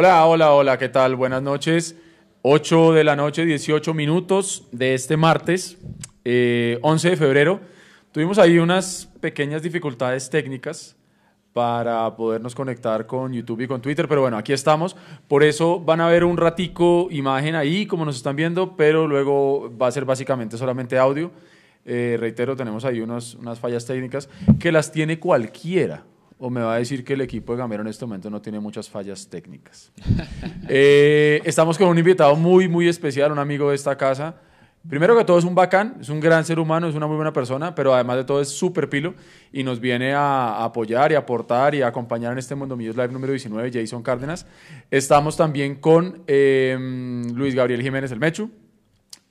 Hola, hola, hola, ¿qué tal? Buenas noches. 8 de la noche, 18 minutos de este martes, eh, 11 de febrero. Tuvimos ahí unas pequeñas dificultades técnicas para podernos conectar con YouTube y con Twitter, pero bueno, aquí estamos. Por eso van a ver un ratico imagen ahí, como nos están viendo, pero luego va a ser básicamente solamente audio. Eh, reitero, tenemos ahí unas fallas técnicas que las tiene cualquiera. O me va a decir que el equipo de Gamero en este momento no tiene muchas fallas técnicas. Eh, estamos con un invitado muy, muy especial, un amigo de esta casa. Primero que todo es un bacán, es un gran ser humano, es una muy buena persona, pero además de todo es súper pilo y nos viene a, apoyar y aportar y a acompañar en este Mundo Millos Live número 19, Jason Cárdenas. Estamos también con em, Luis Gabriel Jiménez El Mechu.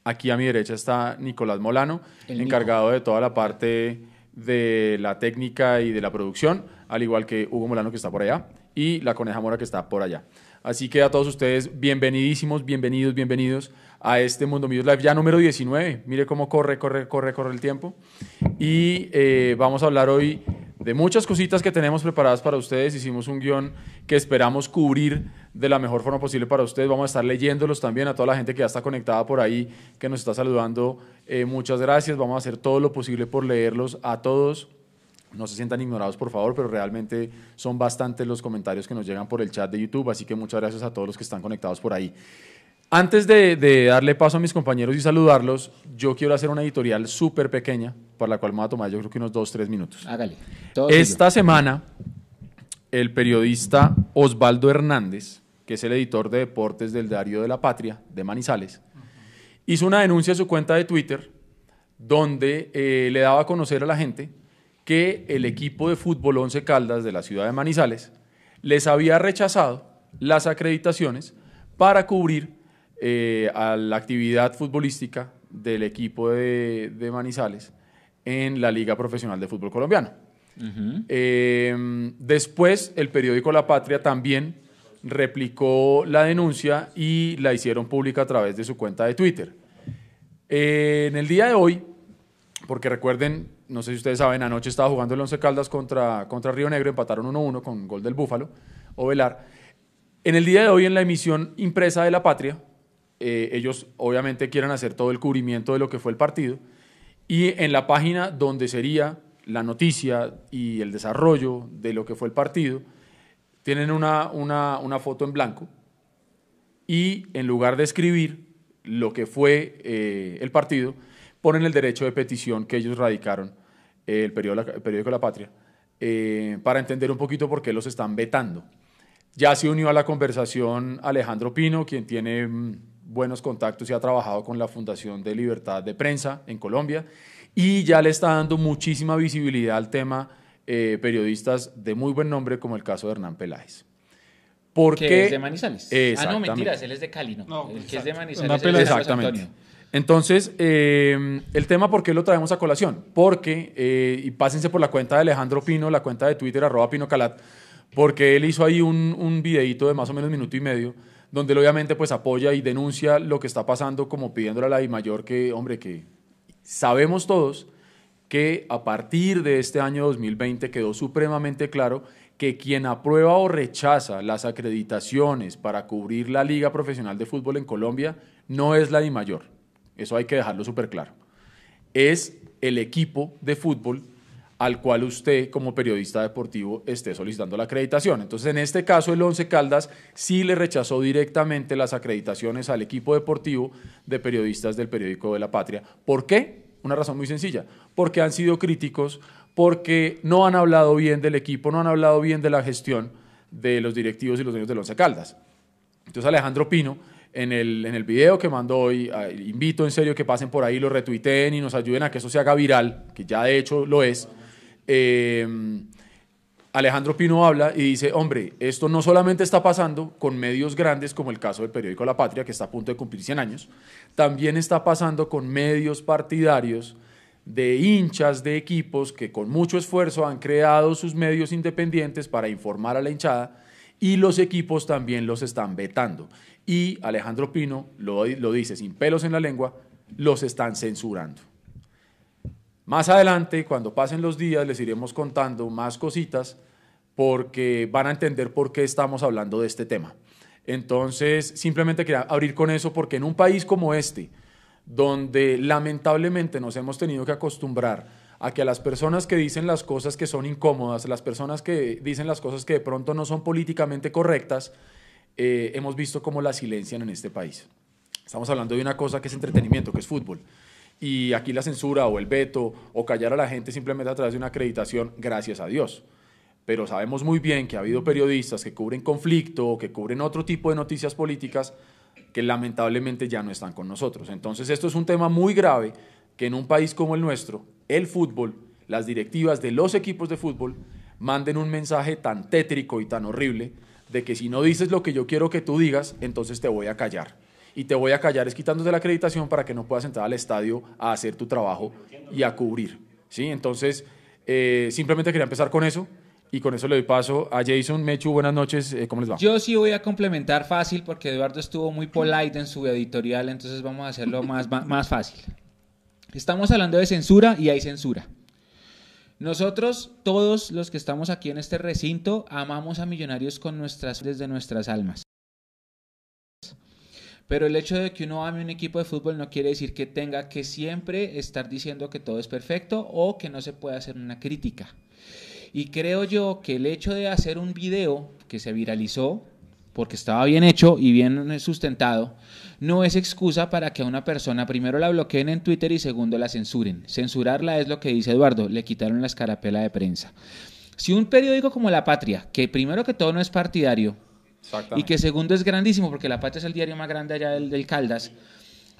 Aquí a mi derecha está Nicolás Molano, encargado de toda la parte de la técnica y de la producción, al igual que Hugo Molano que está por allá y la Coneja Mora que está por allá. Así que a todos ustedes, bienvenidísimos, bienvenidos, bienvenidos a este Mundo Millos Live, ya número 19. Mire cómo corre, corre, corre, corre el tiempo. Y eh, vamos a hablar hoy de muchas cositas que tenemos preparadas para ustedes. Hicimos un guion que esperamos cubrir de la mejor forma posible para ustedes. Vamos a estar leyéndolos también a toda la gente que ya está conectada por ahí, que nos está saludando. Eh, muchas gracias. Vamos a hacer todo lo posible por leerlos a todos. No se sientan ignorados, por favor, pero realmente son bastantes los comentarios que nos llegan por el chat de YouTube, así que muchas gracias a todos los que están conectados por ahí. Antes de, darle paso a mis compañeros y saludarlos, yo quiero hacer una editorial súper pequeña, para la cual me va a tomar yo creo que unos dos, tres minutos. Hágale. Esta semana, el periodista Osvaldo Hernández, que es el editor de deportes del Diario de la Patria, de Manizales, hizo una denuncia en su cuenta de Twitter donde eh, le daba a conocer a la gente que el equipo de fútbol Once Caldas de la ciudad de Manizales les había rechazado las acreditaciones para cubrir eh, a la actividad futbolística del equipo de, Manizales en la Liga Profesional de Fútbol Colombiano. Eh, después, el periódico La Patria también replicó la denuncia y la hicieron pública a través de su cuenta de Twitter. Eh, en el día de hoy, porque recuerden, no sé si ustedes saben, anoche estaba jugando el Once Caldas contra, contra Río Negro, empataron 1-1 con gol del Búfalo, o Velar. En el día de hoy, en la emisión impresa de La Patria, eh, ellos obviamente quieren hacer todo el cubrimiento de lo que fue el partido, y en la página donde sería la noticia y el desarrollo de lo que fue el partido, tienen una, una, una foto en blanco, y en lugar de escribir lo que fue eh, el partido, ponen el derecho de petición que ellos radicaron, eh, el, periódico, el, periódico, La Patria, eh, para entender un poquito por qué los están vetando. Ya se unió a la conversación Alejandro Pino, quien tiene mm, buenos contactos y ha trabajado con la Fundación de Libertad de Prensa en Colombia, y ya le está dando muchísima visibilidad al tema eh, periodistas de muy buen nombre, como el caso de Hernán Peláez. Porque, es de Manizales. Ah, no, mentiras, él es de Cali, no. el que es de Manizales es de Exactamente. Entonces, eh, el tema, ¿por qué lo traemos a colación? Porque, eh, y pásense por la cuenta de Alejandro Pino, la cuenta de Twitter, arroba Pino Calat, porque él hizo ahí un, un de más o menos minuto y medio, donde él obviamente pues apoya y denuncia lo que está pasando, como pidiéndole a la mayor que, hombre, que sabemos todos que a partir de este año 2020 quedó supremamente claro que quien aprueba o rechaza las acreditaciones para cubrir la Liga Profesional de Fútbol en Colombia no es la mayor eso hay que dejarlo súper claro. Es el equipo de fútbol al cual usted como periodista deportivo esté solicitando la acreditación. Entonces, en este caso, el Once Caldas sí le rechazó directamente las acreditaciones al equipo deportivo de periodistas del periódico de la Patria. ¿Por qué? Una razón muy sencilla, porque han sido críticos, porque no han hablado bien del equipo, no han hablado bien de la gestión de los directivos y los dueños del Once Caldas. Entonces, Alejandro Pino en el, en el video que mandó hoy. invito en serio que pasen por ahí, lo retuiteen y nos ayuden a que eso se haga viral, que ya de hecho lo es. Em, Alejandro Pino habla y dice, hombre, esto no solamente está pasando con medios grandes como el caso del periódico La Patria, que está a punto de cumplir 100 años, también está pasando con medios partidarios de hinchas de equipos que con mucho esfuerzo han creado sus medios independientes para informar a la hinchada y los equipos también los están vetando y Alejandro Pino lo, dice sin pelos en la lengua, los están censurando. Más adelante, cuando pasen los días, les iremos contando más cositas porque van a entender por qué estamos hablando de este tema. Entonces, simplemente quería abrir con eso porque en un país como este, donde lamentablemente nos hemos tenido que acostumbrar a que a las personas que dicen las cosas que son incómodas, las personas que dicen las cosas que de pronto no son políticamente correctas, eh, hemos visto cómo la silencian en este país. Estamos hablando de una cosa que es entretenimiento, que es fútbol. Y aquí la censura o el veto o callar a la gente simplemente a través de una acreditación, gracias a Dios. Pero sabemos muy bien que ha habido periodistas que cubren conflicto, que cubren otro tipo de noticias políticas que lamentablemente ya no están con nosotros. Entonces esto es un tema muy grave que en un país como el nuestro, el fútbol, las directivas de los equipos de fútbol manden un mensaje tan tétrico y tan horrible de que si no dices lo que yo quiero que tú digas, entonces te voy a callar y te voy a callar es quitándote la acreditación para que no puedas entrar al estadio a hacer tu trabajo y a cubrir. ¿sí? Entonces, eh, simplemente quería empezar con eso. Y con eso le doy paso a Jason. Mechu, buenas noches. Eh, ¿Cómo les va? Yo sí voy a complementar fácil porque Eduardo estuvo muy polite en su editorial, entonces vamos a hacerlo más, más fácil. Estamos hablando de censura y hay censura. Nosotros, todos los que estamos aquí en este recinto, amamos a Millonarios con nuestras, desde nuestras almas. Pero el hecho de que uno ame un equipo de fútbol no quiere decir que tenga que siempre estar diciendo que todo es perfecto o que no se puede hacer una crítica. Y creo yo que el hecho de hacer un video que se viralizó, porque estaba bien hecho y bien sustentado, no es excusa para que a una persona primero la bloqueen en Twitter y segundo la censuren. Censurarla es lo que dice Eduardo, le quitaron la escarapela de prensa. Si un periódico como La Patria, que primero que todo no es partidario, y que segundo es grandísimo, porque La Patria es el diario más grande allá del, Caldas,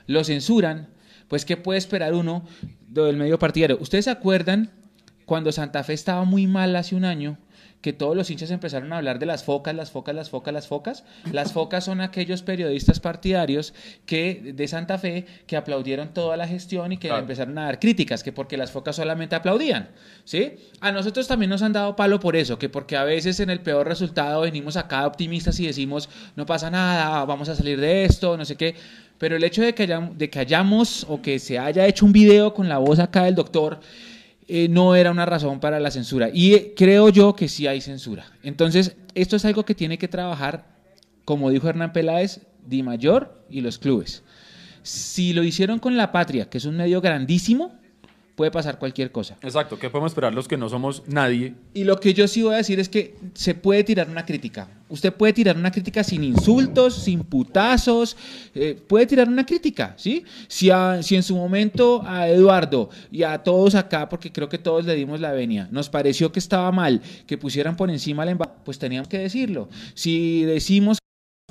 lo censuran, pues ¿qué puede esperar uno del medio partidario? ¿Ustedes se acuerdan cuando Santa Fe estaba muy mal hace un año? Que todos los hinchas empezaron a hablar de las focas, las focas, las focas, las focas. Las focas son aquellos periodistas partidarios que de Santa Fe que aplaudieron toda la gestión y que empezaron a dar críticas, que porque las focas solamente aplaudían, ¿sí? A nosotros también nos han dado palo por eso, que porque a veces en el peor resultado venimos acá optimistas y decimos, no pasa nada, vamos a salir de esto, no sé qué. Pero el hecho de que, hayamos, de que hayamos o que se haya hecho un video con la voz acá del doctor eh, no era una razón para la censura. Y eh, creo yo que sí hay censura. Entonces, esto es algo que tiene que trabajar, como dijo Hernán Peláez, Di Mayor y los clubes. Si lo hicieron con La Patria, que es un medio grandísimo, puede pasar cualquier cosa. Exacto, ¿qué podemos esperar los que no somos nadie? Y lo que yo sí voy a decir es que se puede tirar una crítica. Usted puede tirar una crítica sin insultos, sin putazos, eh, puede tirar una crítica, ¿sí? Si, si en su momento a Eduardo y a todos acá, porque creo que todos le dimos la venia, nos pareció que estaba mal que pusieran por encima la embajada, pues teníamos que decirlo. Si decimos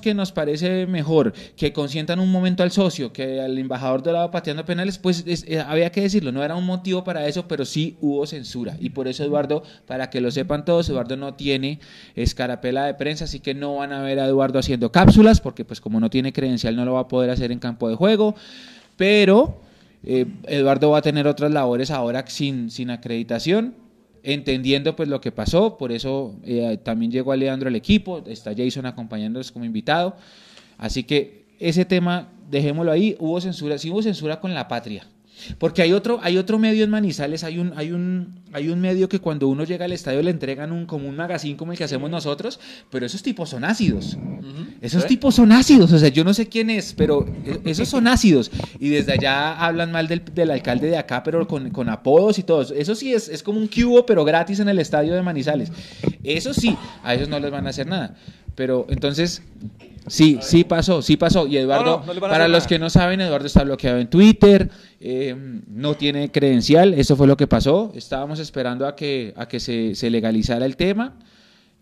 que nos parece mejor que consientan un momento al socio que al embajador dorado pateando penales, pues eh, había que decirlo, no era un motivo para eso, pero sí hubo censura. Y por eso Eduardo, para que lo sepan todos, Eduardo no tiene escarapela de prensa, así que no van a ver a Eduardo haciendo cápsulas, porque pues como no tiene credencial no lo va a poder hacer en campo de juego, pero eh, Eduardo va a tener otras labores ahora sin, sin acreditación entendiendo pues lo que pasó, por eso eh, también llegó a Leandro al equipo, está Jason acompañándonos como invitado, así que ese tema dejémoslo ahí, hubo censura, sí hubo censura con la patria, porque hay otro, hay otro medio en Manizales, hay un, hay un, hay un medio que cuando uno llega al estadio le entregan un, como un magazine como el que hacemos nosotros, pero esos tipos son ácidos. Esos tipos son ácidos, o sea, yo no sé quién es, pero e, esos son ácidos. Y desde allá hablan mal del, del alcalde de acá, pero con, con, apodos y todo. Eso sí es, es como un cubo, pero gratis en el estadio de Manizales. Eso sí, a ellos no les van a hacer nada. Pero entonces, Sí, sí pasó, sí pasó. Y Eduardo, para los que no saben, Eduardo está bloqueado en Twitter, eh, no tiene credencial, eso fue lo que pasó. Estábamos esperando a que, a que se, se, legalizara el tema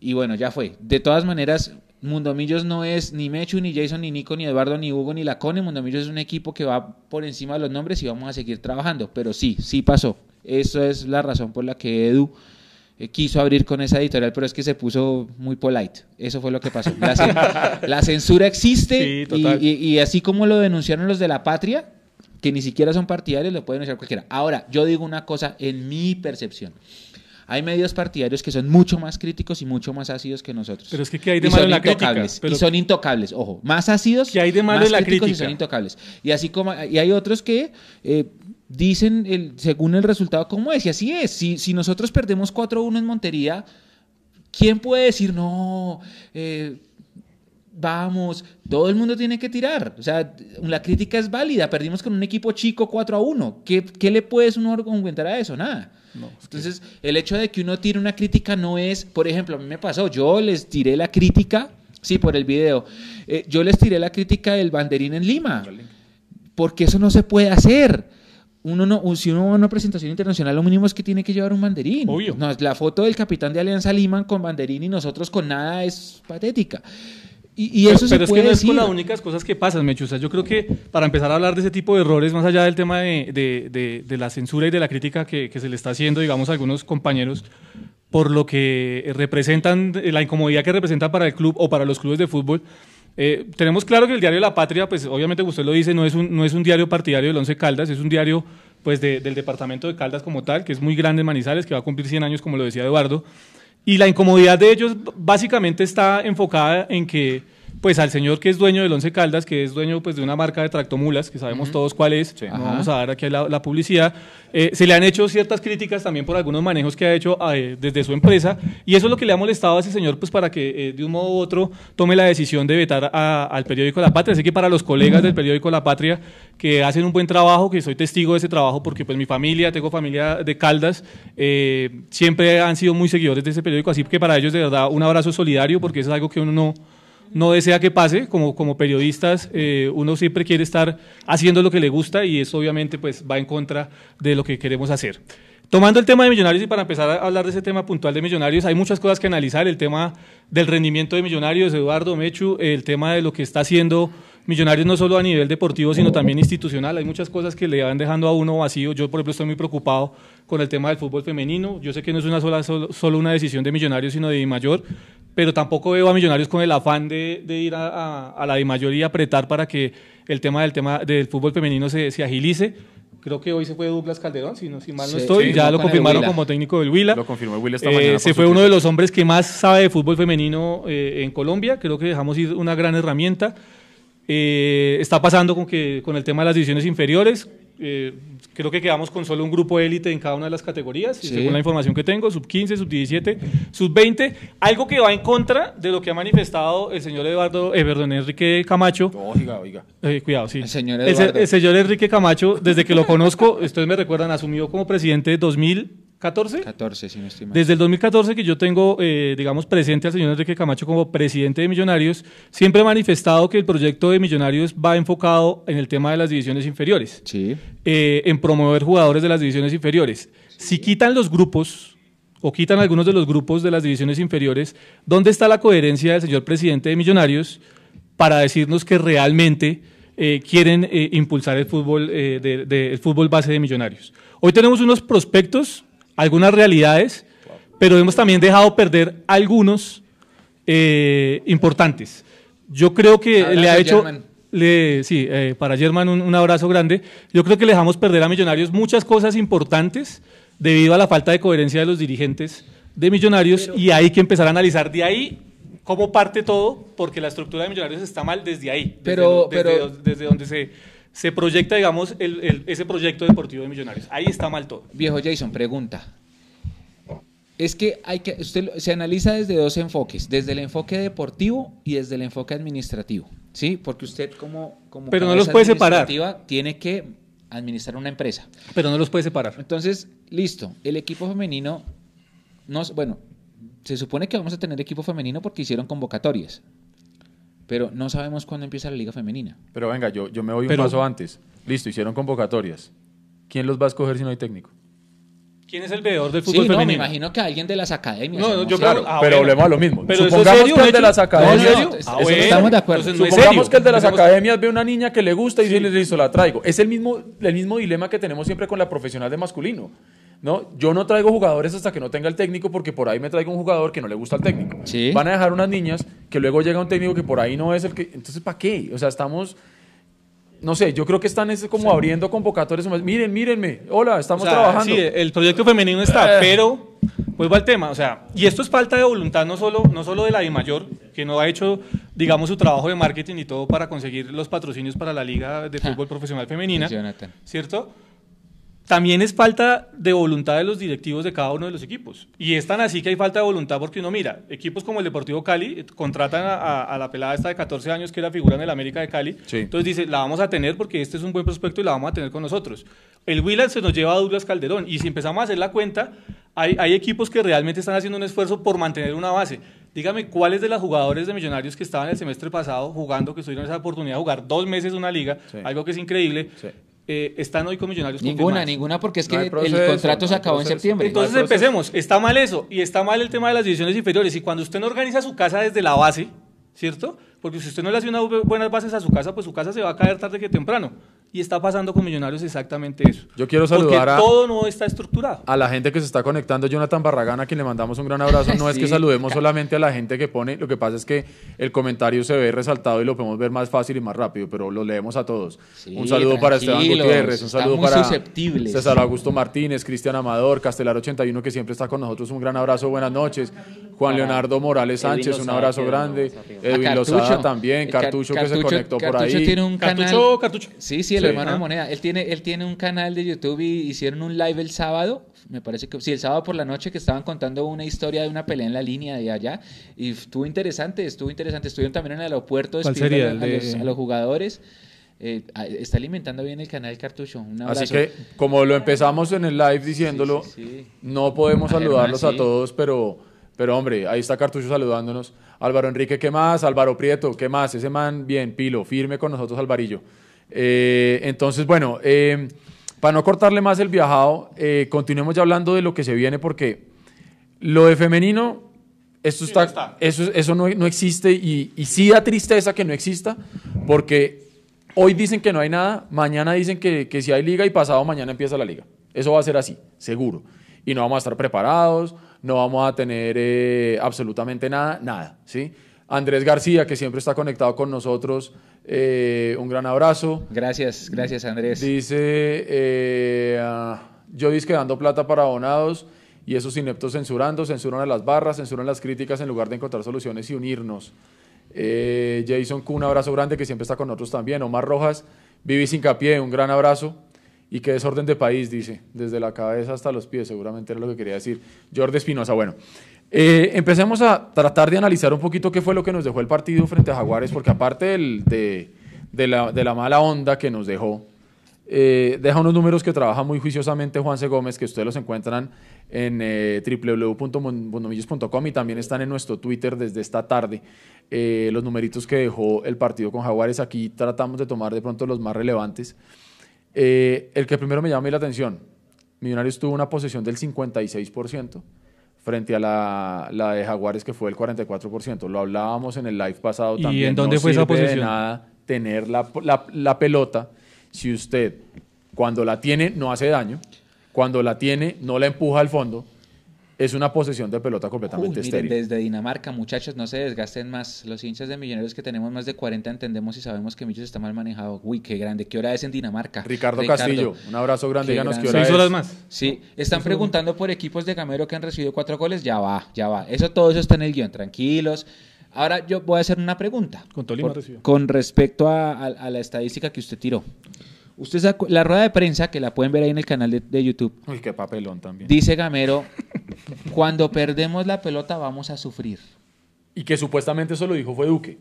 y bueno, ya fue. De todas maneras, Mundomillos no es ni Mechu, ni Jason, ni Nico, ni Eduardo, ni Hugo, ni Lacone. Mundomillos es un equipo que va por encima de los nombres y vamos a seguir trabajando. Pero sí, sí pasó. Eso es la razón por la que Edu eh, quiso abrir con esa editorial, pero es que se puso muy polite. Eso fue lo que pasó. La, censura existe y, así como lo denunciaron los de la patria, que ni siquiera son partidarios, lo puede denunciar cualquiera. Ahora, yo digo una cosa en mi percepción. Hay medios partidarios que son mucho más críticos y mucho más ácidos que nosotros. Pero es que ¿qué hay de malo en la crítica? Y son intocables, ojo. Más ácidos, ¿Qué hay de malo más en la críticos crítica? y son intocables. Y así como y hay otros que eh, dicen el, según el resultado cómo es. Y así es. Si, si nosotros perdemos 4-1 en Montería, ¿quién puede decir no? Eh, vamos, todo el mundo tiene que tirar. O sea, la crítica es válida. Perdimos con un equipo chico 4 a 1. ¿Qué, qué le puedes uno argumentar a eso? Nada. Entonces, el hecho de que uno tire una crítica no es, por ejemplo, a mí me pasó, yo les tiré la crítica, sí, por el video, eh, yo les tiré la crítica del banderín en Lima, porque eso no se puede hacer. Uno no, si uno va a una presentación internacional, lo mínimo es que tiene que llevar un banderín. Obvio. No, la foto del capitán de Alianza Lima con banderín y nosotros con nada es patética. Y, y eso pero, pero puede es que no es con las únicas cosas que pasan, Mechusa. Yo creo que para empezar a hablar de ese tipo de errores, más allá del tema de, de- de- de la censura y de la crítica que, que se le está haciendo, digamos, a algunos compañeros, por lo que representan, la incomodidad que representan para el club o para los clubes de fútbol, eh, tenemos claro que el diario La Patria, pues obviamente usted lo dice, no es un, no es un diario partidario del Once Caldas, es un diario pues de- del departamento de Caldas como tal, que es muy grande en Manizales, que va a cumplir 100 años, como lo decía Eduardo. Y la incomodidad de ellos básicamente está enfocada en que, pues al señor que es dueño del Once Caldas, que es dueño pues de una marca de tractomulas, que sabemos todos cuál es, no Ajá. vamos a dar aquí la, la publicidad, eh, se le han hecho ciertas críticas también por algunos manejos que ha hecho eh, desde su empresa, y eso es lo que le ha molestado a ese señor, pues para que eh, de un modo u otro tome la decisión de vetar a- al periódico La Patria. Así que para los colegas del periódico La Patria que hacen un buen trabajo, que soy testigo de ese trabajo, porque pues mi familia, tengo familia de Caldas, eh, siempre han sido muy seguidores de ese periódico, así que para ellos de verdad un abrazo solidario, porque eso es algo que uno no, no desea que pase, como, como periodistas eh, uno siempre quiere estar haciendo lo que le gusta y eso obviamente pues va en contra de lo que queremos hacer. Tomando el tema de Millonarios y para empezar a hablar de ese tema puntual de Millonarios, hay muchas cosas que analizar, el tema del rendimiento de Millonarios, Eduardo Mechu, el tema de lo que está haciendo Millonarios no solo a nivel deportivo, sino también institucional. Hay muchas cosas que le van dejando a uno vacío. Yo, por ejemplo, estoy muy preocupado con el tema del fútbol femenino. Yo sé que no es una sola, solo, solo una decisión de Millonarios, sino de mayor, pero tampoco veo a Millonarios con el afán de, de ir a, a- a la mayor y apretar para que el tema del, tema del fútbol femenino se, se agilice. Creo que hoy se fue Douglas Calderón, si, no, si mal no Sí, estoy. sí, ya lo confirmaron Huila. como técnico del Huila. Lo confirmó el Will esta Eh, mañana. se por fue uno de los hombres que más sabe de fútbol femenino eh, en Colombia. Creo que dejamos ir una gran herramienta. Eh, está pasando con, que, con el tema de las divisiones inferiores. Eh, creo que quedamos con solo un grupo élite en cada una de las categorías, según la información que tengo, sub 15, sub 17, sub 20, algo que va en contra de lo que ha manifestado el señor Eduardo, eh, Enrique Camacho. Oiga, oiga. Eh, cuidado, sí. El señor, Eduardo. Enrique Camacho, desde que lo conozco, ustedes me recuerdan, asumió como presidente 2000. ¿14? 14, si no estoy. Desde el 2014 que yo tengo, eh, digamos, presente al señor Enrique Camacho como presidente de Millonarios, siempre he manifestado que el proyecto de Millonarios va enfocado en el tema de las divisiones inferiores. Sí. Eh, en promover jugadores de las divisiones inferiores. Si quitan los grupos o quitan algunos de los grupos de las divisiones inferiores, ¿dónde está la coherencia del señor presidente de Millonarios para decirnos que realmente... Eh, quieren impulsar el fútbol, de, el fútbol base de Millonarios. Hoy tenemos unos prospectos algunas realidades, pero hemos también dejado perder algunos eh, importantes. Yo creo que Abrazo, le ha hecho... German. Le, sí, eh, para German un, un abrazo grande. Yo creo que le dejamos perder a Millonarios muchas cosas importantes debido a la falta de coherencia de los dirigentes de Millonarios y hay que empezar a analizar de ahí cómo parte todo, porque la estructura de Millonarios está mal desde ahí, desde Pero- desde, pero- desde donde se, se proyecta, digamos, el- el- ese proyecto deportivo de Millonarios. Ahí está mal todo. Viejo Jason, pregunta. Es que hay que usted se analiza desde dos enfoques, desde el enfoque deportivo y desde el enfoque administrativo, ¿sí? Porque usted como como Pero no los puede separar. tiene que administrar una empresa. Pero no los puede separar. Entonces, listo, el equipo femenino no, bueno, se supone que vamos a tener equipo femenino porque hicieron convocatorias. Pero no sabemos cuándo empieza la liga femenina. Pero venga, yo, yo me voy Pero- un paso antes. Listo, hicieron convocatorias. ¿Quién los va a escoger si no hay técnico? ¿Quién es el veedor del Sí, fútbol no, me femenino? imagino que alguien de las academias. No, no, no yo Claro, ah, pero bueno. volvemos a lo mismo. Pero eso es Supongamos serio, que el de las No, academias... Ah, no bueno. estamos de acuerdo. Entonces no es Supongamos que el de las academias ve una niña que le gusta y dice, listo, la traigo. Es el mismo, el mismo dilema que tenemos siempre con la profesional de masculino. ¿No? Yo no traigo jugadores hasta que no tenga el técnico porque por ahí me traigo un jugador que no le gusta al técnico. Sí. Van a dejar unas niñas que luego llega un técnico que por ahí no es el que... Entonces, ¿para qué? O sea, estamos... No sé, yo creo que están es como abriendo convocatorias. Miren, mírenme. Hola, estamos O sea, trabajando. Sí, el proyecto femenino está, Eh. pero vuelvo al tema, o sea, y esto es falta de voluntad no solo, no solo de la mayor que no ha hecho, digamos, su trabajo de marketing y todo para conseguir los patrocinios para la liga de fútbol profesional femenina, Jonathan. ¿cierto? También es falta de voluntad de los directivos de cada uno de los equipos. Y es tan así que hay falta de voluntad porque uno mira, equipos como el Deportivo Cali eh, contratan a, a- a la pelada esta de 14 años que era figura en el América de Cali. Sí. Entonces dice, la vamos a tener porque este es un buen prospecto y la vamos a tener con nosotros. El Willan se nos lleva a Douglas Calderón y si empezamos a hacer la cuenta, hay, hay equipos que realmente están haciendo un esfuerzo por mantener una base. Dígame, ¿cuáles de los jugadores de Millonarios que estaban el semestre pasado jugando, que tuvieron esa oportunidad de jugar dos meses una liga, Sí. algo que es increíble, Sí. Eh, están hoy con Millonarios Ninguna, confirmados? ninguna, porque es que No el contrato no se acabó en septiembre. Entonces No empecemos, está mal eso y está mal el tema de las divisiones inferiores y cuando usted no organiza su casa desde la base, ¿cierto? Porque si usted no le hace unas bu- buenas bases a su casa, pues su casa se va a caer tarde que temprano. Y está pasando con Millonarios exactamente eso. Yo quiero Porque saludar a- todo no está estructurado. A la gente que se está conectando, Jonathan Barragán, a quien le mandamos un gran abrazo. No es que saludemos solamente a la gente que pone, lo que pasa es que el comentario se ve resaltado y lo podemos ver más fácil y más rápido, pero lo leemos a todos. Sí, un saludo para Esteban Gutiérrez, un saludo para. César Augusto Martínez, Cristian Amador, Castelar 81, que siempre está con nosotros. Un gran abrazo, buenas noches. Juan Leonardo Morales Sánchez, un abrazo grande. Edwin A Lozada también, Car- Cartucho, que se conectó por Cartucho ahí. tiene un canal. Cartucho, Cartucho. Sí, sí, el Sí. hermano de Ah. Moneda. Él tiene, él tiene un canal de YouTube y hicieron un live el sábado. Me parece que sí, el sábado por la noche que estaban contando una historia de una pelea en la línea de allá. Y estuvo interesante, estuvo interesante. Estuvieron también en el aeropuerto ¿Cuál despidiendo sería? a, los, de- a los jugadores. Eh, está alimentando bien el canal Cartucho. Un abrazo. Así que, como lo empezamos en el live diciéndolo, Sí, sí, sí. no podemos saludarlos hermano, a todos, pero, pero hombre, ahí está Cartucho saludándonos. Álvaro Enrique, ¿qué más? Álvaro Prieto, ¿qué más? Ese man, bien, pilo, firme con nosotros, Alvarillo. Eh, entonces, bueno, eh, para no cortarle más el viajado, eh, continuemos ya hablando de lo que se viene, porque lo de femenino, esto Sí, está. Eso, eso no, no existe y, y sí da tristeza que no exista, porque hoy dicen que no hay nada, mañana dicen que, que sí hay liga y pasado mañana empieza la liga. Eso va a ser así, seguro. Y no vamos a estar preparados, no vamos a tener absolutamente nada, nada, ¿sí? Andrés García, que siempre está conectado con nosotros, eh, un gran abrazo. Gracias, gracias Andrés. Dice, eh, yo disque dando plata para abonados y esos ineptos censurando, censuran a las barras, censuran las críticas en lugar de encontrar soluciones y unirnos. Eh, Jason Kuhn, un abrazo grande que siempre está con nosotros también. Omar Rojas, Vivi Sincapié, un gran abrazo. Y qué desorden de país, dice, desde la cabeza hasta los pies, seguramente era lo que quería decir. Jordi Espinosa, bueno. Eh, empecemos a tratar de analizar un poquito qué fue lo que nos dejó el partido frente a Jaguares, porque aparte de, la, mala onda que nos dejó, eh, deja unos números que trabaja muy juiciosamente Juanse Gómez, que ustedes los encuentran en eh, www.mundomillos.com y también están en nuestro Twitter desde esta tarde. Eh, los numeritos que dejó el partido con Jaguares, aquí tratamos de tomar de pronto los más relevantes. Eh, el que primero me llama la atención, Millonarios tuvo una posesión del 56% frente a la, la de Jaguares que fue el 44%. Lo hablábamos en el live pasado ¿Y también. en dónde no fue esa sirve de nada tener la, la- la pelota si usted cuando la tiene no hace daño, cuando la tiene no la empuja al fondo. Es una posesión de pelota Uy, completamente miren, estéril. desde Dinamarca, muchachos, no se desgasten más. Los hinchas de Millonarios que tenemos más de 40 entendemos y sabemos que Millos está mal manejado. Uy, qué grande. ¿Qué hora es en Dinamarca? Ricardo, Castillo, un abrazo grande. Qué Díganos qué grande. hora Seis es. más. Sí, están preguntando por equipos de Gamero que han recibido cuatro goles. Ya va, ya va. Eso todo eso está en el guion, tranquilos. Ahora yo voy a hacer una pregunta. Con Tolima Por- recibió. Con respecto a, a- a la estadística que usted tiró. Usted sacó- la rueda de prensa, que la pueden ver ahí en el canal de, de YouTube, Uy, qué papelón también. dice Gamero, cuando perdemos la pelota vamos a sufrir. Y que supuestamente eso lo dijo fue Duque.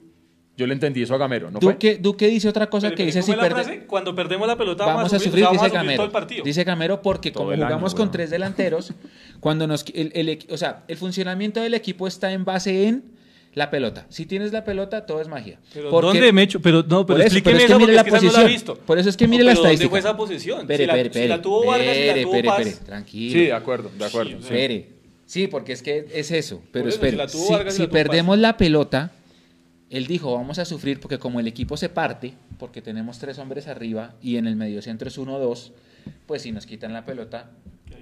Yo le entendí eso a Gamero, ¿no fue? Duque, Duque dice otra cosa Pero, que pero, dice ¿cómo si es la perde- frase? Cuando perdemos la pelota vamos a sufrir, o sea, dice vamos a sufrir Gamero. todo el partido. Dice Gamero porque Todo como año, jugamos con tres delanteros, cuando nos el, el o sea, el funcionamiento del equipo está en base en la pelota. Si tienes la pelota, todo es magia. Pero Porque- ¿dónde, Mecho? Pero, no, Por pero eso, explíqueme pero es que mire la no la posición. visto. Por eso es que No, mire la pero ¿dónde estadística. fue esa posición? Espere, si, la, espere, si la tuvo Vargas y la tuvo Paz. tranquilo. Sí, de acuerdo, de acuerdo. Sí, sí. Espere. Sí, porque es que es eso. Pero Por eso, espere. si la tuvo Si, Vargas si perdemos la pelota, él dijo, vamos a sufrir porque como el equipo se parte, porque tenemos tres hombres arriba y en el mediocentro es uno o dos, pues si nos quitan la pelota,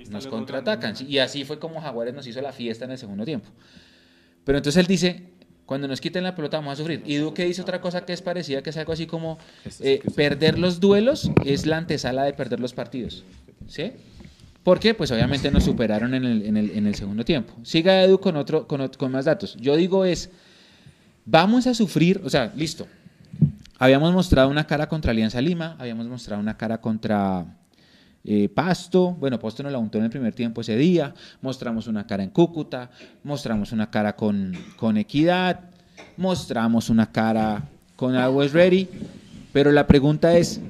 nos contraatacan. Y así fue como Jaguares nos hizo la fiesta en el segundo tiempo. Pero entonces él dice, cuando nos quiten la pelota vamos a sufrir. Y Duque dice otra cosa que es parecida, que es algo así como, Este eh, perder los duelos es la antesala de perder los partidos. ¿Sí? Porque, pues obviamente nos superaron en el, en el- en el segundo tiempo. Siga Edu con, otro, con, con más datos. Yo digo es, vamos a sufrir, o sea, listo. Habíamos mostrado una cara contra Alianza Lima, habíamos mostrado una cara contra eh, Pasto, bueno, Pasto nos la untó en el primer tiempo ese día, mostramos una cara en Cúcuta, mostramos una cara con, con Equidad, mostramos una cara con Always Ready, pero la pregunta es,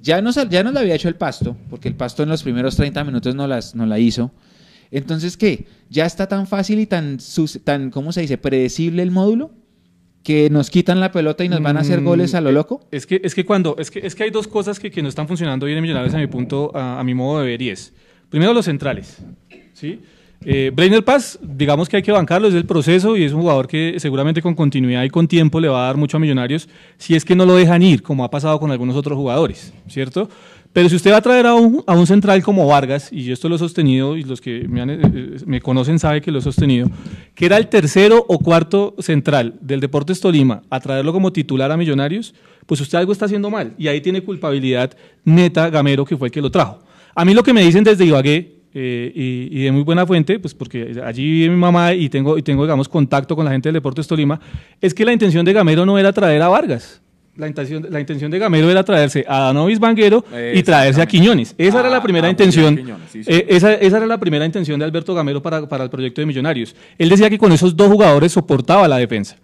ya nos, ya nos la había hecho el Pasto, porque el Pasto en los primeros 30 minutos no, las, no la hizo, entonces, ¿qué? ¿Ya está tan fácil y tan, tan, ¿cómo se dice?, predecible el módulo? Que nos quitan la pelota y nos van a hacer goles a lo mm, loco? Es que, es que cuando, es que, es que hay dos cosas que, que no están funcionando bien en Millonarios a mi punto, a, mi modo de ver, y es, primero los centrales, ¿sí? Eh, Brainer Paz, digamos que hay que bancarlo, es el proceso y es un jugador que seguramente con continuidad y con tiempo le va a dar mucho a Millonarios si es que no lo dejan ir, como ha pasado con algunos otros jugadores, ¿cierto? Pero si usted va a traer a un, a un central como Vargas, y yo esto lo he sostenido, y los que me, eh, eh, me, conocen saben que lo he sostenido, que era el tercero o cuarto central del Deportes Tolima, a traerlo como titular a Millonarios, pues usted algo está haciendo mal. Y ahí tiene culpabilidad neta Gamero, que fue el que lo trajo. A mí lo que me dicen desde Ibagué, eh, y, de muy buena fuente, pues porque allí vive mi mamá y tengo, y tengo, digamos, contacto con la gente del Deportes Tolima, es que la intención de Gamero no era traer a Vargas la intención, la intención de Gamero era traerse a Danovis Banguero y traerse a Quiñones. Esa era la ah, primera intención. Eh, esa, esa, era la primera intención de Alberto Gamero para, para el proyecto de Millonarios. Él decía que con esos dos jugadores soportaba la defensa.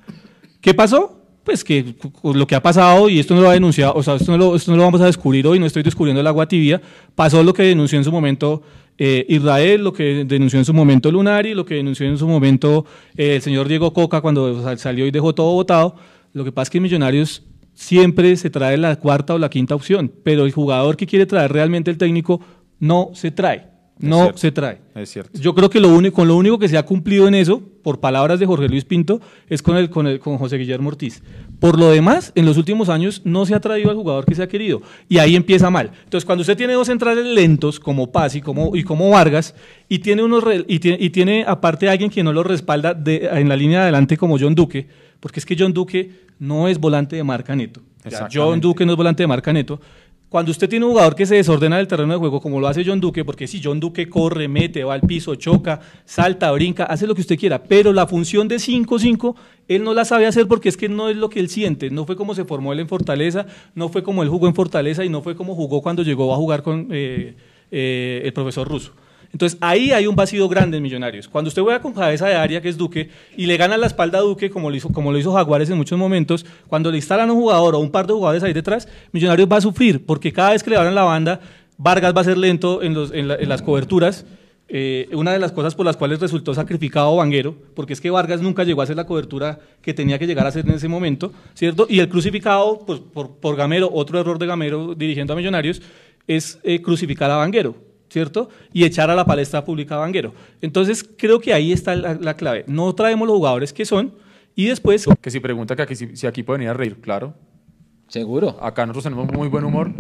¿Qué pasó? Pues que lo que ha pasado, y esto no lo ha denunciado, o sea, esto no lo, esto no lo vamos a descubrir hoy, no estoy descubriendo el agua tibia, pasó lo que denunció en su momento eh, Israel, lo que denunció en su momento Lunari, lo que denunció en su momento eh, el señor Diego Coca cuando salió y dejó todo votado. Lo que pasa es que Millonarios siempre se trae la cuarta o la quinta opción, pero el jugador que quiere traer realmente el técnico no se trae. No se trae. Es cierto. Yo creo que lo único, con lo único que se ha cumplido en eso, por palabras de Jorge Luis Pinto, es con, el, con, el, con José Guillermo Ortiz. Por lo demás, en los últimos años no se ha traído al jugador que se ha querido. Y ahí empieza mal. Entonces, cuando usted tiene dos centrales lentos, como Paz y como, y como Vargas, y tiene, unos, y, tiene, y tiene aparte alguien que no lo respalda de, en la línea de adelante como John Duque, porque es que John Duque no es volante de marca neto. John Duque no es volante de marca neto. Cuando usted tiene un jugador que se desordena del terreno de juego, como lo hace John Duque, porque si John Duque corre, mete, va al piso, choca, salta, brinca, hace lo que usted quiera, pero la función de 5-5, él no la sabe hacer porque es que no es lo que él siente. No fue como se formó él en Fortaleza, no fue como él jugó en Fortaleza y no fue como jugó cuando llegó a jugar con eh, eh, el profesor Russo. Entonces ahí hay un vacío grande en Millonarios. Cuando usted juega con cabeza de área, que es Duque, y le gana la espalda a Duque, como lo, hizo, como lo hizo Jaguares en muchos momentos, cuando le instalan un jugador o un par de jugadores ahí detrás, Millonarios va a sufrir, porque cada vez que le abran la banda, Vargas va a ser lento en, las coberturas. Eh, una de las cosas por las cuales resultó sacrificado Vanguero, porque es que Vargas nunca llegó a hacer la cobertura que tenía que llegar a hacer en ese momento, ¿cierto? Y el crucificado, pues, por, Gamero, otro error de Gamero dirigiendo a Millonarios, es eh, crucificar a Vanguero ¿cierto? Y echar a la palestra pública a Vanguero. Entonces, creo que ahí está la, clave. No traemos los jugadores que son y después... Que si pregunta que aquí, si, aquí pueden ir a reír, claro. Seguro. Acá nosotros tenemos muy buen humor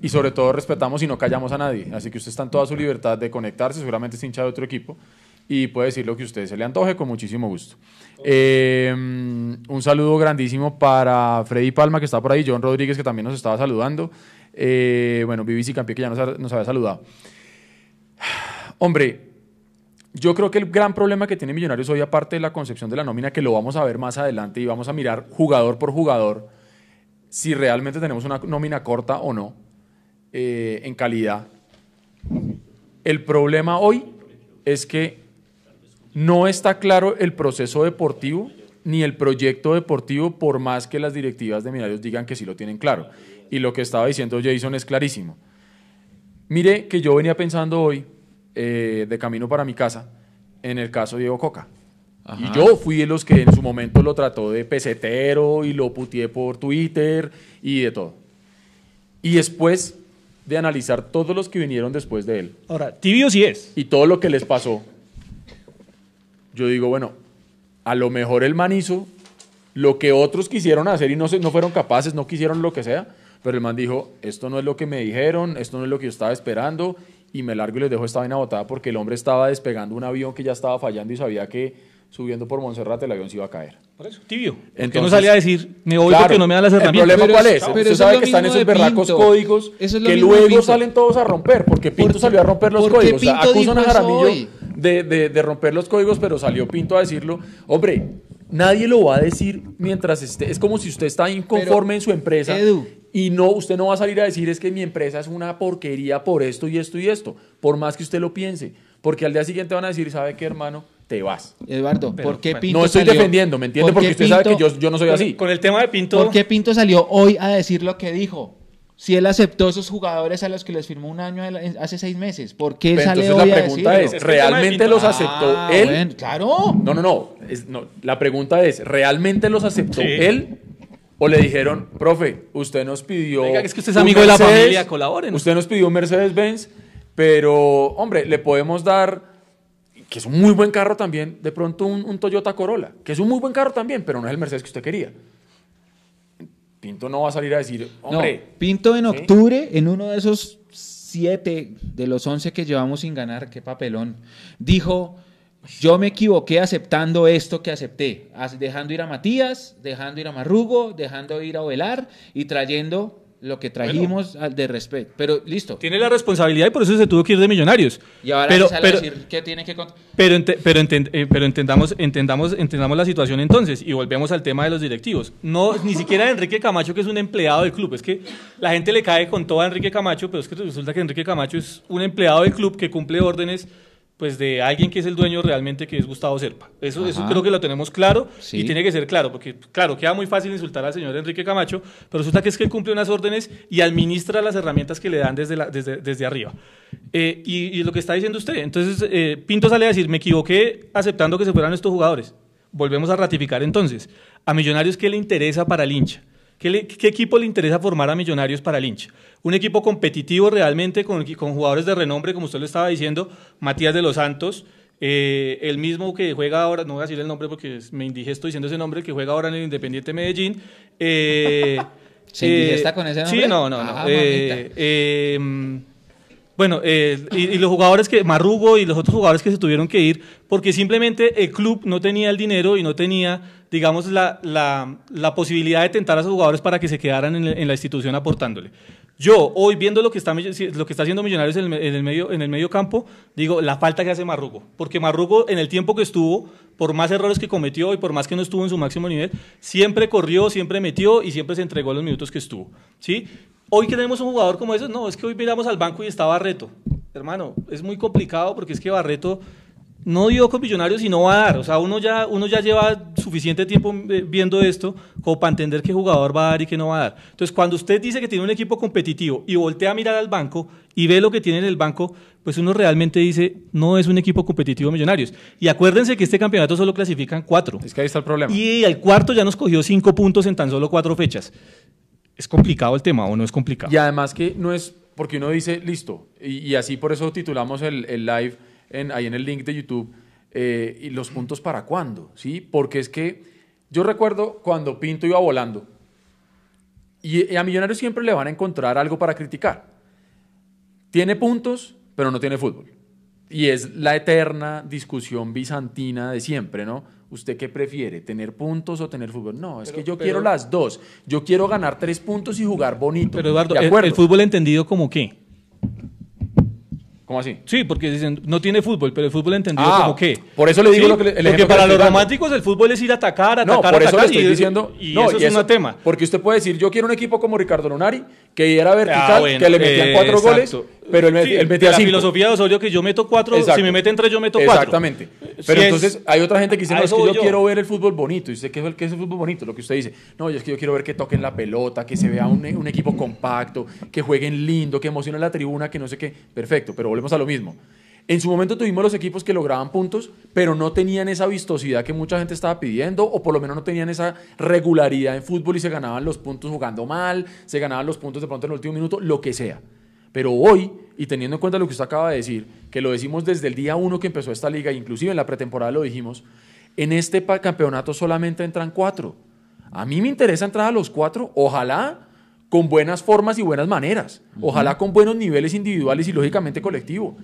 y sobre todo respetamos y no callamos a nadie. Así que usted está en toda su libertad de conectarse, seguramente es hincha de otro equipo y puede decir lo que usted se le antoje con muchísimo gusto. Eh, un saludo grandísimo para Freddy Palma, que está por ahí, John Rodríguez, que también nos estaba saludando. Eh, bueno, BBC Campeón, que ya nos, nos había saludado. Hombre, yo creo que el gran problema que tiene Millonarios hoy, aparte de la concepción de la nómina, que lo vamos a ver más adelante y vamos a mirar jugador por jugador, si realmente tenemos una nómina corta o no, eh, en calidad. El problema hoy es que no está claro el proceso deportivo ni el proyecto deportivo, por más que las directivas de Millonarios digan que sí lo tienen claro. Y lo que estaba diciendo Jason es clarísimo. Mire que yo venía pensando hoy, eh, de camino para mi casa, en el caso de Diego Coca. Y yo fui de los que en su momento lo trató de pesetero y lo putié por Twitter y de todo. Y después de analizar todos los que vinieron después de él. Ahora, tibio sí es. Y todo lo que les pasó. Yo digo, bueno, a lo mejor el man hizo lo que otros quisieron hacer y no, se, no fueron capaces, no quisieron lo que sea. Pero el man dijo, esto no es lo que me dijeron, esto no es lo que yo estaba esperando, y me largo y les dejo esta vaina botada porque el hombre estaba despegando un avión que ya estaba fallando y sabía que subiendo por Monserrate el avión se iba a caer. Por eso, tibio. Entonces no salía a decir, me voy porque no me dan las herramientas. ¿El problema cuál es? Usted sabe que están esos berracos códigos que luego salen todos a romper, porque Pinto salió a romper los códigos. O acusan a Jaramillo de, de, de romper los códigos, pero salió Pinto a decirlo. Hombre, nadie lo va a decir mientras esté. Es como si usted está inconforme Pero, en su empresa Edu. Y no, usted no va a salir a decir es que mi empresa es una porquería por esto y esto y esto, por más que usted lo piense, porque al día siguiente van a decir, ¿sabe qué, hermano? Te vas. Eduardo, Pero, ¿por qué Pinto no estoy salió- defendiendo, ¿me entiende? ¿por Porque usted sabe que yo, yo no soy así. Con el tema de Pinto. ¿Por qué Pinto salió hoy a decir lo que dijo? Si él aceptó esos jugadores a los que les firmó un año hace seis meses, ¿por qué él Pero sale entonces hoy la a pregunta es, ¿realmente los Ah, aceptó él? bueno, claro. No, no, no, es- no. La pregunta es, ¿realmente los aceptó Sí. él? ¿O le dijeron, profe, usted nos pidió... Oiga, es que usted es amigo de la familia, colaboren. Usted nos pidió un Mercedes-Benz, pero, hombre, le podemos dar, que es un muy buen carro también, de pronto un, un Toyota Corolla, que es un muy buen carro también, pero no es el Mercedes que usted quería. Pinto no va a salir a decir, hombre... No, Pinto en ¿sí? octubre, en uno de esos siete de los once que llevamos sin ganar, qué papelón, dijo, yo me equivoqué aceptando esto que acepté, dejando ir a Matías, dejando ir a Marrugo, dejando ir a Ovelar y trayendo lo que trajimos al de respeto. Pero listo. Tiene la responsabilidad y por eso se tuvo que ir de Millonarios. Y ahora pero, sale a pero, decir que tiene que pero, ente- pero, enten- eh, pero entendamos, entendamos, entendamos la situación entonces y volvemos al tema de los directivos. No, ni siquiera Enrique Camacho, que es un empleado del club. Es que la gente le cae con todo a Enrique Camacho, pero es que resulta que Enrique Camacho es un empleado del club que cumple órdenes pues de alguien que es el dueño realmente, que es Gustavo Serpa. Eso, eso creo que lo tenemos claro Sí. y tiene que ser claro, porque claro, queda muy fácil insultar al señor Enrique Camacho, pero resulta que es que él cumple unas órdenes y administra las herramientas que le dan desde, la- desde, desde arriba. Eh, y, y lo que está diciendo usted, entonces eh, Pinto sale a decir, me equivoqué aceptando que se fueran estos jugadores. Volvemos a ratificar entonces, a Millonarios, ¿qué le interesa para el hincha? ¿Qué, le- qué equipo le interesa formar a Millonarios para el hincha? Un equipo competitivo realmente con, con jugadores de renombre, como usted lo estaba diciendo, Matías de los Santos, eh, el mismo que juega ahora, no voy a decir el nombre porque me indigesto diciendo ese nombre, que juega ahora en el Independiente Medellín. eh, ¿Se indigesta con ese nombre? Sí, no, no, no. Ah, eh, eh, bueno, eh, y, y los jugadores que, Marrugo y los otros jugadores que se tuvieron que ir, porque simplemente el club no tenía el dinero y no tenía, digamos, la, la, la posibilidad de tentar a esos jugadores para que se quedaran en, en la institución aportándole. Yo, hoy viendo lo que está, lo que está haciendo Millonarios en el, en el medio, en el medio campo, digo, la falta que hace Marrugo. Porque Marrugo, en el tiempo que estuvo, por más errores que cometió y por más que no estuvo en su máximo nivel, siempre corrió, siempre metió y siempre se entregó los minutos que estuvo. ¿sí? Hoy que tenemos un jugador como ese, no, es que hoy miramos al banco y está Barreto. Hermano, es muy complicado porque es que Barreto no dio con Millonarios y no va a dar. O sea, uno ya, uno ya lleva suficiente tiempo eh, viendo esto como para entender qué jugador va a dar y qué no va a dar. Entonces, cuando usted dice que tiene un equipo competitivo y voltea a mirar al banco y ve lo que tiene en el banco, pues uno realmente dice, no es un equipo competitivo Millonarios. Y acuérdense que este campeonato solo clasifican cuatro. Es que ahí está el problema. Y el cuarto ya nos cogió cinco puntos en tan solo cuatro fechas. ¿Es complicado el tema o no es complicado? Y además que no es, porque uno dice, listo, y, y así por eso titulamos el, el live en, ahí en el link de YouTube, eh, y los puntos para cuándo, ¿sí? Porque es que yo recuerdo cuando Pinto iba volando, y, y a Millonarios siempre le van a encontrar algo para criticar. Tiene puntos, pero no tiene fútbol. Y es la eterna discusión bizantina de siempre, ¿no? ¿Usted qué prefiere, tener puntos o tener fútbol? No, es Pero- que yo pero- quiero las dos. Yo quiero ganar tres puntos y jugar bonito. Pero Eduardo, ¿De el, el fútbol entendido como qué? ¿Cómo así? Sí, porque dicen, no tiene fútbol, pero el fútbol entendido Ah, como qué. por eso le digo lo que le- el Porque para los románticos el fútbol es ir a atacar, atacar, No, por eso le atacar. estoy y, diciendo. Y, no, eso es un tema. Porque usted puede decir, yo quiero un equipo como Ricardo Lunari, que era vertical, Ah, bueno, que le metían eh, cuatro goles. Pero él, met- Sí, él metía la cinco. filosofía de Osorio que yo meto cuatro, Exacto. si me meten tres yo meto cuatro. Exactamente. Si Pero es- entonces hay otra gente que dice, no, es que yo. quiero ver el fútbol bonito. ¿Y usted qué es el, qué es el fútbol bonito? Lo que usted dice. No, yo es que yo quiero ver que toquen la pelota, que se vea un, un equipo compacto, que jueguen lindo, que emocionen la tribuna, que no sé qué. Perfecto, pero volvemos a lo mismo. En su momento tuvimos los equipos que lograban puntos, pero no tenían esa vistosidad que mucha gente estaba pidiendo, o por lo menos no tenían esa regularidad en fútbol y se ganaban los puntos jugando mal, se ganaban los puntos de pronto en el último minuto, lo que sea. Pero hoy, y teniendo en cuenta lo que usted acaba de decir, que lo decimos desde el día uno que empezó esta liga, inclusive en la pretemporada lo dijimos, en este campeonato solamente entran cuatro. A mí me interesa entrar a los cuatro, ojalá con buenas formas y buenas maneras, ojalá con buenos niveles individuales y lógicamente colectivo.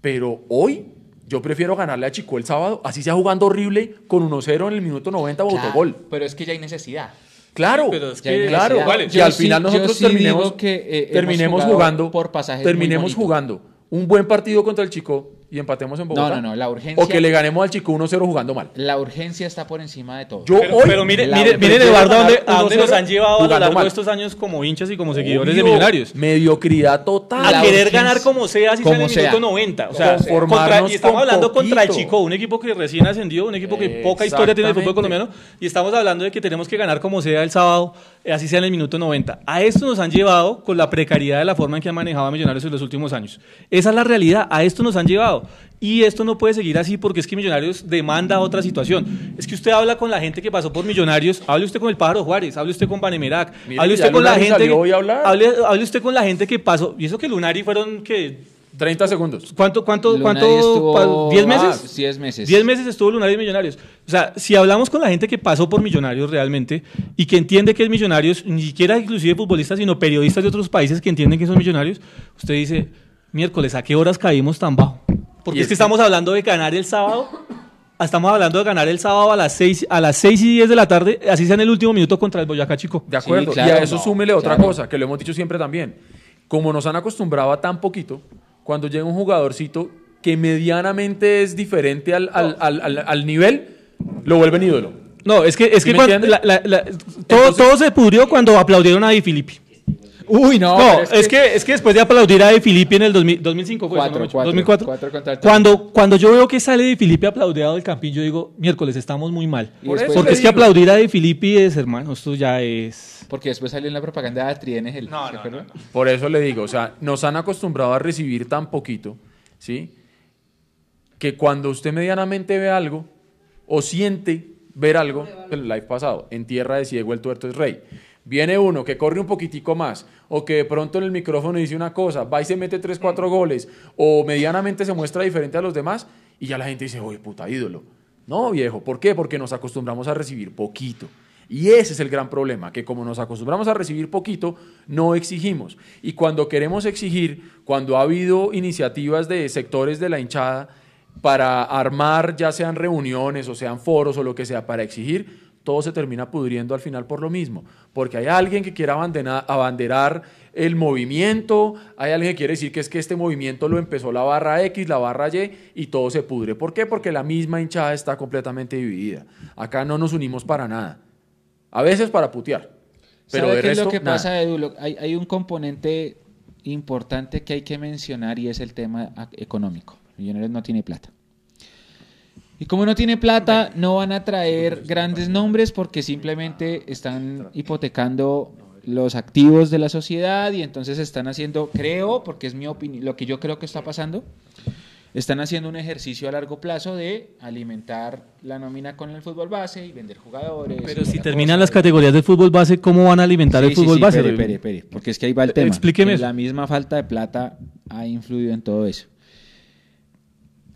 Pero hoy yo prefiero ganarle a Chico el sábado, así sea jugando horrible con 1-0 en el minuto 90 o Claro, autogol. Pero es que ya hay necesidad. Claro, pero es que- claro, vale, que al sí- final yo nosotros sí terminemos, que, eh, terminemos jugando, por pasajes terminemos jugando un buen partido contra el Chico y empatemos en No, Bogotá. no, no, la urgencia. O que le ganemos al Chico 1-0 jugando mal. La urgencia está por encima de todo. Yo Pero, hoy. pero mire, mire, miren, Eduardo, dónde, a dónde 1-0 nos han llevado a lo jugando largo mal. de estos años como hinchas y como seguidores de Millonarios. Mediocridad total. A querer ganar como sea, así sea en el como sea. minuto 90. O sea, contra- y estamos hablando contra el. Chico, un equipo que recién ascendió, un equipo que poca historia tiene el fútbol colombiano. Y estamos hablando de que tenemos que ganar como sea el sábado, eh, así sea en el minuto 90. A esto nos han llevado con la precariedad de la forma en que han manejado a Millonarios en los últimos años. Esa es la realidad, a esto nos han llevado. Y esto no puede seguir así porque es que Millonarios demanda otra situación. Es que usted habla con la gente que pasó por Millonarios, hable usted con el Pájaro Juárez, hable usted con Banemerac, Mire hable usted con la gente. salió que- hoy a hablar. hable, hable usted con la gente que pasó. Y eso que Lunari fueron que 30 segundos. ¿Cuánto, cuánto, Lunari cuánto? estuvo pa- ¿Diez meses? más, diez meses. 10 meses estuvo Lunari en Millonarios. O sea, si hablamos con la gente que pasó por Millonarios realmente y que entiende que es Millonarios, ni siquiera inclusive futbolistas, sino periodistas de otros países que entienden que son Millonarios, usted dice, miércoles, ¿a qué horas caímos tan bajo? Porque es que estamos hablando de ganar el sábado. Estamos hablando de ganar el sábado a las 6, a las 6 y 10 de la tarde, así sea en el último minuto contra el Boyacá Chico. De acuerdo. claro, y a eso no, súmele otra claro. cosa, que lo hemos dicho siempre también. Como nos han acostumbrado a tan poquito, cuando llega un jugadorcito que medianamente es diferente al, al- al- al- al nivel, lo vuelven ídolo. No, es que, es ¿Sí que cuando- entiende? la- la- la- todo, todo se pudrió cuando aplaudieron a Di Filippi. Uy, no. No, pero es, que, es que después de aplaudir a De Filippi en el 2000 2005, fue eso, Cuatro, ¿no? cuatro, 2004. cuatro contra el cuando, cuando yo veo que sale De Filippi aplaudido del Campín, yo digo, miércoles, estamos muy mal. Porque es que aplaudir a De Filippi es, hermano, esto ya es... Porque después salió en la propaganda de Trienegel. ¿se acuerdan? Por eso le digo, o sea, nos han acostumbrado a recibir tan poquito, ¿sí? Que cuando usted medianamente ve algo o siente ver algo, el live pasado, en tierra de ciego el tuerto es rey. Viene uno que corre un poquitico más, o que de pronto en el micrófono dice una cosa, va y se mete 3, 4 goles, o medianamente se muestra diferente a los demás, y ya la gente dice, oye, puta ídolo. No, viejo, ¿por qué? Porque nos acostumbramos a recibir poquito. Y ese es el gran problema, que como nos acostumbramos a recibir poquito, no exigimos. Y cuando queremos exigir, cuando ha habido iniciativas de sectores de la hinchada para armar, ya sean reuniones o sean foros o lo que sea, para exigir, todo se termina pudriendo al final por lo mismo. Porque hay alguien que quiere abanderar el movimiento, hay alguien que quiere decir que es que este movimiento lo empezó la barra X, la barra Y, y todo se pudre. ¿Por qué? Porque la misma hinchada está completamente dividida. Acá no nos unimos para nada. A veces para putear. Pero ¿Sabe de qué es lo que nada. pasa, Edu? Hay, hay un componente importante que hay que mencionar y es el tema económico. Millonarios no tiene plata. Y como no tiene plata, no van a traer grandes nombres porque simplemente están hipotecando los activos de la sociedad y entonces están haciendo, creo, porque es mi opinión, lo que yo creo que está pasando, están haciendo un ejercicio a largo plazo de alimentar la nómina con el fútbol base y vender jugadores. Pero si terminan cosa. las categorías del fútbol base, ¿cómo van a alimentar Sí, el fútbol sí, base? espere, espere, espere, porque es que ahí va el tema. Explíqueme. La misma falta de plata ha influido en todo eso.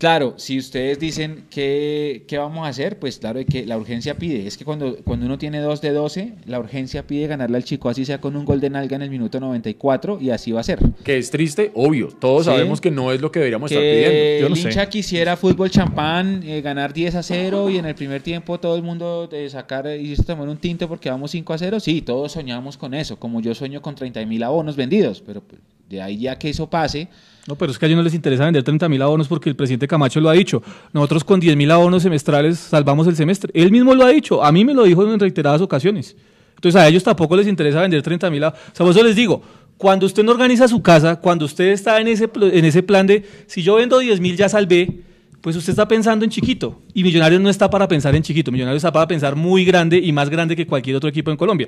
Claro, si ustedes dicen que, qué vamos a hacer, pues claro que la urgencia pide. Es que cuando, cuando uno tiene 2 de 12, la urgencia pide ganarle al chico, así sea con un gol de nalga en el minuto 94, y así va a ser. Que es triste, obvio. Todos Sí. sabemos que no es lo que deberíamos estar Que pidiendo. Yo no el sé. hincha quisiera fútbol champán, eh, ganar 10 a 0 y en el primer tiempo todo el mundo de sacar y tomar un tinto porque vamos 5 a 0. Sí, todos soñamos con eso, como yo sueño con 30 mil abonos vendidos, pero pues, de ahí ya que eso pase, No, pero es que a ellos no les interesa vender 30 mil abonos porque el presidente Camacho lo ha dicho. Nosotros con 10 mil abonos semestrales salvamos el semestre. Él mismo lo ha dicho. A mí me lo dijo en reiteradas ocasiones. Entonces a ellos tampoco les interesa vender 30 mil abonos. O sea, eso les digo, cuando usted no organiza su casa, cuando usted está en ese, en ese plan de, si yo vendo 10 mil ya salvé, pues usted está pensando en chiquito. Y Millonarios no está para pensar en chiquito. Millonarios está para pensar muy grande y más grande que cualquier otro equipo en Colombia.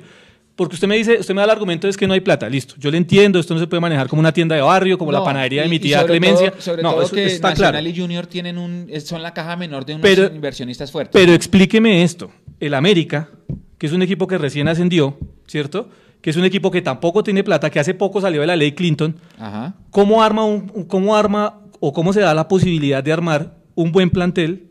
Porque usted me dice, usted me da el argumento es que no hay plata. Listo, yo le entiendo, esto no se puede manejar como una tienda de barrio, como la panadería de mi tía sobre Clemencia. todo- sobre no, todo eso que está Nacional claro. y Junior tienen un, son la caja menor de unos Pero- inversionistas fuertes. Pero explíqueme esto. El América, que es un equipo que recién ascendió, ¿cierto? Que es un equipo que tampoco tiene plata, que hace poco salió de la ley Clinton. Ajá. ¿Cómo arma, un- cómo arma o cómo se da la posibilidad de armar un buen plantel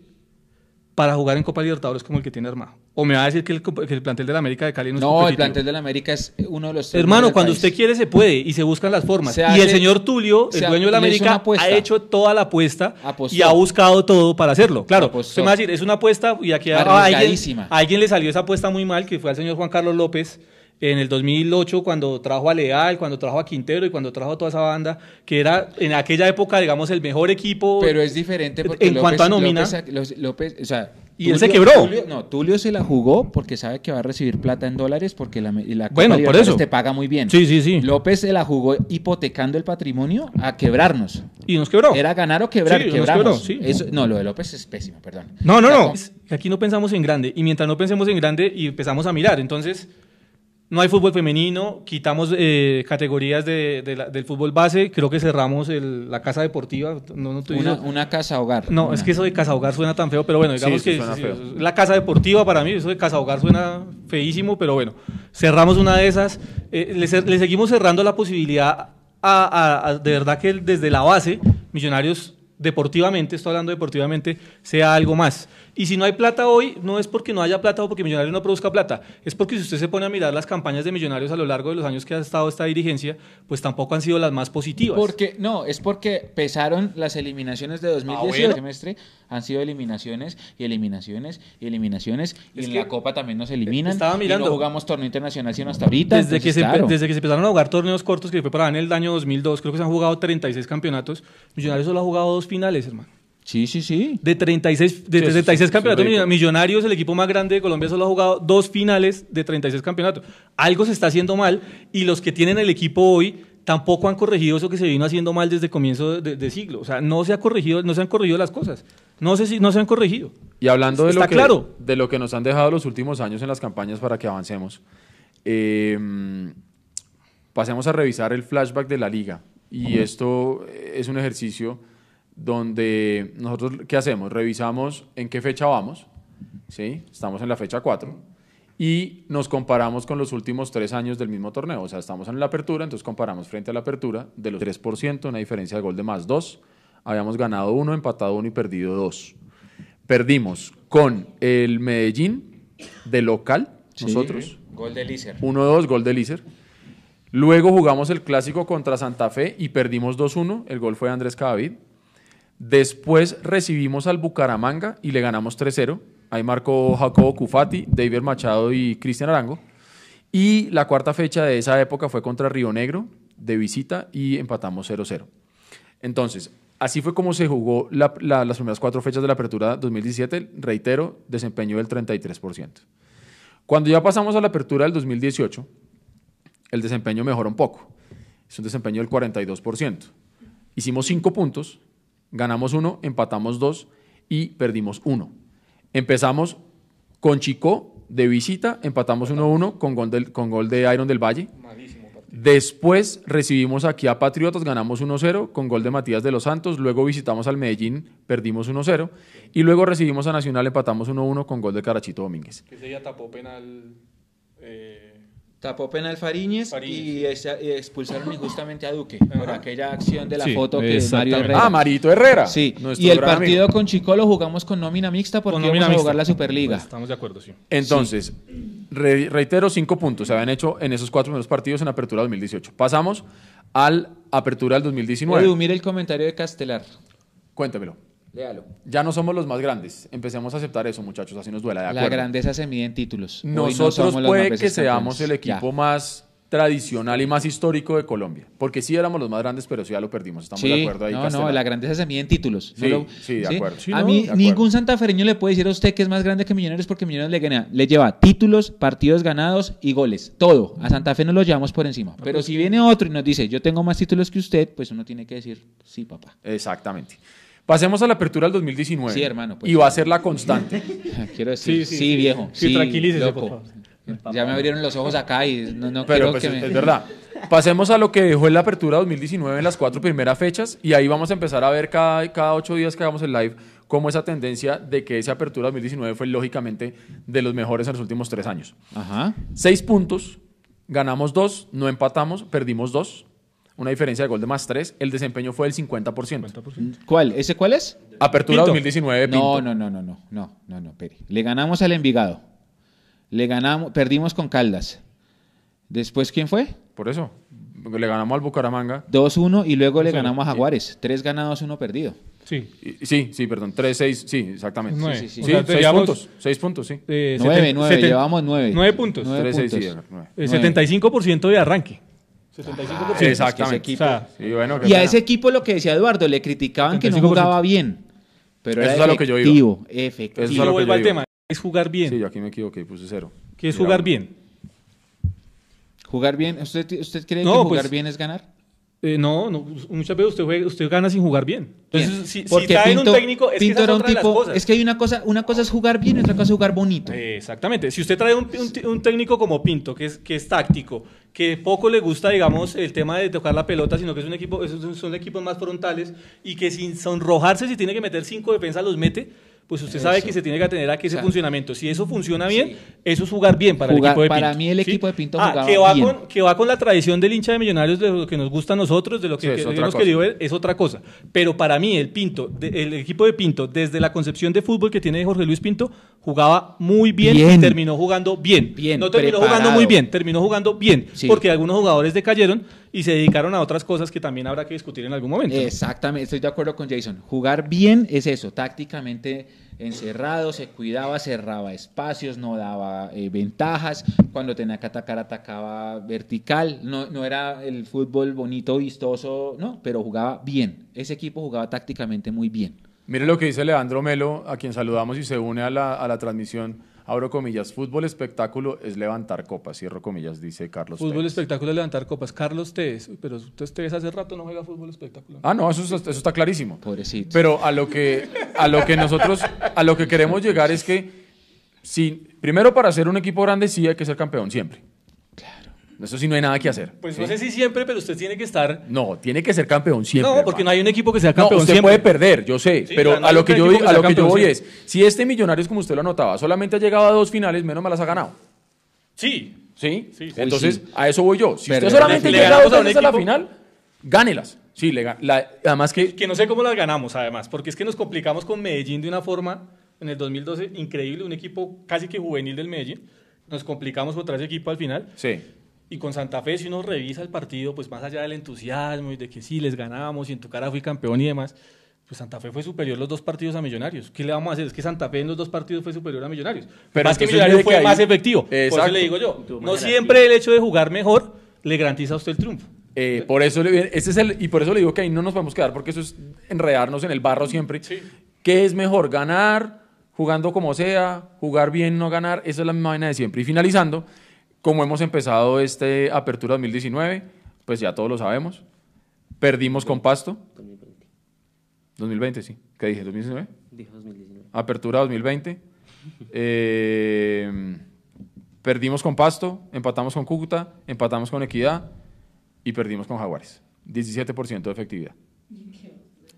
para jugar en Copa Libertadores como el que tiene armado? ¿O me va a decir que el, que el plantel de la América de Cali no es No, el competitivo? plantel de la América es uno de los Hermano, cuando país. usted quiere se puede y se buscan las formas. Se y hace- el señor Tulio, el se dueño de la América, ha hecho toda la apuesta Apostó. y ha buscado todo para hacerlo. Claro, Apostó. usted me va a decir, es una apuesta y aquí a, alguien, a alguien le salió esa apuesta muy mal, que fue al señor Juan Carlos López, en el 2008 cuando trajo a Leal, cuando trajo a Quintero y cuando trajo a toda esa banda, que era en aquella época, digamos, el mejor equipo. Pero es diferente porque en cuanto a nómina. López, López, o sea, y él se quebró. Tulio, no, Tulio se la jugó porque sabe que va a recibir plata en dólares porque la, la bueno, por eso. te paga muy bien. Sí, sí, sí. López se la jugó hipotecando el patrimonio a quebrarnos. Y nos quebró. Era ganar o quebrar, Sí, nos quebramos. quebró, sí. Eso- no, lo de López es pésimo, perdón. No, no, no. Aquí no pensamos en grande. Y mientras no pensemos en grande y empezamos a mirar, entonces no hay fútbol femenino, quitamos eh, categorías de- de la- del fútbol base, creo que cerramos el- la casa deportiva. No, no, te Una, digo- una casa hogar. no Una. es que eso de casa hogar suena tan feo, pero bueno, digamos Sí, que suena sí, la casa deportiva para mí, eso de casa hogar suena feísimo, pero bueno, cerramos una de esas. Eh, le, seguimos cerrando la posibilidad a, a- a- de verdad que el- desde la base, Millonarios deportivamente, estoy hablando deportivamente, sea algo más. Y si no hay plata hoy, no es porque no haya plata o porque Millonarios no produzca plata, es porque si usted se pone a mirar las campañas de Millonarios a lo largo de los años que ha estado esta dirigencia, pues tampoco han sido las más positivas. Porque, no, es porque pesaron las eliminaciones de 2018 bueno. semestre, han sido eliminaciones y eliminaciones y eliminaciones y Es en la Copa también nos eliminan estaba mirando. y no jugamos torneo internacional sino hasta ahorita. Desde, que se, claro. desde que se empezaron a jugar torneos cortos, que fue para en el año 2002, creo que se han jugado 36 campeonatos. Millonarios solo ha jugado dos finales, hermano. Sí, sí, sí. De 36, de Sí, eso 36 es- eso campeonatos. Millonarios, el equipo más grande de Colombia, solo ha jugado dos finales de 36 campeonatos. Algo se está haciendo mal y los que tienen el equipo hoy tampoco han corregido eso que se vino haciendo mal desde comienzo de, de siglo. O sea, no se, ha corregido, no se han corregido las cosas. No sé si no se han corregido. Y hablando de Está lo, que, claro. de lo que nos han dejado los últimos años en las campañas para que avancemos, eh, pasemos a revisar el flashback de la liga. Y esto es un ejercicio donde nosotros, ¿qué hacemos? Revisamos en qué fecha vamos, ¿sí? Estamos en la fecha 4 y nos comparamos con los últimos tres años del mismo torneo. O sea, estamos en la apertura, entonces comparamos frente a la apertura de los 3%, una diferencia de gol de más 2. Habíamos ganado 1, empatado 1 y perdido 2. Perdimos con el Medellín de local, Sí. nosotros, Gol de Lícer. 1-2, gol de Lícer. Luego jugamos el clásico contra Santa Fe y perdimos 2-1. El gol fue de Andrés Cadavid. Después recibimos al Bucaramanga y le ganamos 3-0. Ahí marcó Jacobo Cufati, David Machado y Cristian Arango. Y la cuarta fecha de esa época fue contra Río Negro, de visita, y empatamos 0-0. Entonces, así fue como se jugó la- la- las primeras cuatro fechas de la apertura 2017. Reitero, desempeño del 33%. Cuando ya pasamos a la apertura del 2018, el desempeño mejora un poco. Es un desempeño del 42%. Hicimos cinco puntos, ganamos uno, empatamos dos y perdimos uno. Empezamos con Chico de visita, empatamos 1-1 con, gol del- con gol de Iron del Valle. Después recibimos aquí a Patriotas, ganamos 1-0 con gol de Matías de los Santos. Luego visitamos al Medellín, perdimos 1-0. Y luego recibimos a Nacional, empatamos 1-1 con gol de Carachito Domínguez. Que se ya tapó penal. Tapó penal Fariñez, Fariñez, y, y expulsaron injustamente a Duque por aquella acción de la Sí, foto que Mario. Herrera. Ah, Marito Herrera. Sí, nuestro y el partido amigo. con Chico lo jugamos con nómina mixta porque Con íbamos nómina a mixta. jugar la Superliga. Pues estamos de acuerdo, sí. Entonces, re- reitero, cinco puntos se habían hecho en esos cuatro primeros partidos en Apertura 2018. Pasamos al Apertura del 2019. Edu, mire el comentario de Castelar. Cuéntemelo. Léalo. Ya no somos los más grandes. Empecemos a aceptar eso, muchachos, así nos duela, de La acuerdo. grandeza se mide en títulos. No Nosotros somos los puede que seamos el equipo Ya. más tradicional y más histórico de Colombia. Porque sí éramos los más grandes, pero sí ya lo perdimos. Estamos Sí, de acuerdo ahí, no, no, la grandeza se mide en títulos. Sí, No sí, de acuerdo. Sí, a no, mí acuerdo. ningún santafereño le puede decir a usted que es más grande que Millonarios porque Millonarios le, gana, le lleva títulos, partidos ganados y goles. Todo. A Santa Fe no lo llevamos por encima. Pero si viene otro y nos dice, yo tengo más títulos que usted, pues uno tiene que decir, sí, papá. Exactamente. Pasemos a la Apertura del 2019. Sí, hermano, pues. y va a ser la constante. Quiero decir, Sí, sí, sí, sí. viejo. Sí, Sí, tranquilícese, loco. por favor. Ya me abrieron los ojos acá y no, no Pero quiero pues, que es, me... es verdad. Pasemos a lo que dejó en la apertura 2019 en las cuatro primeras fechas y ahí vamos a empezar a ver cada, cada ocho días que hagamos el live cómo esa tendencia de que esa apertura 2019 fue lógicamente de los mejores en los últimos tres años. Ajá. Seis puntos, ganamos dos, no empatamos, perdimos dos, una diferencia de gol de más tres, el desempeño fue del 50%. ¿Cuál? ¿Ese cuál es? Apertura Pinto. 2019, Pinto. No, no, no, no, no, no, no, no, pere. Le ganamos al Envigado. Le ganamos, perdimos con Caldas. Después, ¿quién fue? Por eso, le ganamos al Bucaramanga. 2-1 y luego le 2-0. ganamos a Jaguares. Tres ganados, uno perdido. Sí. Y- Sí, sí, perdón, 3, 6, sí, exactamente. Nueve. Sí, sí, sí, sí. O sea, seis tendríamos- puntos, 6 puntos, sí. Eh, Nueve, seten- nueve, seten- llevamos nueve. Nueve puntos. Nueve 3, 6, sí, puntos. nueve. Eh, Nueve. 75% de arranque. 75%. Sí, ese exactamente. equipo- O sea, Sí, bueno, Y a pena. ese equipo lo que decía Eduardo, le criticaban que no 75%. jugaba bien. Pero Eso era es a lo que yo iba. efectivo, Eso es efectivo. lo que vuelvo yo al digo. tema. Es jugar bien. Sí, yo aquí me equivoqué, puse cero. ¿Qué es Mira, jugar bueno. bien? ¿Jugar bien? ¿Usted, usted cree No, que jugar pues- bien es ganar? Eh, no, no, muchas veces usted, juega- usted gana sin jugar bien. Entonces, si, si Porque traen Pinto, un técnico, es que Pinto esa es era un otra de las tipo. cosas. Es que hay una cosa, una cosa es jugar bien y otra cosa es jugar bonito. Eh, Exactamente. Si usted trae un, un- un técnico como Pinto, que es, que es táctico, que poco le gusta, digamos, el tema de tocar la pelota, sino que es un equipo, son equipos más frontales y que sin sonrojarse, si tiene que meter cinco defensas, los mete, pues usted sabe que se tiene que atener a que ese O sea, funcionamiento. Si eso funciona bien, sí. eso es jugar bien para Jugar- el equipo de Pinto. para mí el equipo de Pinto Ah, jugaba que va bien. Con, que va con la tradición del hincha de Millonarios, de lo que nos gusta a nosotros, de lo que, Sí, que hemos querido ver, es otra cosa. Pero para mí el Pinto, de- el equipo de Pinto, desde la concepción de fútbol que tiene Jorge Luis Pinto, jugaba muy bien, Bien. y terminó jugando bien. Bien, no terminó preparado. jugando muy bien, terminó jugando bien, Sí. porque algunos jugadores decayeron y se dedicaron a otras cosas que también habrá que discutir en algún momento. Exactamente, estoy de acuerdo con Jason. Jugar bien es eso, tácticamente encerrado, se cuidaba, cerraba espacios, no daba eh, ventajas. Cuando tenía que atacar, atacaba vertical. No, no era el fútbol bonito, vistoso, no, pero jugaba bien. Ese equipo jugaba tácticamente muy bien. Mire lo que dice Leandro Melo, a quien saludamos y se une a la, a la transmisión. Abro comillas, fútbol espectáculo es levantar copas, cierro comillas, dice Carlos. Fútbol Tevez. espectáculo es levantar copas. Carlos Tevez, pero usted Tevez hace rato no juega fútbol espectáculo. Ah, no, eso, está- eso está clarísimo. Pobrecito. Pero a lo que a lo que nosotros a lo que queremos llegar es que si primero para ser un equipo grande sí hay que ser campeón siempre. Eso sí no hay nada que hacer. Pues ¿sí? no sé si siempre, pero usted tiene que estar No, tiene que ser campeón siempre. no, porque no hay un equipo que sea No, campeón usted siempre. puede perder, yo sé, Sí, pero no a lo que yo que a lo que yo voy siempre. es, si este Millonarios como usted lo anotaba, solamente ha llegado a dos finales, menos mal las ha ganado. Sí. ¿Sí? Sí, sí. Entonces, sí. a eso voy yo. Si usted solamente Le llega ganamos dos a un veces a la final, gánelas. Sí, le la- además que Que no sé cómo las ganamos, además, porque es que nos complicamos con Medellín de una forma en el 2012 increíble, un equipo casi que juvenil del Medellín. Nos complicamos contra ese equipo al final. sí. Y con Santa Fe, si uno revisa el partido, pues más allá del entusiasmo y de que sí, les ganábamos y en tu cara fui campeón y demás, pues Santa Fe fue superior los dos partidos a Millonarios. ¿Qué le vamos a hacer? Es que Santa Fe en los dos partidos fue superior a Millonarios. Pero más que Millonarios fue que ahí- más efectivo. Por eso Exacto. le digo yo, no siempre el hecho de jugar mejor le garantiza a usted el triunfo. Eh, por eso le, ese es el, y por eso le digo que ahí no nos podemos quedar porque eso es enredarnos en el barro siempre. Sí. ¿Qué es mejor? ¿Ganar jugando como sea? ¿Jugar bien, no ganar? Esa es la misma vaina de siempre. Y finalizando, como hemos empezado este Apertura 2019, pues ya todos lo sabemos. Perdimos con Pasto. 2020. 2020, sí. ¿Qué dije? ¿2019? Dijo 2019. Apertura 2020. Eh, perdimos con Pasto, empatamos con Cúcuta, empatamos con Equidad y perdimos con Jaguares. 17% de efectividad.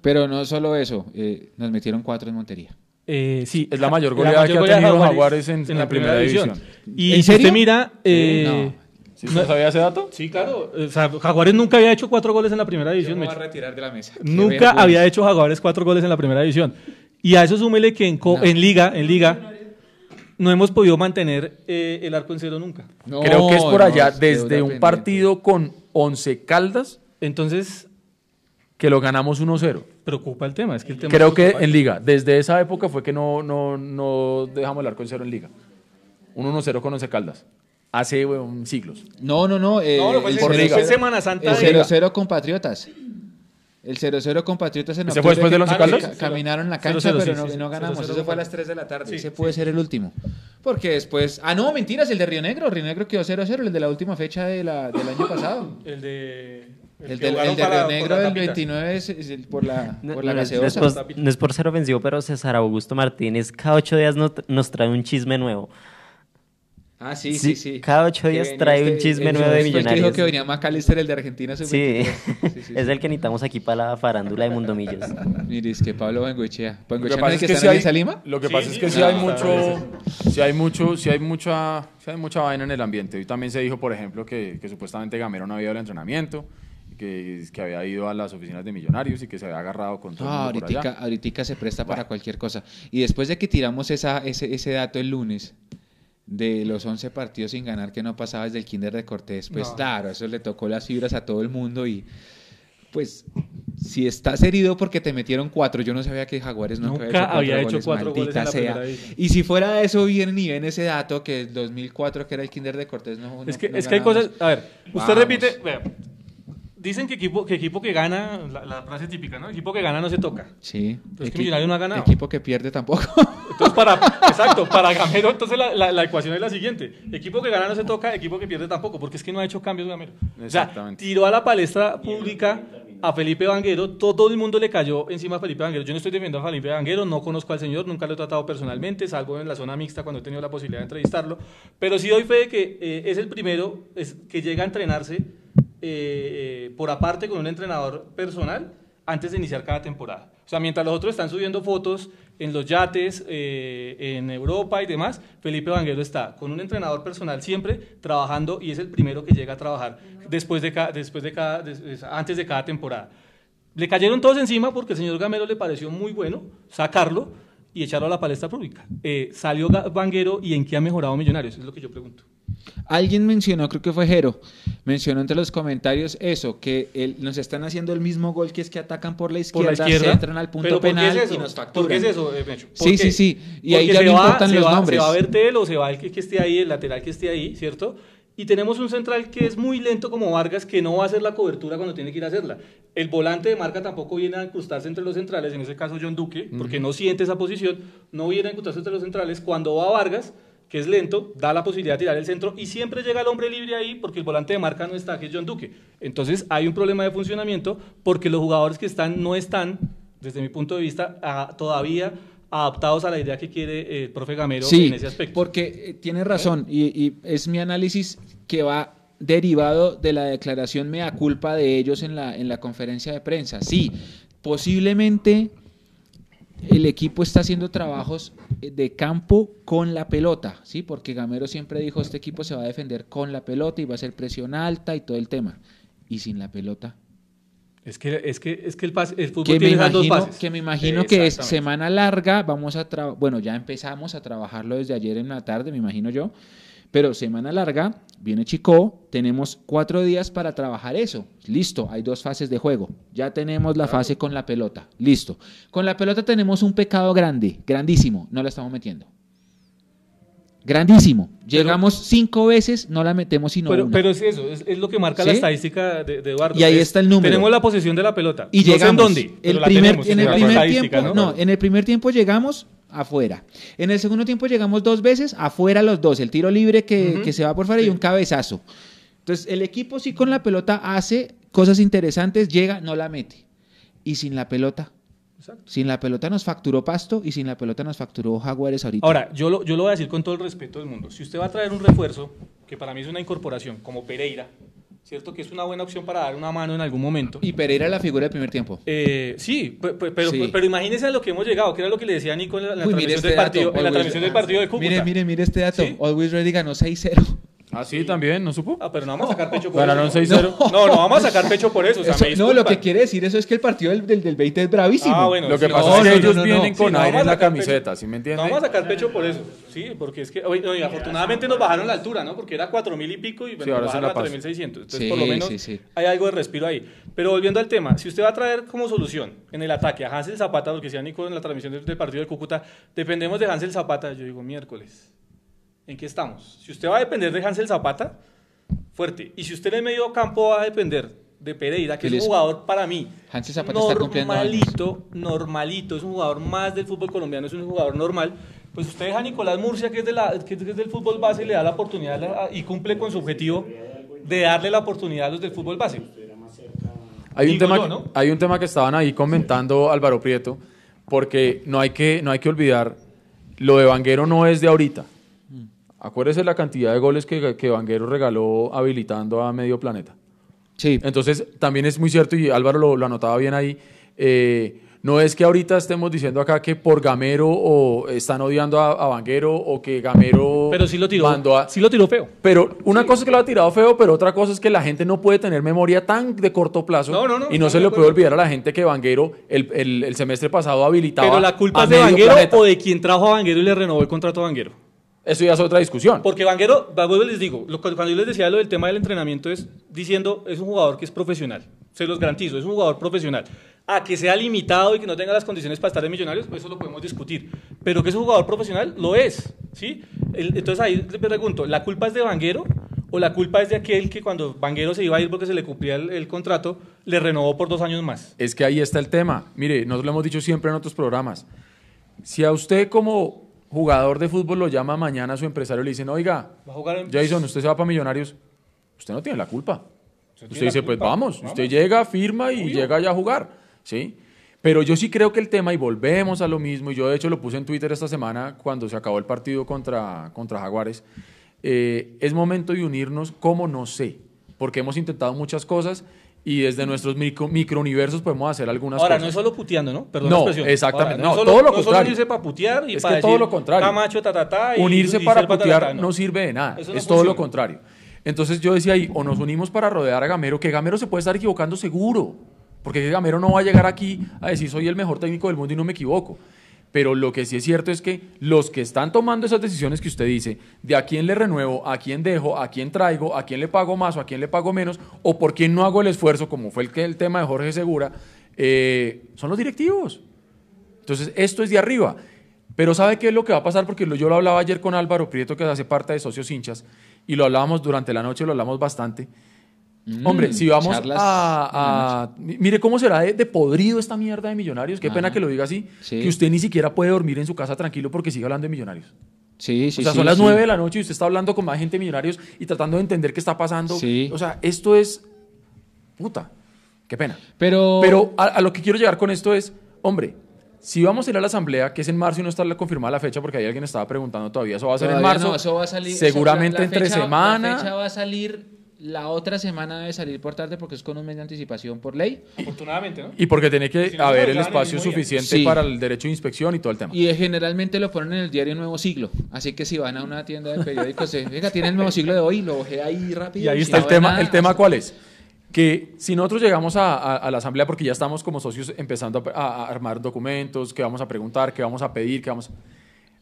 Pero no solo eso, eh, nos metieron cuatro en Montería. Eh, sí, Es la mayor goleada que ha tenido Jaguares en- en la primera división. Y ¿En si serio? usted mira, eh, No. ¿Sí usted sabía ese dato? sí, claro, o sea, Jaguares nunca había hecho cuatro goles en la primera división. me voy a retirar de la mesa. Nunca vergüenza. había hecho Jaguares cuatro goles en la primera división. Y a eso súmele que en, co- No. en liga, en liga, no hemos podido mantener eh, el arco en cero nunca. No, Creo que es por no, allá, desde un pendiente. partido con 11 caldas, Entonces, que lo ganamos 1-0. preocupa el tema. Es que el tema Creo es que en liga, desde esa época fue que no, no, no dejamos el arco en cero en liga. Un 1-0 con 11 caldas. Hace weón, siglos. No, no, no. eh, No, no, fue, el por cero- liga. fue Semana Santa. El de- 0-0 con Patriotas. El 0-0 con Patriotas en ¿Ese fue después Once que Caldas? ca- Caminaron la 0-0, cancha, pero sí, no, sí, sí. no ganamos. 0-0 Eso fue a las 3 de la tarde. Ese puede ser el último. Porque después. Ah, no, mentiras, el de Río Negro. Río Negro quedó 0-0, el de la última fecha de la, del año pasado. El de. El, del- el de Río Negro del tapita. 29 es, es el- por la, No, por la no, no, es gaseosa. por- no es por ser ofensivo, pero César Augusto Martínez cada ocho días no- nos trae un chisme nuevo. Ah, sí, Sí, sí, sí. cada ocho días trae un chisme el- nuevo de fue el que dijo Millonarios. que venía Macalister, el de Argentina. Sí, sub-23. Sí, sí, es sí. el que necesitamos aquí para la farándula de Mundomillos. Mire, es que Pablo Bengoechea. Lo que ¿Bengoechea no es que que está si en hay, Alianza Lima? lo que Sí, pasa sí, es que sí, si hay sí, mucho, si hay mucho, si hay mucha, si hay mucha vaina en el ambiente. Hoy también se dijo, por ejemplo, que, que supuestamente Gamero no había ido al entrenamiento, que, que había ido a las oficinas de Millonarios y que se había agarrado con todo No, el mundo ahorita, se presta para cualquier cosa. Y después de que tiramos esa, ese, ese dato el lunes de los 11 partidos sin ganar que no pasaba desde el Kinder de Cortés, pues No. claro, eso le tocó las fibras a todo el mundo y pues si estás herido porque te metieron cuatro, yo no sabía que Jaguares nunca, Nunca había hecho cuatro goles en la sea. Y si fuera eso, vienen y ven ese dato que el 2004, que era el Kinder de Cortés, no. Es que, no es que hay cosas. A ver, usted Vamos. repite. vea, dicen que equipo, que equipo que gana, la, la frase típica, ¿no? Equipo que gana no se toca. Sí. Pero es que Millonario no ha ganado. Equipo que pierde tampoco. Entonces, para, exacto, para Gamero, entonces la, la- la ecuación es la siguiente. Equipo que gana no se toca, equipo que pierde tampoco, porque es que no ha hecho cambios Gamero. O sea, Exactamente. tiró a la palestra pública a Felipe Vanguero, todo el mundo le cayó encima a Felipe Vanguero. Yo no estoy defendiendo a Felipe Vanguero, no conozco al señor, nunca lo he tratado personalmente, salvo en la zona mixta cuando he tenido la posibilidad de entrevistarlo, pero sí doy fe de que eh, es el primero es, que llega a entrenarse eh, por aparte con un entrenador personal antes de iniciar cada temporada. O sea, mientras los otros están subiendo fotos en los yates, eh, en Europa y demás, Felipe Vanguero está con un entrenador personal siempre trabajando y es el primero que llega a trabajar después de cada, después de cada, antes de cada temporada. Le cayeron todos encima porque el señor Gamero le pareció muy bueno sacarlo y echarlo a la palestra pública. Eh, salió Vanguero y en qué ha mejorado Millonarios, es lo que yo pregunto. Alguien mencionó, creo que fue Jero, mencionó entre los comentarios eso, que el- nos están haciendo el mismo gol que es que atacan por la Por izquierda, la izquierda. se entran al punto ¿Pero por penal es y nos ¿Por facturan. qué es eso, eh, Mecho? ¿Por Sí, sí, sí. Y ahí ya no va- importan se los va- nombres. Se va a Bertel o se va el que, que esté ahí, el lateral que esté ahí, ¿cierto? Y tenemos un central que es muy lento como Vargas, que no va a hacer la cobertura cuando tiene que ir a hacerla. El volante de marca tampoco viene a incrustarse entre los centrales, en ese caso John Duque, porque no siente esa posición, no viene a incrustarse entre los centrales. Cuando va Vargas, que es lento, da la posibilidad de tirar el centro y siempre llega el hombre libre ahí porque el volante de marca no está, que es John Duque. Entonces hay un problema de funcionamiento porque los jugadores que están no están, desde mi punto de vista, a- todavía adaptados a la idea que quiere eh, el profe Gamero Sí, en ese aspecto. porque eh, tiene razón y, y es mi análisis que va derivado de la declaración mea culpa de ellos en la, en la conferencia de prensa. Sí, posiblemente el equipo está haciendo trabajos eh, de campo con la pelota, ¿sí? Porque Gamero siempre dijo, este equipo se va a defender con la pelota y va a ser presión alta y todo el tema. Y sin la pelota. Es que, es que, es que el, pase- el fútbol Que esas dos imagino, fases. que me imagino que es semana larga, vamos a bueno, ya empezamos a trabajarlo desde ayer en la tarde, me imagino yo, pero semana larga, viene Chico, tenemos cuatro días para trabajar eso, listo, hay dos fases de juego, ya tenemos la fase con la pelota, listo. Con la pelota tenemos un pecado grande, grandísimo, no la estamos metiendo. Grandísimo. Llegamos cinco veces, no la metemos sino Pero, una. pero es eso, es, es lo que marca la estadística de, de Eduardo. Y ahí Es- está el número. Tenemos la posesión de la pelota. Y no sé en llegamos. dónde. pero el la primer, tenemos, en el primer tiempo, ¿no? en el primer tiempo llegamos afuera. En el segundo tiempo llegamos dos veces, afuera los dos. El tiro libre que se va por fuera y un cabezazo. Entonces, el equipo sí con la pelota hace cosas interesantes, llega, no la mete. Y sin la pelota. Exacto. Sin la pelota nos facturó Pasto y sin la pelota nos facturó Jaguares ahorita. Ahora, yo lo, yo lo voy a decir con todo el respeto del mundo. Si usted va a traer un refuerzo, que para mí es una incorporación, como Pereira, ¿cierto? Que es una buena opción para dar una mano en algún momento. y Pereira la figura del primer tiempo. Eh, sí, pe- pe- pero, Sí. pero imagínense a lo que hemos llegado, que era lo que le decía Nico en la, en la Uy, mire transmisión, este del partido, en la transmisión del partido de Cúcuta. Mire, mire, mire este dato. ¿Sí? Always Ready ganó 6-0. Ah, sí, también, ¿no supo? Ah, pero no vamos a sacar pecho por Ganaron eso. 6-0. ¿no? No, no, vamos a sacar pecho por eso. o sea, Eso- me no, lo que quiere decir eso es que el partido del, del, del 20 es bravísimo. Ah, bueno. Lo que sí, pasa no, es que no, ellos no, no, vienen no. con Sí, no, aire vamos en a la sacar camiseta, pecho. ¿sí me No entiende? vamos a sacar pecho por eso, sí, porque es que, oye, no, y afortunadamente nos bajaron la altura, ¿no? Porque era 4.000 y pico y Sí, nos ahora se bajaron la a paso. 3.600. Entonces, Sí, por lo menos sí, sí. hay algo de respiro ahí. Pero volviendo al tema, si usted va a traer como solución en el ataque a Hansel Zapata, lo que decía Nico en la transmisión del, del partido de Cúcuta, dependemos de Hansel Zapata, yo digo miércoles. ¿En qué estamos? Si usted va a depender de Hansel Zapata, fuerte. Y si usted en el medio campo va a depender de Pereira, que ¿Qué es un jugador para mí Hansel Zapata está cumpliendo años. normalito, normalito, es un jugador más del fútbol colombiano, es un jugador normal, pues usted deja a Nicolás Murcia, que es, de la, que es del fútbol base, y le da la oportunidad a- y cumple con su objetivo de darle la oportunidad a los del fútbol base. Hay un, tema, yo, ¿no? hay un tema que estaban ahí comentando Álvaro Prieto, porque no hay que, no hay que olvidar, lo de Vanguero no es de ahorita. Acuérdese la cantidad de goles que, que Vanguero regaló habilitando a medio planeta. Sí. Entonces, también es muy cierto, y Álvaro lo, lo anotaba bien ahí, eh, no es que ahorita estemos diciendo acá que por Gamero o están odiando a, a Vanguero o que Gamero Pero sí lo tiró, mandó a... sí lo tiró feo. Pero una cosa es que lo ha tirado feo, pero otra cosa es que la gente no puede tener memoria tan de corto plazo. No, no, no, y no se le puede olvidar a la gente que Vanguero el, el- el semestre pasado habilitaba. Pero la culpa a es de Vanguero planeta. o de quien trajo a Vanguero y le renovó el contrato a Vanguero. Eso ya es otra discusión. Porque Vanguero, vuelvo les digo, lo- cuando yo les decía lo del tema del entrenamiento es diciendo, es un jugador que es profesional, se los garantizo, es un jugador profesional. A que sea limitado y que no tenga las condiciones para estar en Millonarios, pues eso lo podemos discutir. Pero que es un jugador profesional, lo es. ¿sí? Entonces ahí le pregunto, ¿la culpa es de Vanguero o la culpa es de aquel que cuando Vanguero se iba a ir porque se le cumplía el, el contrato, le renovó por dos años más? Es que ahí está el tema. Mire, nosotros lo hemos dicho siempre en otros programas. Si a usted como jugador de fútbol lo llama mañana a su empresario y le dicen, oiga, Va a jugar en- Jason, usted se va para Millonarios, usted no tiene la culpa. Usted, dice, pues culpa, vamos, vamos. usted llega, firma y llega ya a jugar, ¿sí? Pero yo sí creo que el tema, y volvemos a lo mismo, y yo de hecho lo puse en Twitter esta semana cuando se acabó el partido contra, contra Jaguares, eh, es momento de unirnos como no sé, porque hemos intentado muchas cosas y desde nuestros micro, microuniversos podemos hacer algunas Ahora, cosas. no es solo puteando, ¿no? Perdón No, la exactamente. Ahora, No, solo- todo lo no contrario. solo unirse para putear y Es para que todo lo contrario. Camacho, ta, ta, ta, y- Unirse y para ta, ta, putear ta, no. sirve de nada. Es todo lo contrario. Entonces yo decía ahí, o nos unimos para rodear a Gamero, que Gamero se puede estar equivocando seguro. Porque Gamero no va a llegar aquí a decir soy el mejor técnico del mundo y no me equivoco. Pero lo que sí es cierto es que los que están tomando esas decisiones que usted dice, de a quién le renuevo, a quién dejo, a quién traigo, a quién le pago más o a quién le pago menos, o por quién no hago el esfuerzo, como fue el, que, el tema de Jorge Segura, eh, son los directivos. Entonces, esto es de arriba. Pero ¿sabe qué es lo que va a pasar? Porque yo lo hablaba ayer con Álvaro Prieto, que hace parte de Socios Hinchas, y lo hablábamos durante la noche, lo hablamos bastante. Hombre, si vamos Mm, a, a- mi- Mire cómo será de, de podrido esta mierda de millonarios. Qué pena que lo diga así. Sí. Que usted ni siquiera puede dormir en su casa tranquilo porque sigue hablando de millonarios. Sí, sí, o sea, sí, son las sí. nueve de la noche y usted está hablando con más gente de millonarios y tratando de entender qué está pasando. Sí. O sea, esto es. Puta. Qué pena. Pero, Pero a, a lo que quiero llegar con esto es, hombre, si vamos a ir a la asamblea, que es en marzo y no está confirmada la fecha, porque ahí alguien estaba preguntando todavía, eso va a ser en marzo. no, eso va a salir- seguramente eso- la- la entre fecha- semana. La fecha va a salir, la otra semana debe salir por tarde porque es con un mes de anticipación por ley. Afortunadamente, ¿no? Y porque tiene que Si no, haber el espacio suficiente Sí. para el derecho de inspección y todo el tema. Y eh, generalmente lo ponen en el diario Nuevo Siglo. Así que si van a una tienda de periódicos, se, venga, tiene el Nuevo Siglo de hoy, lo bajé ahí rápido. Y ahí si está el no tema, nada, el tema hasta- cuál es? Que si nosotros llegamos a, a- a la asamblea, porque ya estamos como socios empezando a, a armar documentos, que vamos a preguntar, que vamos a pedir, que vamos...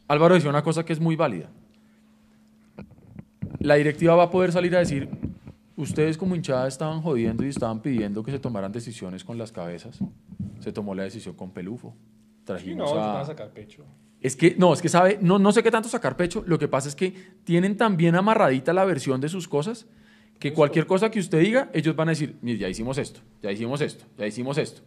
Álvaro decía una cosa que es muy válida. La directiva va a poder salir a decir, ustedes como hinchada estaban jodiendo y estaban pidiendo que se tomaran decisiones con las cabezas. Se tomó la decisión con Pelufo. Sí, Trajimos no, te a... van a sacar pecho. Es que, no, es que sabe, no, no sé qué tanto sacar pecho, lo que pasa es que tienen tan bien amarradita la versión de sus cosas que cualquier cosa que usted diga, ellos van a decir, mire, ya hicimos esto, ya hicimos esto, ya hicimos esto.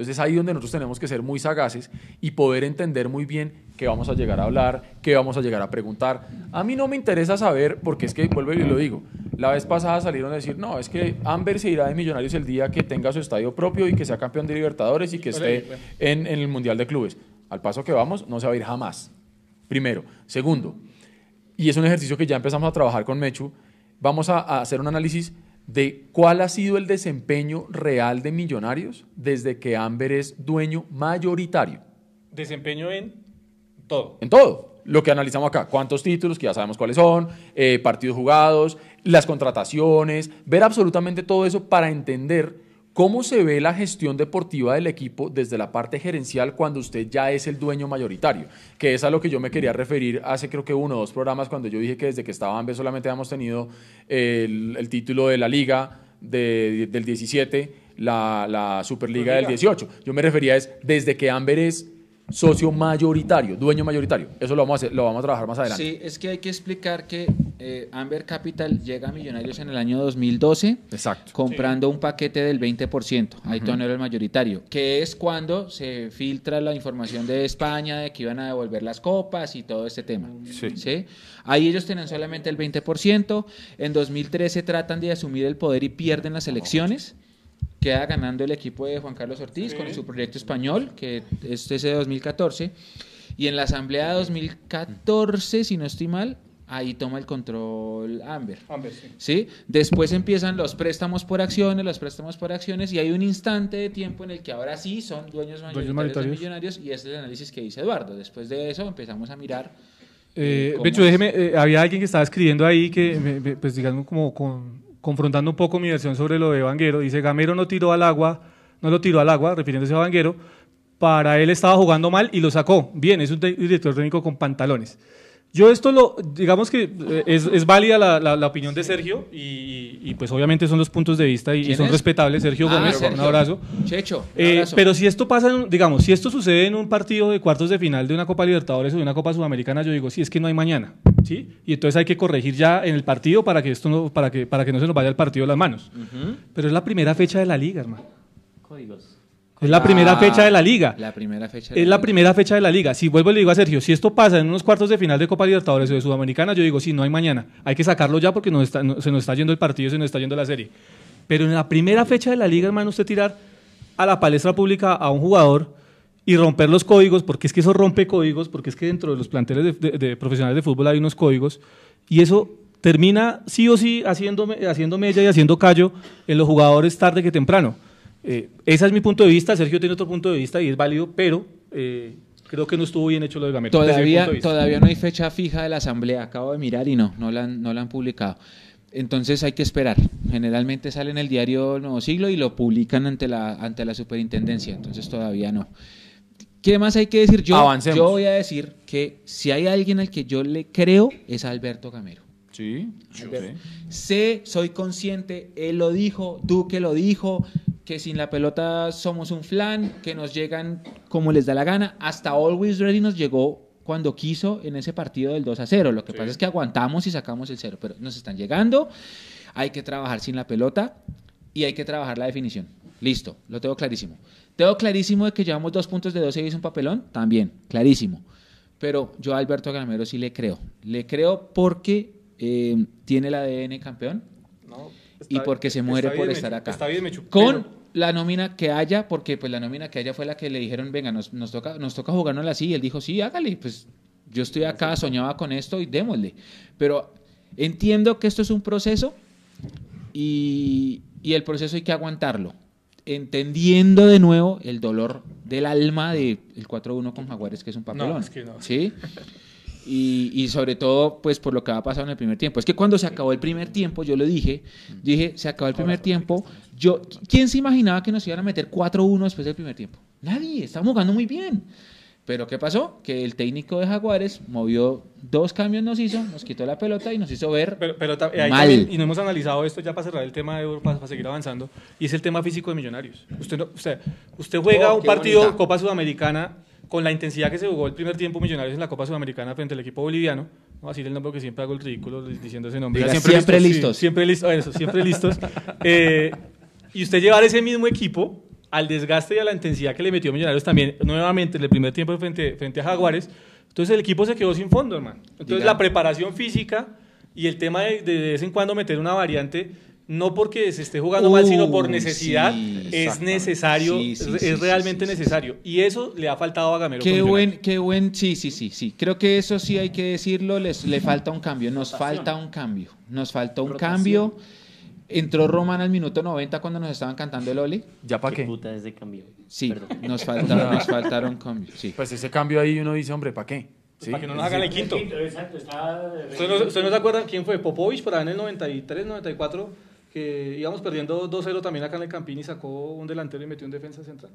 Entonces es ahí donde nosotros tenemos que ser muy sagaces y poder entender muy bien qué vamos a llegar a hablar, qué vamos a llegar a preguntar. A mí no me interesa saber, porque es que, vuelvo y lo digo, la vez pasada salieron a decir, no, es que Amber se irá de Millonarios el día que tenga su estadio propio y que sea campeón de Libertadores y que esté en, en el Mundial de Clubes. Al paso que vamos, no se va a ir jamás. Primero. Segundo, y es un ejercicio que ya empezamos a trabajar con Mechu, vamos a, a hacer un análisis de cuál ha sido el desempeño real de Millonarios desde que Amber es dueño mayoritario. Desempeño en todo. En todo. Lo que analizamos acá, cuántos títulos, que ya sabemos cuáles son, eh, partidos jugados, las contrataciones, ver absolutamente todo eso para entender cómo se ve la gestión deportiva del equipo desde la parte gerencial cuando usted ya es el dueño mayoritario, que es a lo que yo me quería referir hace creo que uno o dos programas cuando yo dije que desde que estaba Amber solamente habíamos tenido el, el título de la liga de- del 17, la, la Superliga del Superliga. 18. Yo me refería es desde que Amber es socio mayoritario, dueño mayoritario. Eso lo vamos a, hacer- lo vamos a trabajar más adelante. Sí, es que hay que explicar que eh, Amber Capital llega a Millonarios en el año 2012 Exacto. comprando un paquete del 20%, ahí no era el mayoritario, que es cuando se filtra la información de España de que iban a devolver las copas y todo este tema. Sí. ¿sí? Ahí ellos tienen solamente el 20%, en 2013 tratan de asumir el poder y pierden las elecciones. Queda ganando el equipo de Juan Carlos Ortiz con su proyecto español, que es ese de 2014. Y en la asamblea de 2014, si no estoy mal, ahí toma el control Amber. Amber, sí. ¿sí? Después empiezan los préstamos por acciones, los préstamos por acciones, y hay un instante de tiempo en el que ahora sí son dueños mayoritarios, de mayoritarios. millonarios, y ese es el análisis que dice Eduardo. Después de eso empezamos a mirar. Eh, ¿Cómo Becho, es? déjeme, eh, había alguien que estaba escribiendo ahí que, me- me- pues digamos, como con- confrontando un poco mi versión sobre lo de Vanguero. Dice, Gamero no tiró al agua, no lo tiró al agua, refiriéndose a Vanguero, para él estaba jugando mal y lo sacó. Bien, es un director técnico con pantalones. Yo esto lo, digamos que eh, es, es válida la, la- la opinión de Sergio y, y, pues obviamente son los puntos de vista y, y ¿Quién son es? respetables. Sergio Ah, Gómez, Sergio. un abrazo. Checho, un Eh, pero si esto pasa, en- digamos, si esto sucede en un partido de cuartos de final de una Copa Libertadores o de una Copa Sudamericana, yo digo, sí, es que no hay mañana, ¿sí? Y entonces hay que corregir ya en el partido para que esto no, para que, para que no se nos vaya el partido de las manos. Pero es la primera fecha de la liga, hermano. Códigos. Es la primera fecha de la liga. La primera fecha. Es la primera fecha de la liga. Si vuelvo y le digo a Sergio, si esto pasa en unos cuartos de final de Copa Libertadores o de Sudamericana, yo digo, sí, no hay mañana. Hay que sacarlo ya porque nos está- no- se nos está yendo el partido, se nos está yendo la serie. Pero en la primera fecha de la liga, hermano, usted tirar a la palestra pública a un jugador y romper los códigos, porque es que eso rompe códigos, porque es que dentro de los planteles de, de- de profesionales de fútbol hay unos códigos, y eso termina sí o sí haciendo, haciendo mella y haciendo callo en los jugadores tarde que temprano. Eh, ese es mi punto de vista, Sergio tiene otro punto de vista y es válido, pero eh, creo que no estuvo bien hecho lo de Gamero. Todavía, de todavía no hay fecha fija de la asamblea. Acabo de mirar y no, no la han, no la han publicado. Entonces hay que esperar. Generalmente sale en el diario El Nuevo Siglo y lo publican ante la, ante la superintendencia. Entonces todavía no. ¿Qué más hay que decir? Yo, Avancemos. yo voy a decir que si hay alguien al que yo le creo es a Alberto Gamero. Sí, sí. Sé, soy consciente, él lo dijo, Duque lo dijo, que sin la pelota somos un flan, que nos llegan como les da la gana. Hasta Always Ready nos llegó cuando quiso en ese partido del 2 a 0. Lo que pasa es que aguantamos y sacamos el 0, pero nos están llegando. Hay que trabajar sin la pelota y hay que trabajar la definición. Listo, lo tengo clarísimo. Tengo clarísimo de que llevamos dos puntos de 12 y es un papelón, también, clarísimo. Pero yo a Alberto Gamero sí le creo. Le creo porque eh, tiene el ADN campeón No, y porque se muere por bien, estar acá. Está bien, Mechu, Con la nómina que haya, porque pues la nómina que haya fue la que le dijeron, venga, nos, nos toca, nos toca jugárnosla así. Y él dijo, sí, hágale, pues yo estoy acá, soñaba con esto y démosle. Pero entiendo que esto es un proceso y, y el proceso hay que aguantarlo. Entendiendo de nuevo el dolor del alma del 4-1 con Jaguares, que es un papelón. es que no. ¿Sí? Y, y sobre todo, pues por lo que va a pasar en el primer tiempo. Es que cuando se acabó el primer tiempo, yo lo dije, dije, se acabó el primer tiempo. Yo, ¿Quién se imaginaba que nos iban a meter 4-1 después del primer tiempo? Nadie, estamos jugando muy bien. Pero ¿qué pasó? Que el técnico de Jaguares movió dos cambios, nos hizo, nos quitó la pelota y nos hizo ver Pero, pero ta- ahí mal. también, y no hemos analizado esto ya para cerrar el tema de Euro, para, seguir avanzando, y es el tema físico de Millonarios. Usted, no- usted, usted juega Oh, un partido bonita. Copa Sudamericana con la intensidad que se jugó el primer tiempo Millonarios en la Copa Sudamericana frente al equipo boliviano. No voy a decir el nombre que siempre hago el ridículo diciendo ese nombre. Diga, Ya siempre sí, listos. siempre listos. Eso, siempre listos. Eh, y usted llevar ese mismo equipo al desgaste y a la intensidad que le metió Millonarios también nuevamente en el primer tiempo frente, frente a Jaguares. Entonces el equipo se quedó sin fondo, hermano. Entonces Diga. la preparación física y el tema de, de vez en cuando meter una variante, no porque se esté jugando mal, sino por necesidad, sí, es necesario, Sí, sí, es realmente sí, sí, necesario. Y eso le ha faltado a Gamero. Qué buen, qué buen, sí, sí, sí, sí. Creo que eso sí hay que decirlo, les, le falta un cambio, nos falta un cambio, nos faltó un cambio. Entró Román al minuto 90 cuando nos estaban cantando el Oli. ¿Ya para ¿Qué qué? puta ese cambio? Sí, Perdón. nos faltaron, nos faltaron cambios, sí. Pues ese cambio ahí uno dice, hombre, ¿para qué? ¿Sí? Para que no nos hagan el quinto. Exacto, está. ¿Usted no, se acuerda quién fue? Popovich, por ahí en el 93, 94, que íbamos perdiendo 2-0 también acá en el Campín y sacó un delantero y metió un defensa central.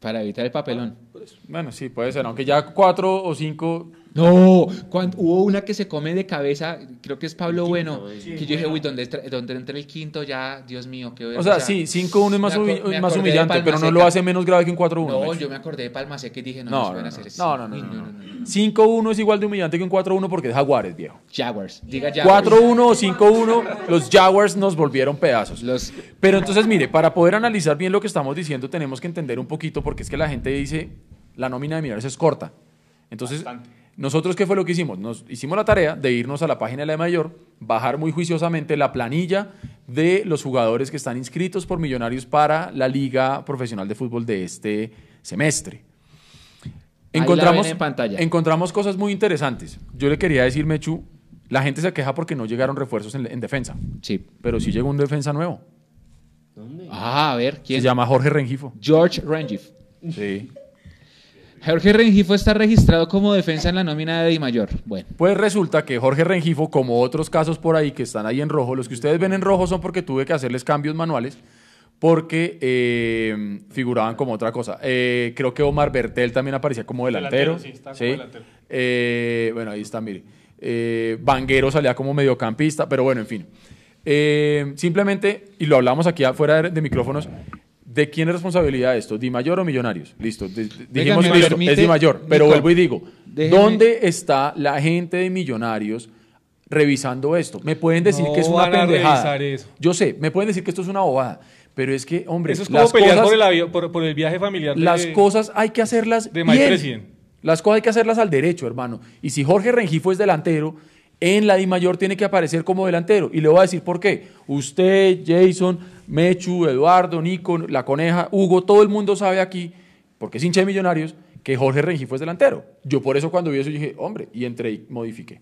Para evitar el papelón. Eso. Bueno, sí, puede ser, aunque ya cuatro o cinco... No, cuando, hubo una que se come de cabeza, creo que es Pablo Bueno, quinto, que sí, yo dije, uy, donde, entra- donde entra el quinto ya, Dios mío, qué O sea, sí, 5-1 es más, más humillante, pero no Palma lo Seca. hace menos grave que un 4-1. No, yo me acordé de Palmasé que dije, no, No, no, pueden no, hacer eso. no, no, no, Uy, no, no. 5-1 es igual de humillante que un 4-1 porque es Jaguares, viejo. Jaguars, diga Jaguars. 4-1 o 5-1, los Jaguars nos volvieron pedazos. Los, Pero entonces, mire, para poder analizar bien lo que estamos diciendo, tenemos que entender un poquito, porque es que la gente dice, la nómina de Millonarios es corta. Entonces, nosotros, ¿qué fue lo que hicimos? Nos hicimos la tarea de irnos a la página de la mayor, bajar muy juiciosamente la planilla de los jugadores que están inscritos por Millonarios para la Liga Profesional de Fútbol de este semestre. Encontramos, en pantalla. encontramos cosas muy interesantes. Yo le quería decir, Mechu, la gente se queja porque no llegaron refuerzos en, en defensa, sí. pero sí llegó un defensa nuevo. ¿Dónde? Ah, a ver, Se ¿quién? llama Jorge Rengifo. George Rengif. Sí. Jorge Rengifo está registrado como defensa en la nómina de Di Mayor. Bueno, Pues resulta que Jorge Rengifo, como otros casos por ahí que están ahí en rojo, los que ustedes ven en rojo son porque tuve que hacerles cambios manuales porque eh, figuraban como otra cosa. Eh, creo que Omar Bertel también aparecía como delantero. Delantero, sí, está como ¿sí? delantero. Eh, bueno, ahí está, mire. Eh, Vanguero salía como mediocampista, pero bueno, en fin. Eh, simplemente, y lo hablamos aquí afuera de, de micrófonos, ¿de quién es responsabilidad esto? ¿Di Mayor o Millonarios? Listo, de- de- dijimos ¿me listo, permite? es Di Mayor, pero Nico, vuelvo y digo, déjeme- ¿dónde está la gente de Millonarios revisando esto? Me pueden decir No que es una pendejada. eso. Yo sé, me pueden decir que esto es una bobada, pero es que, hombre, Eso es como las pelear cosas- por, el por, por el viaje familiar. de- las cosas hay que hacerlas de bien. Las cosas hay que hacerlas al derecho, hermano. Y si Jorge Rengifo es delantero, en la Di Mayor tiene que aparecer como delantero. Y le voy a decir por qué. Usted, Jason, Mechu, Eduardo, Nico, La Coneja, Hugo, todo el mundo sabe aquí, porque es hincha de Millonarios, que Jorge Rengifo es delantero. Yo por eso cuando vi eso dije, hombre, y entré y modifiqué.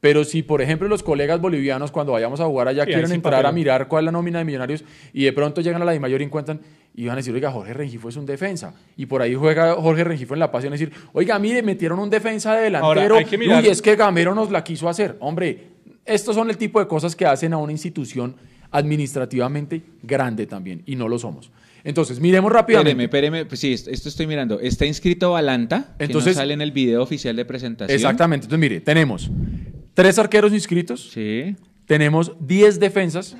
Pero si, por ejemplo, los colegas bolivianos cuando vayamos a jugar allá Sí, quieren entrar a mirar cuál es la nómina de Millonarios y de pronto llegan a la Di Mayor y encuentran y van a decir, oiga, Jorge Rengifo es un defensa. Y por ahí juega Jorge Rengifo en La Paz y decir, oiga, mire, metieron un defensa de delantero. Ahora, que mirar- Uy, es que Gamero nos la quiso hacer. Hombre, estos son el tipo de cosas que hacen a una institución administrativamente grande también y no lo somos. Entonces, miremos rápidamente. Espéreme, espéreme. Pues sí, esto esto estoy mirando. Está inscrito Balanta, que Entonces- no sale en el video oficial de presentación. Exactamente. Entonces, mire, tenemos tres arqueros inscritos. Sí. Tenemos 10 defensas,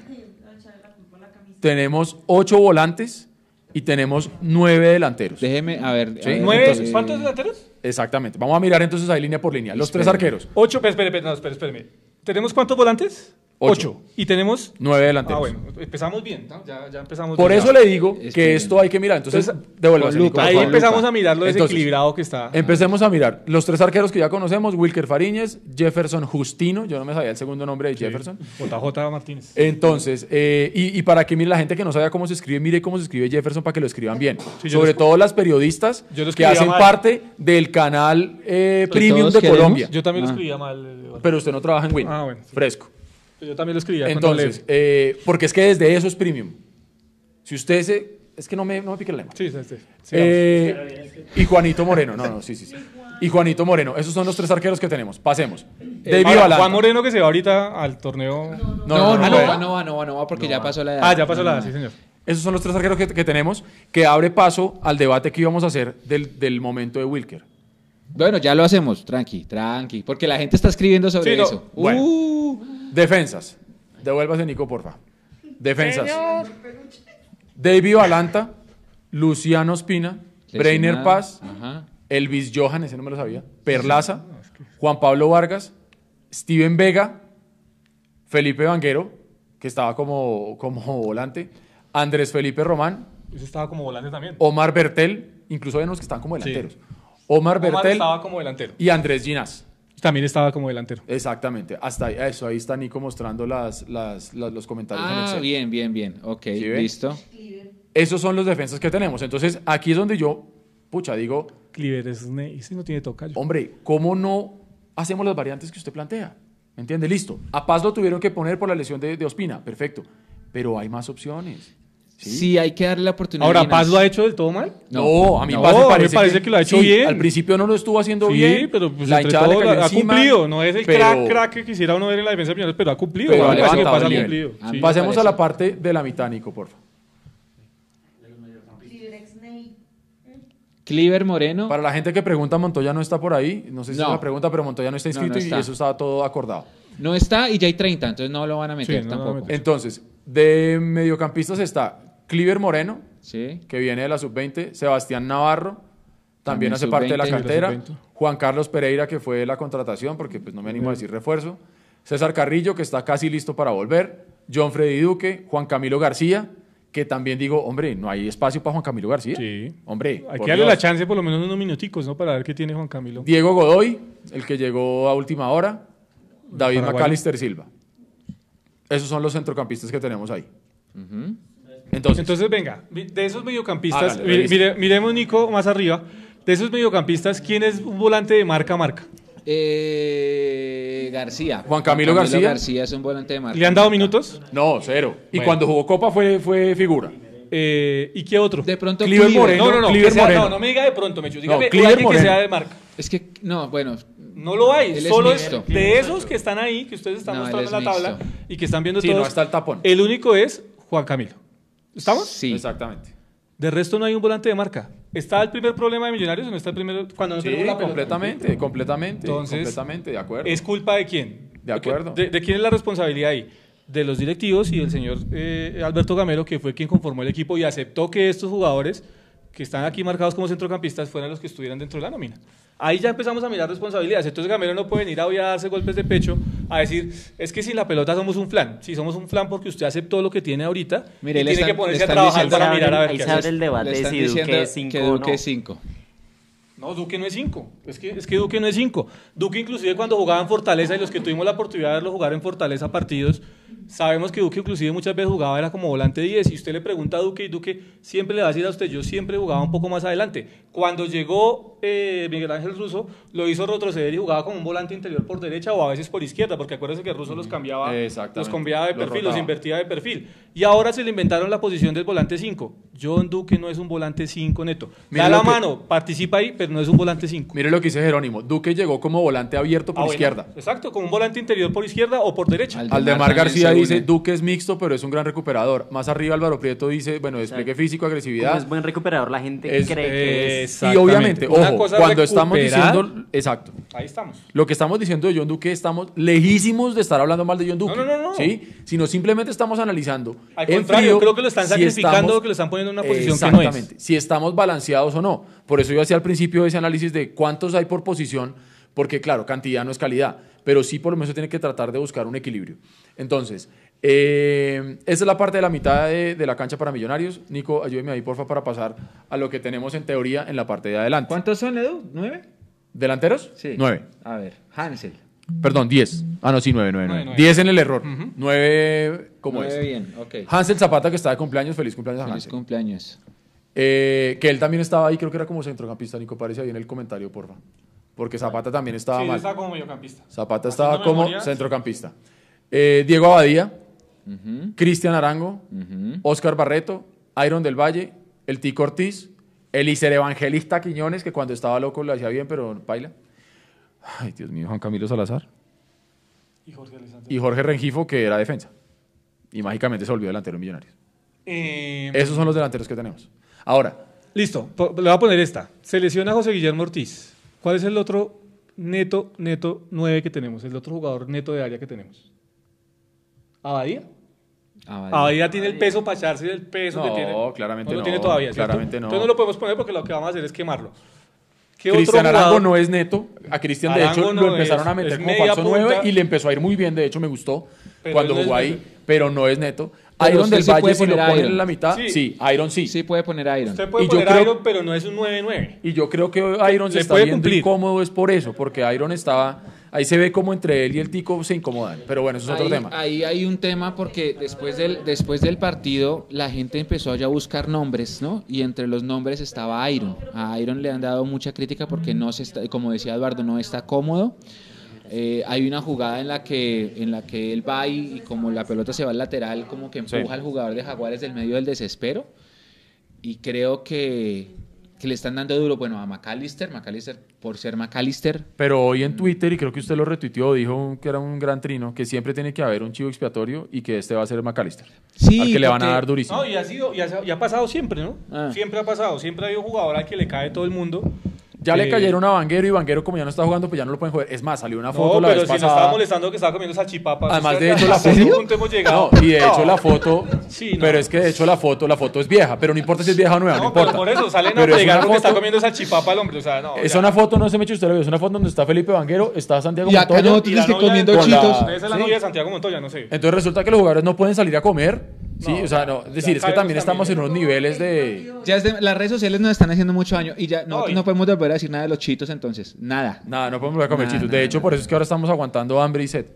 tenemos 8 volantes y tenemos 9 delanteros. Déjeme, a ver. Sí. a ver, ¿Nueve? entonces- ¿Cuántos delanteros? Exactamente. Vamos a mirar entonces ahí línea por línea. Los tres arqueros, Ocho, espera, espera, espera, no, espera, espérame. ¿Tenemos cuántos volantes? Ocho. Y tenemos... 9 Ah, delanteros. bueno, empezamos bien, ¿no? Ya, ya empezamos Por bien. eso le digo Es que que- esto hay que mirar. Entonces, lupa, Ahí empezamos lupa. a mirar lo Entonces, desequilibrado que está. Empecemos a mirar. Los tres arqueros que ya conocemos, Wilker Fariñez, Jefferson Justino, yo no me sabía el segundo nombre de Jefferson. JJ Martínez. Entonces, eh, y, y para que mire la gente que no sabía cómo se escribe, mire cómo se escribe Jefferson para que lo escriban bien. Sí, Sobre lo- todo las periodistas lo que hacen mal. parte del canal eh, premium de queremos. Colombia. Yo también lo Ah. escribía mal. eh. Pero usted no trabaja en Win. Ah, bueno, sí. Fresco. Yo también lo escribía Entonces, eh, porque es que desde eso es premium. Si usted se... Es que no me, no me pique la lengua. Sí, sí, sí. Eh, y Juanito Moreno. No, no, sí, sí, sí. Y Juanito Moreno. Esos son los tres arqueros que tenemos. Pasemos. David Ahora, Balanta. Juan Moreno que se va ahorita al torneo. No, No, no, no, no, no, va, no. no, va, no, va, no, va, porque ya pasó la edad. Ah, ya pasó la... Sí, señor. Esos son los tres arqueros que, que tenemos, que abre paso al debate que íbamos a hacer del, del momento de Wilker. Bueno, ya lo hacemos, tranqui, tranqui, porque la gente está escribiendo sobre Sí, no, eso. bueno. Uh, Defensas. Devuélvase, Nico, porfa. Defensas. David Valanta, Luciano Espina, Breiner. Paz, Ajá. Elvis Johan, ese no me lo sabía, Perlaza, Juan Pablo Vargas, Steven Vega, Felipe Vanguero, que estaba como, como volante, Andrés Felipe Román, Ese estaba como volante también. Omar Bertel, incluso hay unos que están como Sí. delanteros. Omar Omar Bertel estaba como delantero. y Andrés Ginás. También estaba como delantero. Exactamente, hasta ahí, eso, ahí está Nico mostrando las, las- las- los comentarios en Ah, Excel. bien, bien, bien. Ok, ¿Sí listo. Esos son los defensas que tenemos. Entonces, aquí es donde yo, pucha, digo, Cliver es ne- ese no tiene tocayo. hombre, ¿cómo no hacemos las variantes que usted plantea? ¿Me entiende? Listo. A Paz lo tuvieron que poner por la lesión de, de Ospina, perfecto. Pero hay más opciones. Sí, ¿sí? hay que darle la oportunidad. Ahora, ¿Paz lo ha hecho del todo mal? No, a mí No, Paz me parece, parece que lo ha hecho sí, bien. Al principio no lo estuvo haciendo Sí, bien. pero pues la hinchada todo ha encima, cumplido. No es el pero- crack, crack que quisiera uno ver en la defensa de Millonarios, pero ha cumplido. Pero ha que Paz cumplido. A sí. mí Pasemos parece. a la parte de la mitad, Nico, por favor. Cliver Moreno. Para la gente que pregunta, Montoya no está por ahí. No sé si No. es la pregunta, pero Montoya no está No, inscrito no y está. eso está todo acordado. No está y ya hay 30, entonces no lo van a meter Sí, no tampoco. meter. Entonces, de mediocampistas está Cliver Moreno, Sí. que viene de la sub-20, Sebastián Navarro, también, También hace parte de la sub-20, de la cantera, sub-20. Juan Carlos Pereira, que fue la contratación, porque pues no me animo a decir refuerzo, César Carrillo, que está casi listo para volver, John Freddy Duque, Juan Camilo García, que también digo, hombre, no hay espacio para Juan Camilo García. Sí. Hombre, Hay que darle la chance por lo menos unos minuticos, ¿no? Para ver qué tiene Juan Camilo. Diego Godoy, el que llegó a última hora, David. McAllister Silva. Esos son los centrocampistas que tenemos ahí. Entonces, Entonces, venga, de esos mediocampistas, Hágale, mire- mire- miremos, Nico, más arriba. De esos mediocampistas, ¿quién es un volante de marca a marca? Eh, García. Juan Camilo García. García es un volante de marca. ¿Le han dado minutos? no, cero. Y Bueno. cuando jugó Copa fue, fue figura. Eh, ¿Y qué otro? De pronto Cliver Cliver. Moreno. no, no, no, Cliver sea- Moreno. no, no me diga de pronto, Mechu. Dígame Cliver alguien que Moreno. sea de marca. Es que, no, bueno. No lo hay, Él solo es mixto. de esos que están ahí, que ustedes están No, mostrando en la tabla mixto. y que están viendo Sí, todos. no está el tapón. El único es Juan Camilo. ¿Estamos? Sí. Exactamente. De resto no hay un volante de marca. ¿Está el primer problema de Millonarios o no está el primer cuando no Sí, tenemos la pelota? completamente, completamente, Entonces, completamente, de acuerdo. ¿Es culpa de quién? De acuerdo. ¿De, de quién es la responsabilidad ahí? De los directivos y del señor eh, Alberto Gamero, que fue quien conformó el equipo y aceptó que estos jugadores que están aquí marcados como centrocampistas fueran los que estuvieran dentro de la nómina. Ahí ya empezamos a mirar responsabilidades. Entonces Gamero no puede venir hoy a darse golpes de pecho a decir, es que sin la pelota somos un flan. Sí, somos un flan porque usted aceptó lo que tiene ahorita Mire, y le tiene están- que ponerse a trabajar diciendo- para mirar a ver ahí qué abre el debate Le de están si Duque es 5 que o Duque no. es 5. No, Duque no es 5. Es que, es que Duque no es 5. Duque inclusive cuando jugaba en Fortaleza y los que tuvimos la oportunidad de verlo jugar en Fortaleza partidos, sabemos que Duque inclusive muchas veces jugaba era como volante 10 y usted le pregunta a Duque y Duque siempre le va a decir a usted, yo siempre jugaba un poco más adelante. Cuando llegó eh, Miguel Ángel Russo, lo hizo retroceder y jugaba como un volante interior por derecha o a veces por izquierda, porque acuérdense que Russo los cambiaba, los cambiaba de perfil, los invertía de perfil. Y ahora se le inventaron la posición del volante 5. John Duque no es un volante 5 neto. Da la que- mano, participa ahí, pero no es un volante 5. Mire lo que dice Jerónimo. Duque llegó como volante abierto por Ah, bueno, izquierda. Exacto, con un volante interior por izquierda o por derecha. Aldemar Aldemar García dice, une. Duque es mixto, pero es un gran recuperador. Más arriba Álvaro Prieto dice, bueno, despliegue físico, Como agresividad. es buen recuperador, la gente Es- cree que es... Y obviamente, ojo, cuando estamos diciendo, exacto, Ahí estamos. lo que estamos diciendo de John Duque, estamos lejísimos de estar hablando mal de John Duque. No, no, no, no. ¿sí? Sino simplemente estamos analizando. Al en contrario, frío creo que lo están si sacrificando estamos- que lo están poniendo en una posición que no es. Exactamente, si estamos balanceados o no. Por eso yo hacía al principio ese análisis de cuántos hay por posición, porque claro, cantidad no es calidad, pero sí por lo menos se tiene que tratar de buscar un equilibrio. Entonces, eh, esa es la parte de la mitad de, de la cancha para millonarios. Nico, ayúdeme ahí, porfa, para pasar a lo que tenemos en teoría en la parte de adelante. ¿Cuántos son, Edu? ¿Nueve? ¿Delanteros? Sí. Nueve. A ver, Hansel. Perdón, diez. Ah, no, sí, nueve, nueve, Nueve, nueve. nueve. Diez en el error. Nueve, como Nueve es. bien, ok. Hansel Zapata, que está de cumpleaños, feliz cumpleaños a Feliz Hansel. cumpleaños. Eh, que él también estaba ahí, creo que era como centrocampista, Nico, parece ahí en el comentario, porfa. Porque Zapata también estaba Sí, mal. está como mediocampista. Zapata Haciendo estaba como memoria, centrocampista. Eh, Diego Abadía, Cristian Arango. Oscar Barreto, Iron del Valle, el Tico Ortiz, Elícer Evangelista Quiñones, que cuando estaba loco lo hacía bien, pero baila. Ay, Dios mío, Juan Camilo Salazar. Y Jorge. Y Jorge Rengifo, que era defensa. Y mágicamente se volvió delantero en Millonarios. Eh, Esos son los delanteros que tenemos. Ahora, Listo, le voy a poner esta. Se lesiona José Guillermo Ortiz. ¿Cuál es el otro neto, neto 9 que tenemos? El otro jugador neto de área que tenemos. ¿Abadía? Abadía tiene el peso para echarse el peso que No, tiene. claramente no. lo no, tiene todavía, ¿cierto? claramente no. Entonces no lo podemos poner porque lo que vamos a hacer es quemarlo. ¿Qué Cristian Arango no es neto. A Cristian, de hecho, no lo empezaron es, a meter como falso punta. 9 y le empezó a ir muy bien. De hecho, me gustó Pero cuando no jugó ahí, neto. pero no es neto. Iron del sí Valle, puede si lo poner ponen Iron. en la mitad, Sí. sí, Iron sí. Sí puede poner Iron. Usted puede Y yo poner creo- Iron, pero no es un 9-9. Y yo creo que Iron se está puede viendo cumplir. incómodo es por eso, porque Iron estaba... Ahí se ve como entre él y el Tico se incomodan. Pero bueno, eso es ahí, otro tema. ahí hay un tema porque después del, después del partido la gente empezó ya a buscar nombres, ¿no? Y entre los nombres estaba Iron. A Iron le han dado mucha crítica porque no se está, como decía Eduardo, no está cómodo. Eh, hay una jugada en la que en la que él va y, y como la pelota se va al lateral, como que empuja Sí. al jugador de Jaguares del medio del desespero. Y creo que, que le están dando duro, bueno, a McAllister, McAllister por ser McAllister, Pero hoy en Twitter, y creo que usted lo retuiteó, dijo que era un gran trino, que siempre tiene que haber un chivo expiatorio y que este va a ser McAllister. Sí, al que le van a dar durísimo. No, y ha, sido, y ha, y ha pasado siempre, ¿no? Ah. Siempre ha pasado. Siempre ha habido un jugador al que le cae todo el mundo. Ya le cayeron a Vanguero y Vanguero como ya no está jugando, pues ya no lo pueden joder. Es más, salió una foto No, la pero vez si pasada. estaba molestando que estaba comiendo salchipapas. Además, ¿usted de hecho, la foto... punto hemos llegado. No, y de hecho No. la foto... Sí, no. Pero es que de hecho la foto, la foto es vieja, pero no importa si es vieja o nueva, no, No, pero importa. por eso salen Pero a es pegar porque está comiendo salchipapa el hombre. O sea, no. Es ya. una foto, no se me eche usted lo vio, es una foto donde está Felipe Vanguero, está Santiago Y acá Montoya. nosotros Y la es que comiendo la- chitos. Esa es la Sí. novia de Santiago Montoya, no sé. Entonces resulta que los jugadores no pueden salir a comer. Sí, No, o sea, no, es decir, es que también estamos en unos niveles de... Ya es de- las redes sociales nos están haciendo mucho daño y ya nosotros no podemos volver a decir nada de los chitos entonces, nada. Nada, no podemos volver a comer Nada, chitos. nada, De hecho, por eso es que ahora estamos aguantando hambre y sed.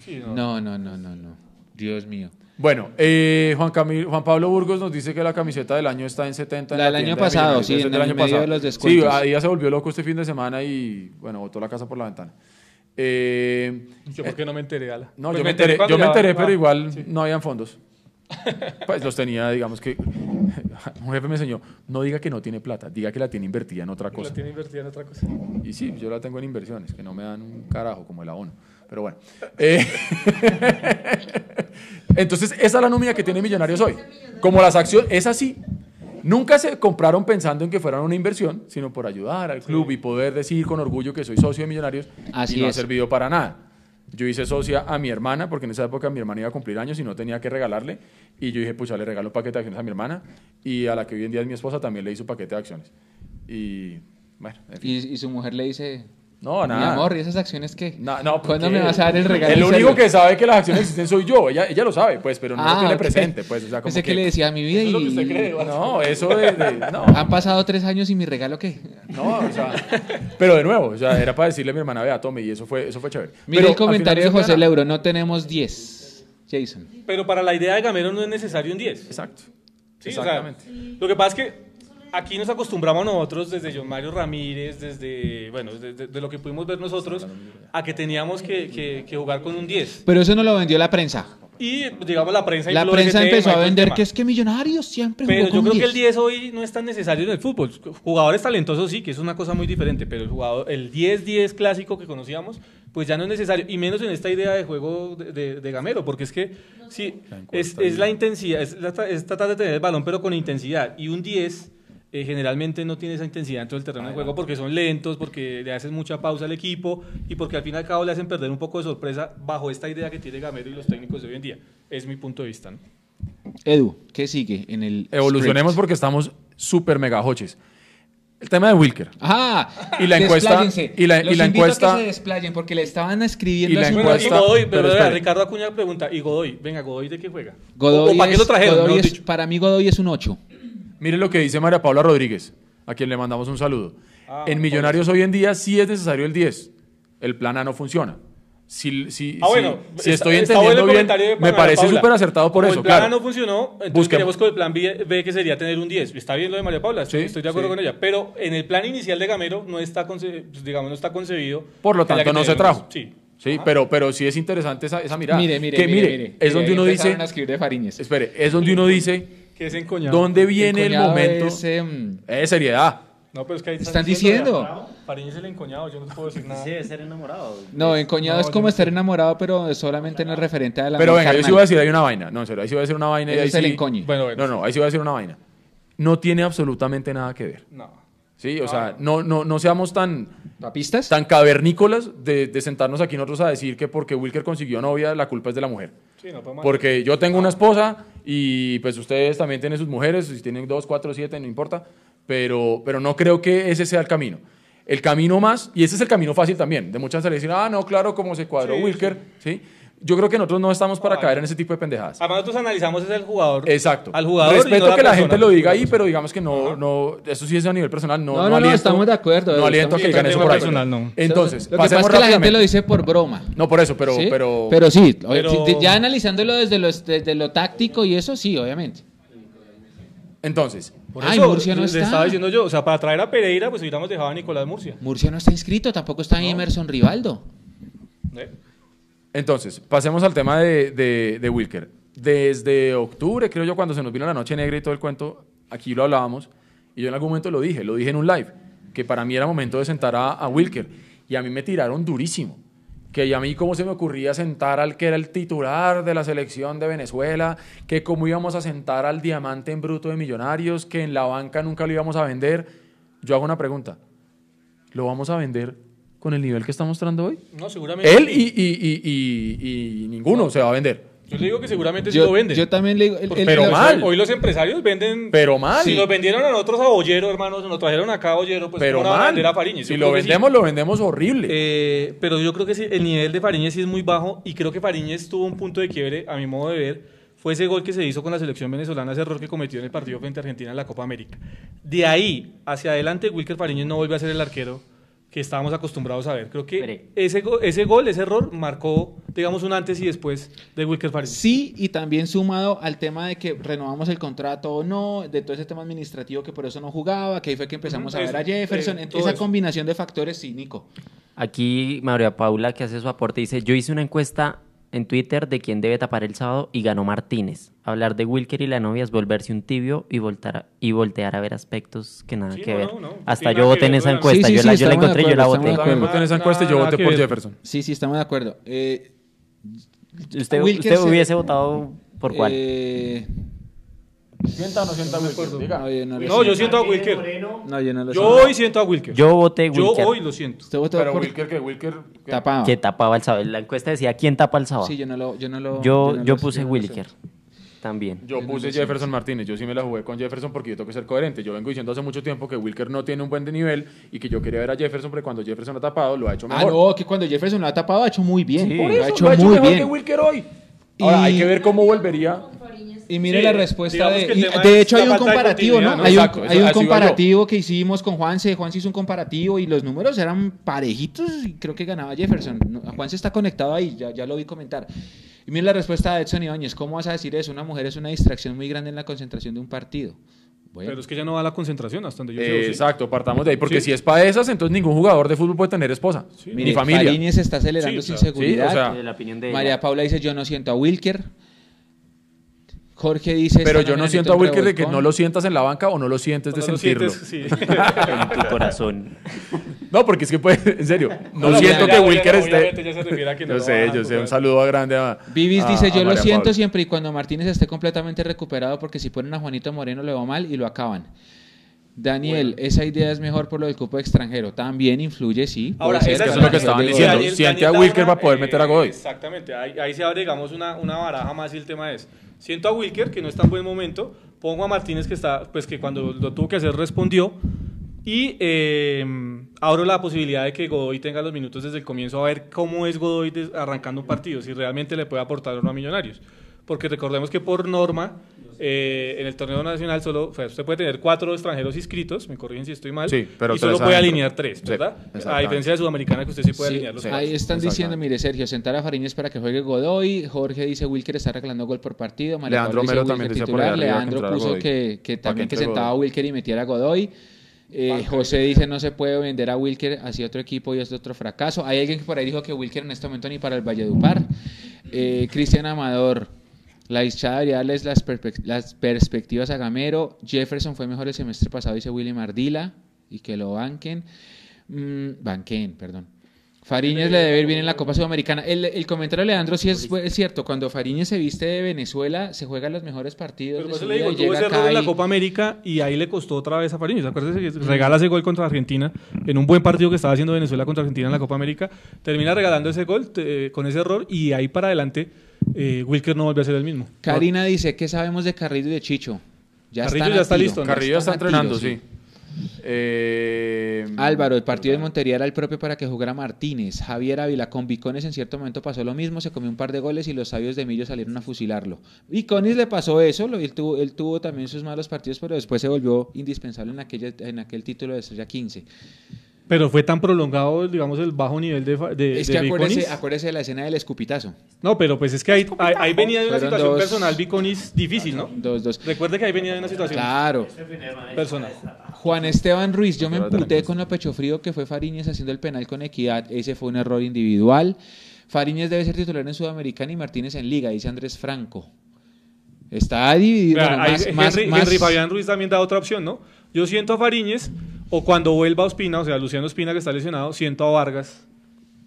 Sí, no. No, no, no, no, no. Dios mío. Bueno, eh, Juan, Camil- Juan Pablo Burgos nos dice que la camiseta del año está en 70. en La del año tienda de pasado, Millonarios. sí, Esa es en el año medio pasado. de los descuentos. Sí, ahí ya se volvió loco este fin de semana y, bueno, botó la casa por la ventana. Eh, Yo, ¿por qué no me enteré, Ala? no, Pues yo me enteré, cuando yo me ya- enteré ah, pero igual sí. no habían fondos. Pues los tenía, digamos que. Un jefe me enseñó: no diga que no tiene plata, diga que la tiene invertida en otra La cosa. tiene invertida en otra cosa. Y sí, yo la tengo en inversiones, que no me dan un carajo como el abono. Pero bueno. Eh, Entonces, esa es la nómina que tiene Millonarios hoy. Como las acciones, es así. Nunca se compraron pensando en que fueran una inversión, sino por ayudar al club y poder decir con orgullo que soy socio de Millonarios Así y no ha servido para nada. Yo hice socia a mi hermana, porque en esa época mi hermana iba a cumplir años y no tenía que regalarle. Y yo dije, pucha, le regalo paquete de acciones a mi hermana. Y a la que hoy en día es mi esposa también le hizo paquete de acciones. Y bueno, en fin. Y, y su mujer le dice, No, mi nada. amor, ¿y esas acciones qué? No, no, ¿Cuándo me vas a dar el regalo? El único que sabe que las acciones existen soy yo. Ella, ella lo sabe, pues, pero no lo Ah, tiene ok. presente, pues. O sea, como Pensé que, le decía a mi vida Eso es lo que y... usted cree. No, eso de, de- no, Han pasado tres años y mi regalo qué. no, o sea, pero de nuevo, o sea, era para decirle a mi hermana, vea, tome, y eso fue, eso fue chévere. Mira Pero el comentario de José. Leuro, no tenemos 10. Jason. Pero para la idea de Gamero no es necesario un 10. Exacto. Sí, o sea, Exactamente. lo que pasa es que aquí nos acostumbramos nosotros desde John Mario Ramírez, desde, bueno, desde de lo que pudimos ver nosotros, a que teníamos que, que- que jugar con un 10. Pero eso no lo vendió la prensa. Y, digamos, la prensa La prensa tema empezó y a vender tema. que es que Millonarios siempre jugó Pero yo con creo que el 10. 10 hoy no es tan necesario en el fútbol. Jugadores talentosos sí, que es una cosa muy diferente, pero el jugador, el 10-10 clásico que conocíamos, pues ya no es necesario, y menos en esta idea de juego de, de- de Gamero, porque es que sí, es, es la intensidad, es, la- es tratar de tener el balón, pero con intensidad, y un 10 eh, generalmente no tiene esa intensidad dentro del terreno de juego porque son lentos, porque le hacen mucha pausa al equipo y porque al fin y al cabo le hacen perder un poco de sorpresa bajo esta idea que tiene Gamero y los técnicos de hoy en día. Es mi punto de vista. ¿no? Edu, ¿qué sigue en el Evolucionemos script? porque estamos súper megajoches. El tema de Wilker. Ajá. Y la encuesta- despláyense. y la- y Los la invito a encuesta- que se desplayen porque le estaban escribiendo Y la un Bueno, y encuesta-. Godoy, pero, pero. Ricardo Acuña pregunta, ¿y Godoy? Venga, ¿Godoy de qué juega? Godoy ¿O para qué es- lo trajeron? Es- para mí Godoy es un 8. Mire lo que dice María Paula Rodríguez, a quien le mandamos un saludo. Ah, en Millonarios hoy en día sí es necesario el 10. El plan A no funciona. Si, si, Ah, bueno, si estoy está entendiendo bien, me parece súper acertado por Como eso, el plan claro. A no funcionó, entonces Busquemos- queremos con el plan B, B, que sería tener un 10. Está bien lo de María Paula, estoy, Sí, estoy de acuerdo sí. con ella. Pero en el plan inicial de Gamero no está, conce- pues, digamos, no está concebido. Por lo tanto, no se trajo. 10. Sí. Sí, Ajá. pero, pero sí es interesante esa, esa mirada. Mire, mire, que mire, mire, mire. es donde uno dice, empezaron a escribir de Fariñez. espere, es donde uno dice, Que es encoñado. ¿dónde viene el, momento? es, em, Eh, seriedad. No, pero es que ahí Están diciendo. Fariñez es el encoñado, yo no puedo decir nada. Sí, debe ser enamorado. No, encoñado No, es yo como no estar enamorado, pero solamente en el referente a la Pero venga, yo sí voy a decir, hay una vaina. No, en serio, ahí sí voy a decir una vaina. y ahí es el sí- encoñe. Bueno, bueno. No, no, ahí sí voy a decir una vaina. No tiene absolutamente nada que ver. No. Sí, o sea, no, no, no seamos tan, ¿Papistas? tan cavernícolas de, de sentarnos aquí nosotros a decir que porque Wilker consiguió novia, la culpa es de la mujer. Sí, no podemos- Porque yo tengo una esposa y pues ustedes también tienen sus mujeres, si tienen dos, cuatro, siete, no importa, pero, pero no creo que ese sea el camino. El camino más, y ese es el camino fácil también, de muchas veces decir, ah, no, claro, como se cuadró Sí, Wilker, ¿sí? Yo creo que nosotros no estamos para Ah, caer en ese tipo de pendejadas. Además, nosotros analizamos es el jugador. Exacto. Al jugador. y Respeto no que la persona. gente lo diga ahí, pero digamos que no, no, eso sí es a nivel personal. No, No, no, no, aliento- estamos de acuerdo, No aliento a que digan eso por ahí. Personal, no. Entonces, lo que pasa es que la gente lo dice por broma. No, por eso, pero, ¿sí? pero, Pero sí, pero- ya analizándolo desde lo, desde lo táctico y eso sí, obviamente. entonces, Por Ay, eso Murcia no le está. estaba diciendo yo, o sea, para traer a Pereira, pues hubiéramos dejado a Nicolás Murcia. Murcia no está inscrito, tampoco está Emerson Rivaldo. ¿eh? Entonces, pasemos al tema de, de, Wilker. Desde octubre, creo yo, cuando se nos vino la noche negra y todo el cuento, aquí lo hablábamos, y yo en algún momento lo dije, lo dije en un live, que para mí era momento de sentar a, a Wilker, y a mí me tiraron durísimo. Que a mí cómo se me ocurría sentar al que era el titular de la selección de Venezuela, que cómo íbamos a sentar al diamante en bruto de millonarios, que en la banca nunca lo íbamos a vender. Yo hago una pregunta, ¿lo vamos a vender con el nivel que está mostrando hoy? No, seguramente. Él sí. y, y- y- y- y ninguno se va a vender. Yo le digo que seguramente sí Yo, lo venden. yo también le digo. el- el- Pero el- mal. Hoy los empresarios venden. Pero mal. Si los vendieron a nosotros a Bollero, hermanos, nos trajeron acá a Bollero, pues pero ¿cómo no van a mal. vender a Fariñez? Si lo sí. vendemos, lo vendemos horrible. Eh, pero yo creo que sí, el nivel de Fariñez sí es muy bajo y creo que Fariñez tuvo un punto de quiebre, a mi modo de ver, fue ese gol que se hizo con la selección venezolana, ese error que cometió en el partido frente a Argentina en la Copa América. De ahí hacia adelante, Wilker Fariñez no vuelve a ser el arquero que estábamos acostumbrados a ver. Creo que ese, go- ese gol, ese error, marcó, digamos, un antes y después de Wilker Fariñez. Sí, y también sumado al tema de que renovamos el contrato o no, de todo ese tema administrativo que por eso no jugaba, que ahí fue que empezamos a ver a eso, Jefferson. eh, esa eso. combinación de factores, sí, Nico. Aquí María Paula, que hace su aporte, dice, yo hice una encuesta en Twitter de quién debe tapar el sábado y ganó Martínez. Hablar de Wilker y la novia es volverse un tibio y, voltar, y voltear a ver aspectos que nada Sí, que no, ver. no, no, Hasta yo voté en esa encuesta, yo, la, yo encontré y yo la acuerdo, voté. También voté en esa encuesta y yo voté por. Jefferson. Sí, sí, estamos de acuerdo. Eh, ¿Usted, usted se- hubiese votado por cuál? eh, ¿Sienta o no sienta a Wilker? Diga. No, yo no, No, yo siento. a Wilker. No, yo no lo Yo hoy siento a Wilker. Yo voté Yo Wilker. hoy lo siento. Usted votó Pero por Wilker, que Wilker... ¿qué? tapado. Que tapaba el sábado. La encuesta decía quién tapa el sábado. Sí, yo no lo, yo no lo. yo, no yo lo- puse no lo Wilker. También. Yo no puse. Jefferson Martínez, yo sí me la jugué con Jefferson porque yo tengo que ser coherente. Yo vengo diciendo hace mucho tiempo que Wilker no tiene un buen de nivel y que yo quería ver a Jefferson, porque cuando Jefferson ha tapado lo ha hecho Ah, mejor. no, que cuando Jefferson lo ha tapado ha hecho muy bien. Por ha hecho lo ha hecho muy mejor bien. que Wilker hoy. Ahora, Y- hay que ver cómo volvería. Y mire Sí, la respuesta de. y de hecho, hay un comparativo, ¿no? ¿no? Hay un, Exacto, eso- hay un comparativo que hicimos con Juanse. Juanse hizo un comparativo y los números eran parejitos y creo que ganaba Jefferson. Juanse está conectado ahí, ya, ya lo vi comentar. Y mire la respuesta de Edson Ibáñez. ¿Cómo vas a decir eso? Una mujer es una distracción muy grande en la concentración de un partido. Bueno, Pero es que ya no va a la concentración hasta donde yo sé. ¿o sí? exacto, partamos de ahí, porque Sí. si es para esas, entonces ningún jugador de fútbol puede tener esposa, mire, ni familia. Fariñez está acelerando Sí, sin seguridad. sí, o sea, De la opinión de María. Paula dice: Yo no siento a Wilker. Jorge dice: Pero "Esta yo no siento a un Wilker de que revolcón". no lo sientas en la banca o no lo sientes de No lo sentirlo. sientes, sí. En tu corazón. No, porque es que puede, en serio, no, No, siento ya, que ya, Wilker ya, esté. obviamente ya se refiere a que no Yo lo sé, yo sé, un jugar. saludo a grande a. Vivis a- dice, a yo lo siento siempre y cuando Martínez esté completamente recuperado porque si ponen a Juanito Moreno le va mal y lo acaban. Daniel, esa idea es mejor por lo del cupo extranjero. También influye, sí. Ahora, ser, eso es lo que estaban de diciendo. Daniel- Siente a Daniel Wilker Tabra, para poder meter a Godoy. Exactamente, ahí, ahí se abre, digamos, una, una baraja más y el tema es, siento a Wilker, que no está en buen momento, pongo a Martínez, que está, pues que cuando lo tuvo que hacer respondió, y eh, abro la posibilidad de que Godoy tenga los minutos desde el comienzo a ver cómo es Godoy arrancando un partido, si realmente le puede aportar o no a Millonarios. Porque recordemos que por norma, eh, en el torneo nacional solo, o sea, usted puede tener cuatro extranjeros inscritos, me corrigen si estoy mal, Sí, pero y solo puede adentro. alinear tres, Sí, ¿verdad? a diferencia de Sudamericana que usted sí puede Sí, alinear los sí. cuatro. ahí están diciendo, mire Sergio, sentar a Fariñez para que juegue Godoy. Jorge dice, Wilker está regalando gol por partido. María Leandro dice, Melo Wilker también decía por arriba Leandro puso que, que también que sentaba a. Wilker y metiera a Godoy. Eh, José dice, no se puede vender a Wilker hacia otro equipo y es otro fracaso. Hay alguien que por ahí dijo que Wilker en este momento ni para el Valledupar. Eh, Cristian Amador. La hinchada debería darles las, perspec- las perspectivas a Gamero. Jefferson fue mejor el semestre pasado, dice Willy Mardila. Y que lo banquen. Mm, banquen, perdón. Fariñez le debe ir bien en la Copa Sudamericana. El, el comentario de Leandro sí es, es cierto. Cuando Fariñez se viste de Venezuela, se juega los mejores partidos. Pero de eso le digo, tuvo ese error en la Copa América y ahí le costó otra vez a Fariñez. Acuérdese que regala ese gol contra Argentina en un buen partido que estaba haciendo Venezuela contra Argentina en la Copa América. Termina regalando ese gol eh, con ese error y ahí para adelante eh, Wilker no vuelve a ser el mismo. Karina dice, ¿qué sabemos de Carrillo y de Chicho? Ya Carrillo ya está tiro. listo, ¿no? Carrillo está están a entrenando, tiro, sí. Eh, Álvaro, el partido de Montería era el propio para que jugara Martínez. Javier Ávila con Vicones en cierto momento pasó lo mismo, se comió un par de goles y los sabios de Millo salieron a fusilarlo. Vicones le pasó eso, lo- él, tuvo, él tuvo también sus malos partidos, pero después se volvió indispensable en, aquella, en aquel título de Estrella 15. Pero fue tan prolongado, digamos, el bajo nivel de, de, es de que acuérdese, Viconis. acuérdese de la escena del escupitazo. No, pero pues es que ahí, ahí, ahí venía de una Fueron situación dos- personal Viconis difícil, ¿no? Dos, dos. Recuerde que ahí venía de una situación Claro. personal. Juan Esteban Ruiz, yo me de emputé con lo pecho frío que fue Fariñez haciendo el penal con equidad. Ese fue un error individual. Fariñez debe ser titular en Sudamericana y Martínez en Liga, dice Andrés Franco. Está dividido. Bueno, más- Henry, más- Henry más- Fabián Ruiz también da otra opción, ¿no? Yo siento a Fariñez, o cuando vuelva Ospina, o sea, Luciano Ospina que está lesionado, siento a Vargas,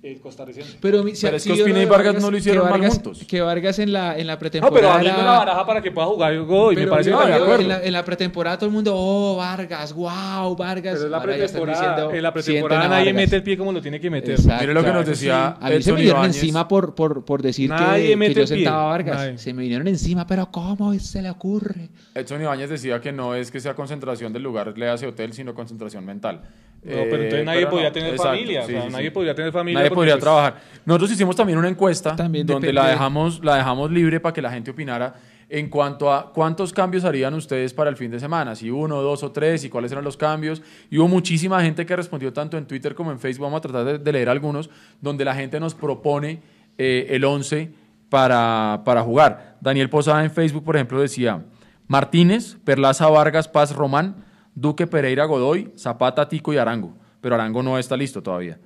el costarricense. Pero, mi- Pero es si que yo Ospina y Vargas no lo hicieron que mal Vargas- juntos. Que Vargas en la, en la No, pretemporada. pero abriendo la baraja para que pueda jugar Godoy, me pero parece yo- no, yo- en, la, en la pretemporada todo el mundo, oh, Vargas, wow, Vargas. Pero en la pretemporada, diciendo, en la pretemporada nadie Vargas. mete el pie como lo tiene que meter. Exacto. Mire lo que nos decía A mí se me vinieron encima por, por, por decir que, Nadie que mete yo el pie. sentaba a Vargas. Nadie. Se me vinieron encima, pero ¿cómo se le ocurre? Edson Ibáñez decía que no es que sea concentración del lugar, le hace hotel, sino concentración mental. No, pero entonces Eh, nadie pero podría no, tener exacto, familia, sí, o sea, sí, nadie sí. podría tener familia. Nadie podría pues, trabajar. Nosotros hicimos también una encuesta También donde la de- dejamos, la dejamos libre para que la gente opinara en cuanto a cuántos cambios harían ustedes para el fin de semana, si uno, dos o tres, y cuáles eran los cambios. Y hubo muchísima gente que respondió tanto en Twitter como en Facebook, vamos a tratar de, de leer algunos, donde la gente nos propone eh, el 11 para, para jugar. Daniel Posada en Facebook, por ejemplo, decía Martínez, Perlaza Vargas, Paz Román, Duque Pereira Godoy, Zapata, Tico y Arango. Pero Arango no está listo todavía.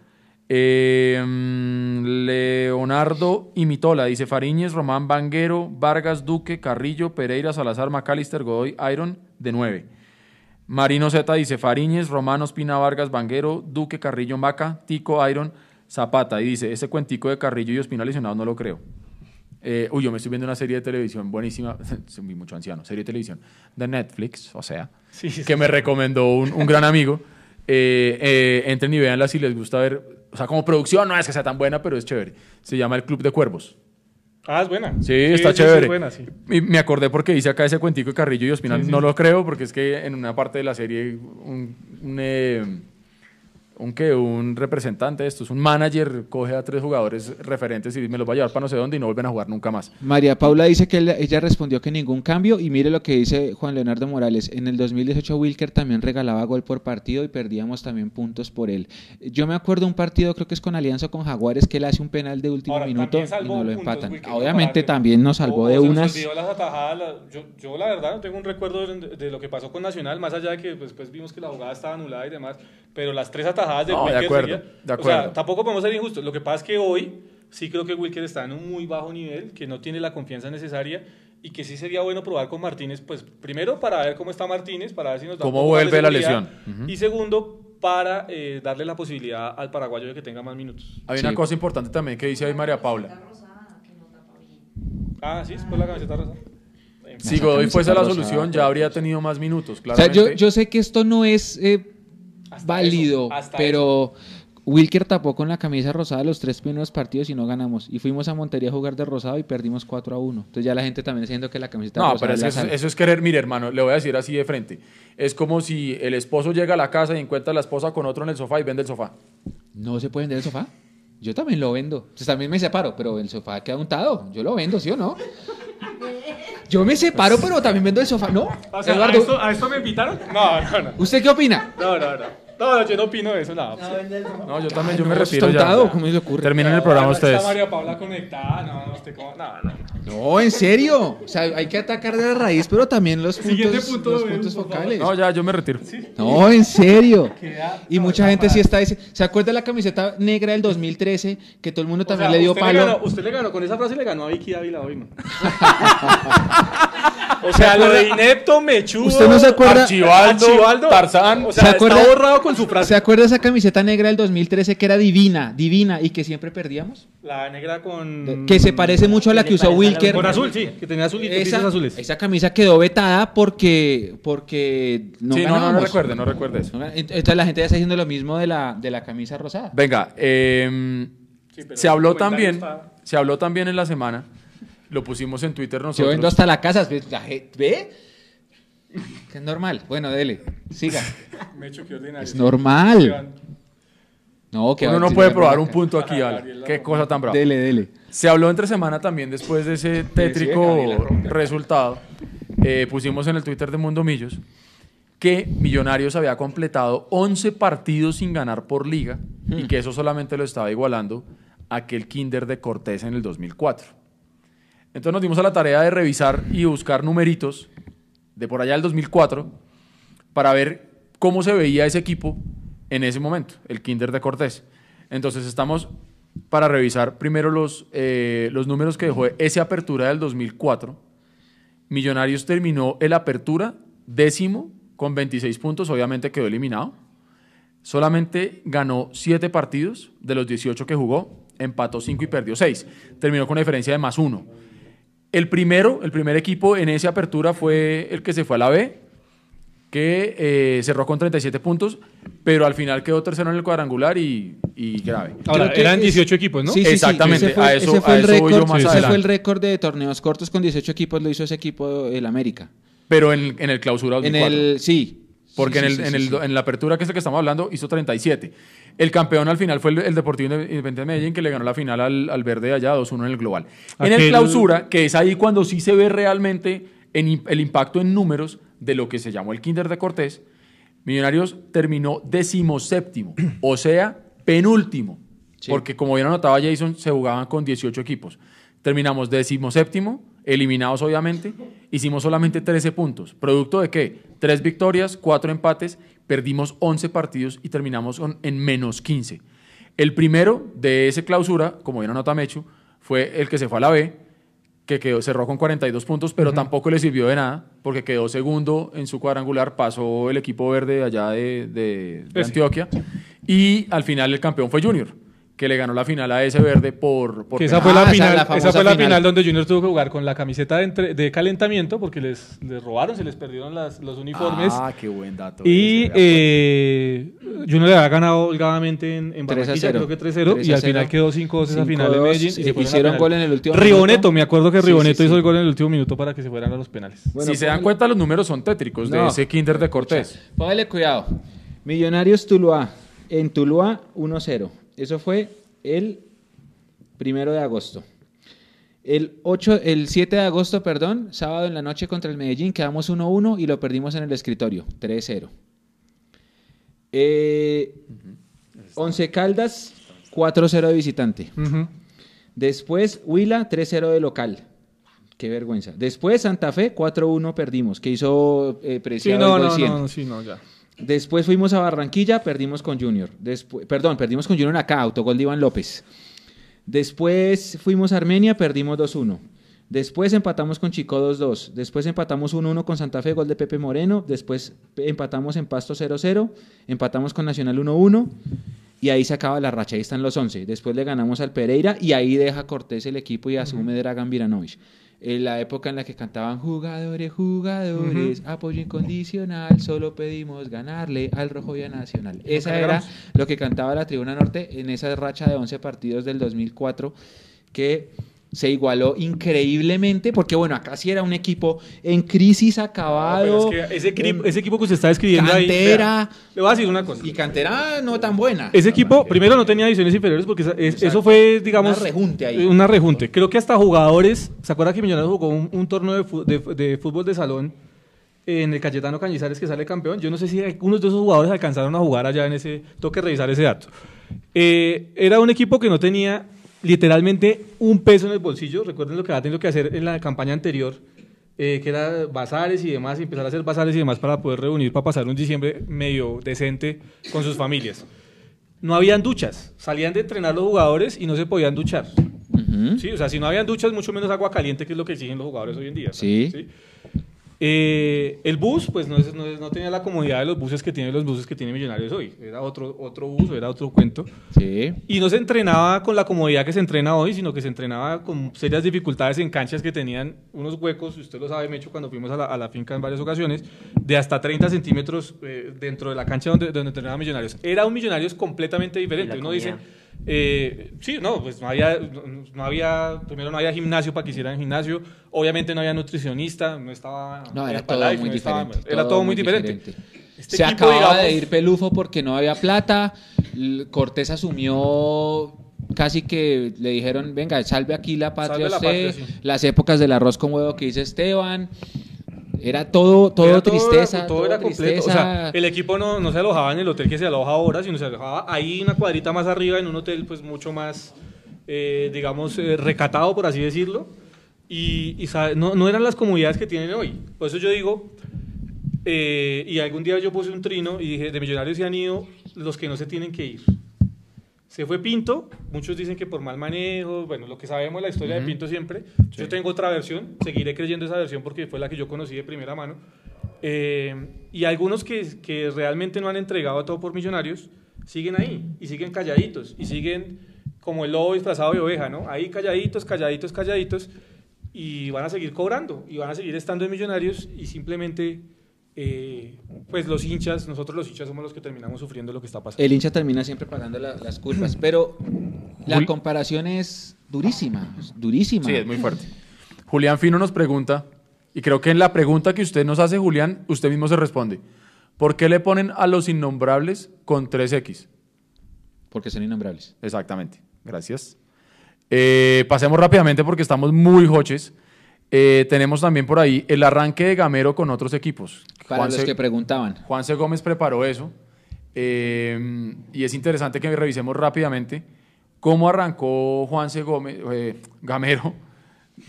Eh, mm, Leonardo y Mitola dice Fariñez, Román Banguero, Vargas, Duque, Carrillo, Pereira, Salazar, Macalister, Godoy, Iron de 9. Marino Z dice Fariñez, Román, Ospina, Vargas, Banguero, Duque, Carrillo, Maca, Tico, Iron, Zapata. Y dice, ese cuentico de Carrillo y Ospina lesionados no lo creo. Eh, uy, yo me estoy viendo una serie de televisión buenísima, soy mucho anciano, serie de televisión de Netflix, o sea, Sí, sí, que me recomendó un, un gran amigo. Eh, eh, entren y véanla si les gusta ver, o sea, como producción no es que sea tan buena, pero es chévere. Se llama El Club de Cuervos. Ah, es buena. Sí, está chévere. es buena, sí. Y me acordé porque hice acá ese cuentico de Carrillo y Ospina. Sí, sí. No lo creo porque es que en una parte de la serie un, un, eh, un, ¿qué? un representante de estos, un manager, coge a tres jugadores referentes y me los va a llevar para no sé dónde y no vuelven a jugar nunca más. María Paula dice que ella respondió que ningún cambio y mire lo que dice Juan Leonardo Morales. En el 2018 Wilker también regalaba gol por partido y perdíamos también puntos por él. Yo me acuerdo un partido, creo que es con Alianza con Jaguares, que él hace un penal de último Ahora, minuto y no lo empatan. Wilker, Obviamente también nos salvó de unas... olvidó las atajadas, la- yo, yo la verdad no tengo un recuerdo de, de lo que pasó con Nacional, más allá de que pues, después vimos que la jugada estaba anulada y demás, pero las tres atajadas de No, de Wilker acuerdo, sería- de O sea, acuerdo. tampoco podemos ser injustos. Lo que pasa es que hoy sí creo que Wilker está en un muy bajo nivel, que no tiene la confianza necesaria y que sí sería bueno probar con Martínez, pues primero para ver cómo está Martínez, para ver si nos da ¿Cómo de vuelve la lesión? Ujú. Y segundo, para eh, darle la posibilidad al paraguayo de que tenga más minutos. Hay Sí. una cosa importante también que dice ahí María Paula. Ah, sí, es por la camiseta rosa. Si Godoy fuese la solución, ya habría tenido más minutos, O sea, claramente. yo, yo sé que esto no es eh, Hasta válido, eso, hasta pero Wilker tapó con la camisa rosada los tres primeros partidos y no ganamos. Y fuimos a Montería a jugar de rosado y perdimos 4 a 1. Entonces ya la gente también está diciendo que la camiseta No, rosada pero es eso, eso es querer, mire hermano, le voy a decir así de frente. Es como si el esposo llega a la casa y encuentra a la esposa con otro en el sofá y vende el sofá. ¿No se puede vender el sofá? Yo también lo vendo. Pues también me separo, pero el sofá queda untado. Yo lo vendo, ¿sí o no? Yo me separo, pero también vendo el sofá. ¿No? O sea, Eduardo, ¿a, esto, ¿a esto me invitaron? No, no, no. ¿usted qué opina? No, no, no. No, no, yo no opino de eso, nada. No, yo también, yo me no, retiro ya. ¿cómo se le ocurre? Terminen el programa ustedes. Está María Paula conectada, no, no, usted cómo, no, no. No, en serio. O sea, hay que atacar de la raíz, pero también los Siguiente puntos, punto, los puntos focales. No, ya, yo me retiro. No, en serio. Y mucha gente sí está diciendo, ¿se acuerda de la camiseta negra del 2013 que todo el mundo O también sea, le dio usted palo? ganó, usted le ganó, con esa frase le ganó a Vicky Dávila hoy, ¿no? o sea, lo de inepto, mechudo. ¿Usted no se acuerda? Archivaldo, Archibaldo, Tarzán. O sea, ¿Se acuerda? está borrado con su frase. ¿Se acuerda de esa camiseta negra del 2013 que era divina, divina y que siempre perdíamos? La negra con... Que se parece mucho a la ¿Qué que usó Wilker. Con azul, sí, que tenía azulitos, Esa, pisos azules. esa camisa quedó vetada porque, porque no sí, no, no, no recuerde, no recuerde eso. Entonces la gente ya está diciendo lo mismo de la, de la camisa rosada. Venga, eh, Sí, pero se habló también, se habló también en la semana, lo pusimos en Twitter Yo nosotros. vendo hasta la casa. ¿ve? Que es normal. Bueno, dele. Siga. Qué ordinario. Es normal. No, que Uno no puede probar un punto aquí, Ajá, Ale. Gabriela Qué cosa tan brava. Dele, dele. Se habló entre semana también después de ese tétrico resultado. eh, pusimos en el Twitter de Mundo Millos que Millonarios había completado 11 partidos sin ganar por liga y que eso solamente lo estaba igualando a aquel Kinder de Cortés en el 2004. Entonces nos dimos a la tarea de revisar y buscar numeritos de por allá del 2004 para ver cómo se veía ese equipo en ese momento, el Kinder de Cortés. Entonces estamos para revisar primero los, eh, los números que dejó esa apertura del 2004. Millonarios terminó el apertura décimo con 26 puntos, obviamente quedó eliminado. Solamente ganó 7 partidos de los 18 que jugó, empató 5 y perdió 6. Terminó con una diferencia de más 1. El primero, el primer equipo en esa apertura fue el que se fue a la B, que eh, cerró con 37 puntos, pero al final quedó tercero en el cuadrangular y, y grave. Ahora, eran es- 18 equipos, ¿no? Sí, sí, sí. Exactamente, Ese fue, a eso- ese fue a el eso voy yo récord, más ese adelante. fue el récord de torneos cortos con 18 equipos, lo hizo ese equipo el América. Pero en, en el clausura En 2004. el, sí. Porque Sí, en, sí, el, sí, en, sí, el- sí. en la apertura, que es el que estamos hablando, hizo 37. El campeón al final fue el, el Deportivo Independiente de Medellín, que le ganó la final al, al Verde de allá 2-1 en el global. En el clausura, que es ahí cuando sí se ve realmente en el impacto en números de lo que se llamó el Kinder de Cortés, Millonarios terminó decimoséptimo, o sea, penúltimo. Sí. Porque como bien anotaba Jason, se jugaban con 18 equipos. Terminamos decimoséptimo, eliminados obviamente, hicimos solamente 13 puntos. ¿Producto de qué? Tres victorias, cuatro empates, perdimos 11 partidos y terminamos con- en menos 15. El primero de ese clausura, como bien anota Mechu, fue el que se fue a la B, que quedó, cerró con 42 puntos, pero tampoco le sirvió de nada, porque quedó segundo en su cuadrangular, pasó el equipo verde allá de, de- de. Antioquia, y al final el campeón fue Junior, que le ganó la final a ese verde por... por Que esa fue la Ah, final, la esa fue la final. final donde Junior tuvo que jugar con la camiseta de, entre- de calentamiento porque les, les robaron, se les perdieron las- los uniformes. Ah, qué buen dato. y eh, Junior le había ganado holgadamente en, en 3 a Barranquilla, 0. creo que 3-0, 3 y al 0. final quedó 5-2 esa final de 5-2, Medellín. y se hicieron gol en el último Riboneto, minuto. me acuerdo que Riboneto sí, hizo sí. el gol en el último minuto para que se fueran a los penales. Bueno, si se dan póngale- cuenta, los números son tétricos de ese Kinder de Cortés. Póngale cuidado. Millonarios Tuluá. En Tuluá 1-0. Eso fue el primero de agosto. El, 8, el 7 de agosto, perdón, sábado en la noche contra el Medellín, quedamos 1-1 y lo perdimos en el escritorio, 3-0. Eh, Once Caldas, 4-0 de visitante. Ujú. Después Huila, 3-0 de local. Qué vergüenza. Después Santa Fe, 4-1 perdimos, que hizo eh, Sí, Preciado no, el gol no, 100. no, sí, no, ya. Después fuimos a Barranquilla, perdimos con Junior. Después, perdón, perdimos con Junior acá, autogol de Iván López. Después fuimos a Armenia, perdimos 2-1. Después empatamos con Chico 2-2. Después empatamos 1-1 con Santa Fe, gol de Pepe Moreno. Después empatamos en Pasto 0-0. Empatamos con Nacional 1-1. Y ahí se acaba la racha, ahí están los 11. Después le ganamos al Pereira y ahí deja Cortés el equipo y asume Dragan Viranovich. En la época en la que cantaban jugadores, jugadores, apoyo incondicional, solo pedimos ganarle al Rojo y a Nacional. Esa era lo que cantaba la Tribuna Norte en esa racha de 11 partidos del 2004 que se igualó increíblemente porque bueno, acá sí era un equipo en crisis acabado. No, es que ese, equipo, en ese equipo que usted está describiendo ahí. cantera. le voy a decir una cosa. y cantera no tan buena. Ese equipo, primero, no tenía divisiones inferiores porque es- eso fue, digamos. Una rejunte ahí. Una rejunte. Creo que hasta jugadores. ¿Se acuerda que Millonarios jugó un, un torneo de, fu- de- de fútbol de salón en el Cayetano Cañizares que sale campeón? Yo no sé si algunos de esos jugadores alcanzaron a jugar allá en ese. Tengo que revisar ese dato. Eh, era un equipo que no tenía literalmente un peso en el bolsillo. Recuerden lo que había tenido que hacer en la campaña anterior. eh, que era bazares y demás, y empezar a hacer bazares y demás para poder reunir para pasar un diciembre medio decente con sus familias no habían duchas. Salían de entrenar los jugadores y no se podían duchar. ¿sí? O sea, si no habían duchas, mucho menos agua caliente, que es lo que exigen los jugadores hoy en día. Sí. Eh, el bus, pues no, tenía la comodidad de los buses que tienen los buses que tienen Millonarios hoy. Era otro, otro bus, era otro cuento. Sí. Y no se entrenaba con la comodidad que se entrena hoy, sino que se entrenaba con serias dificultades en canchas que tenían unos huecos, usted lo sabe, Mecho, cuando fuimos a la, a la finca en varias ocasiones, de hasta 30 centímetros eh, dentro de la cancha donde, donde entrenaban Millonarios. Era un Millonarios completamente diferente. Uno dice. Eh, sí, no, pues no había, no, había, primero no había gimnasio para que hicieran gimnasio, obviamente no había nutricionista, no estaba... No, era Herbalife, todo muy no estaba- diferente. era todo muy diferente. Este Se equipo, acababa digamos- de ir Pelufo porque no había plata. Cortés asumió casi que le dijeron, venga, salve aquí la patria Salve la usted. patria, sí. Las épocas del arroz con huevo que dice Esteban. Era todo, todo Era tristeza. todo era completo. O sea, tristeza. el equipo no, no se alojaba en el hotel que se aloja ahora, sino se alojaba ahí una cuadrita más arriba, en un hotel pues mucho más, eh, digamos, eh, recatado, por así decirlo. Y, y, sabe, no, no eran las comodidades que tienen hoy. Por eso yo digo, eh, y algún día yo puse un trino y dije, de millonarios se han ido los que no se tienen que ir. Se fue Pinto, muchos dicen que por mal manejo, bueno, lo que sabemos la historia de Pinto siempre. Yo tengo otra versión, seguiré creyendo esa versión porque fue la que yo conocí de primera mano. Eh, y algunos que, que realmente no han entregado todo por millonarios siguen ahí y siguen calladitos y siguen como el lobo disfrazado de oveja, ¿no? Ahí calladitos, calladitos, calladitos y van a seguir cobrando y van a seguir estando en millonarios y simplemente, eh, pues los hinchas, nosotros los hinchas somos los que terminamos sufriendo lo que está pasando. El hincha termina siempre pagando la- las culpas. Pero la comparación es durísima. es Durísima. Sí, es muy fuerte. Julián Fino nos pregunta, y creo que en la pregunta que usted nos hace, Julián, usted mismo se responde. ¿Por qué le ponen a los innombrables con 3X? Porque son innombrables. Exactamente. Gracias. Eh, pasemos rápidamente porque estamos muy hoches. Eh, tenemos también por ahí el arranque de Gamero con otros equipos. Para los Juanse- que preguntaban. Juanse Gómez preparó eso. eh, y es interesante que revisemos rápidamente cómo arrancó Juanse Gómez, eh, Gamero.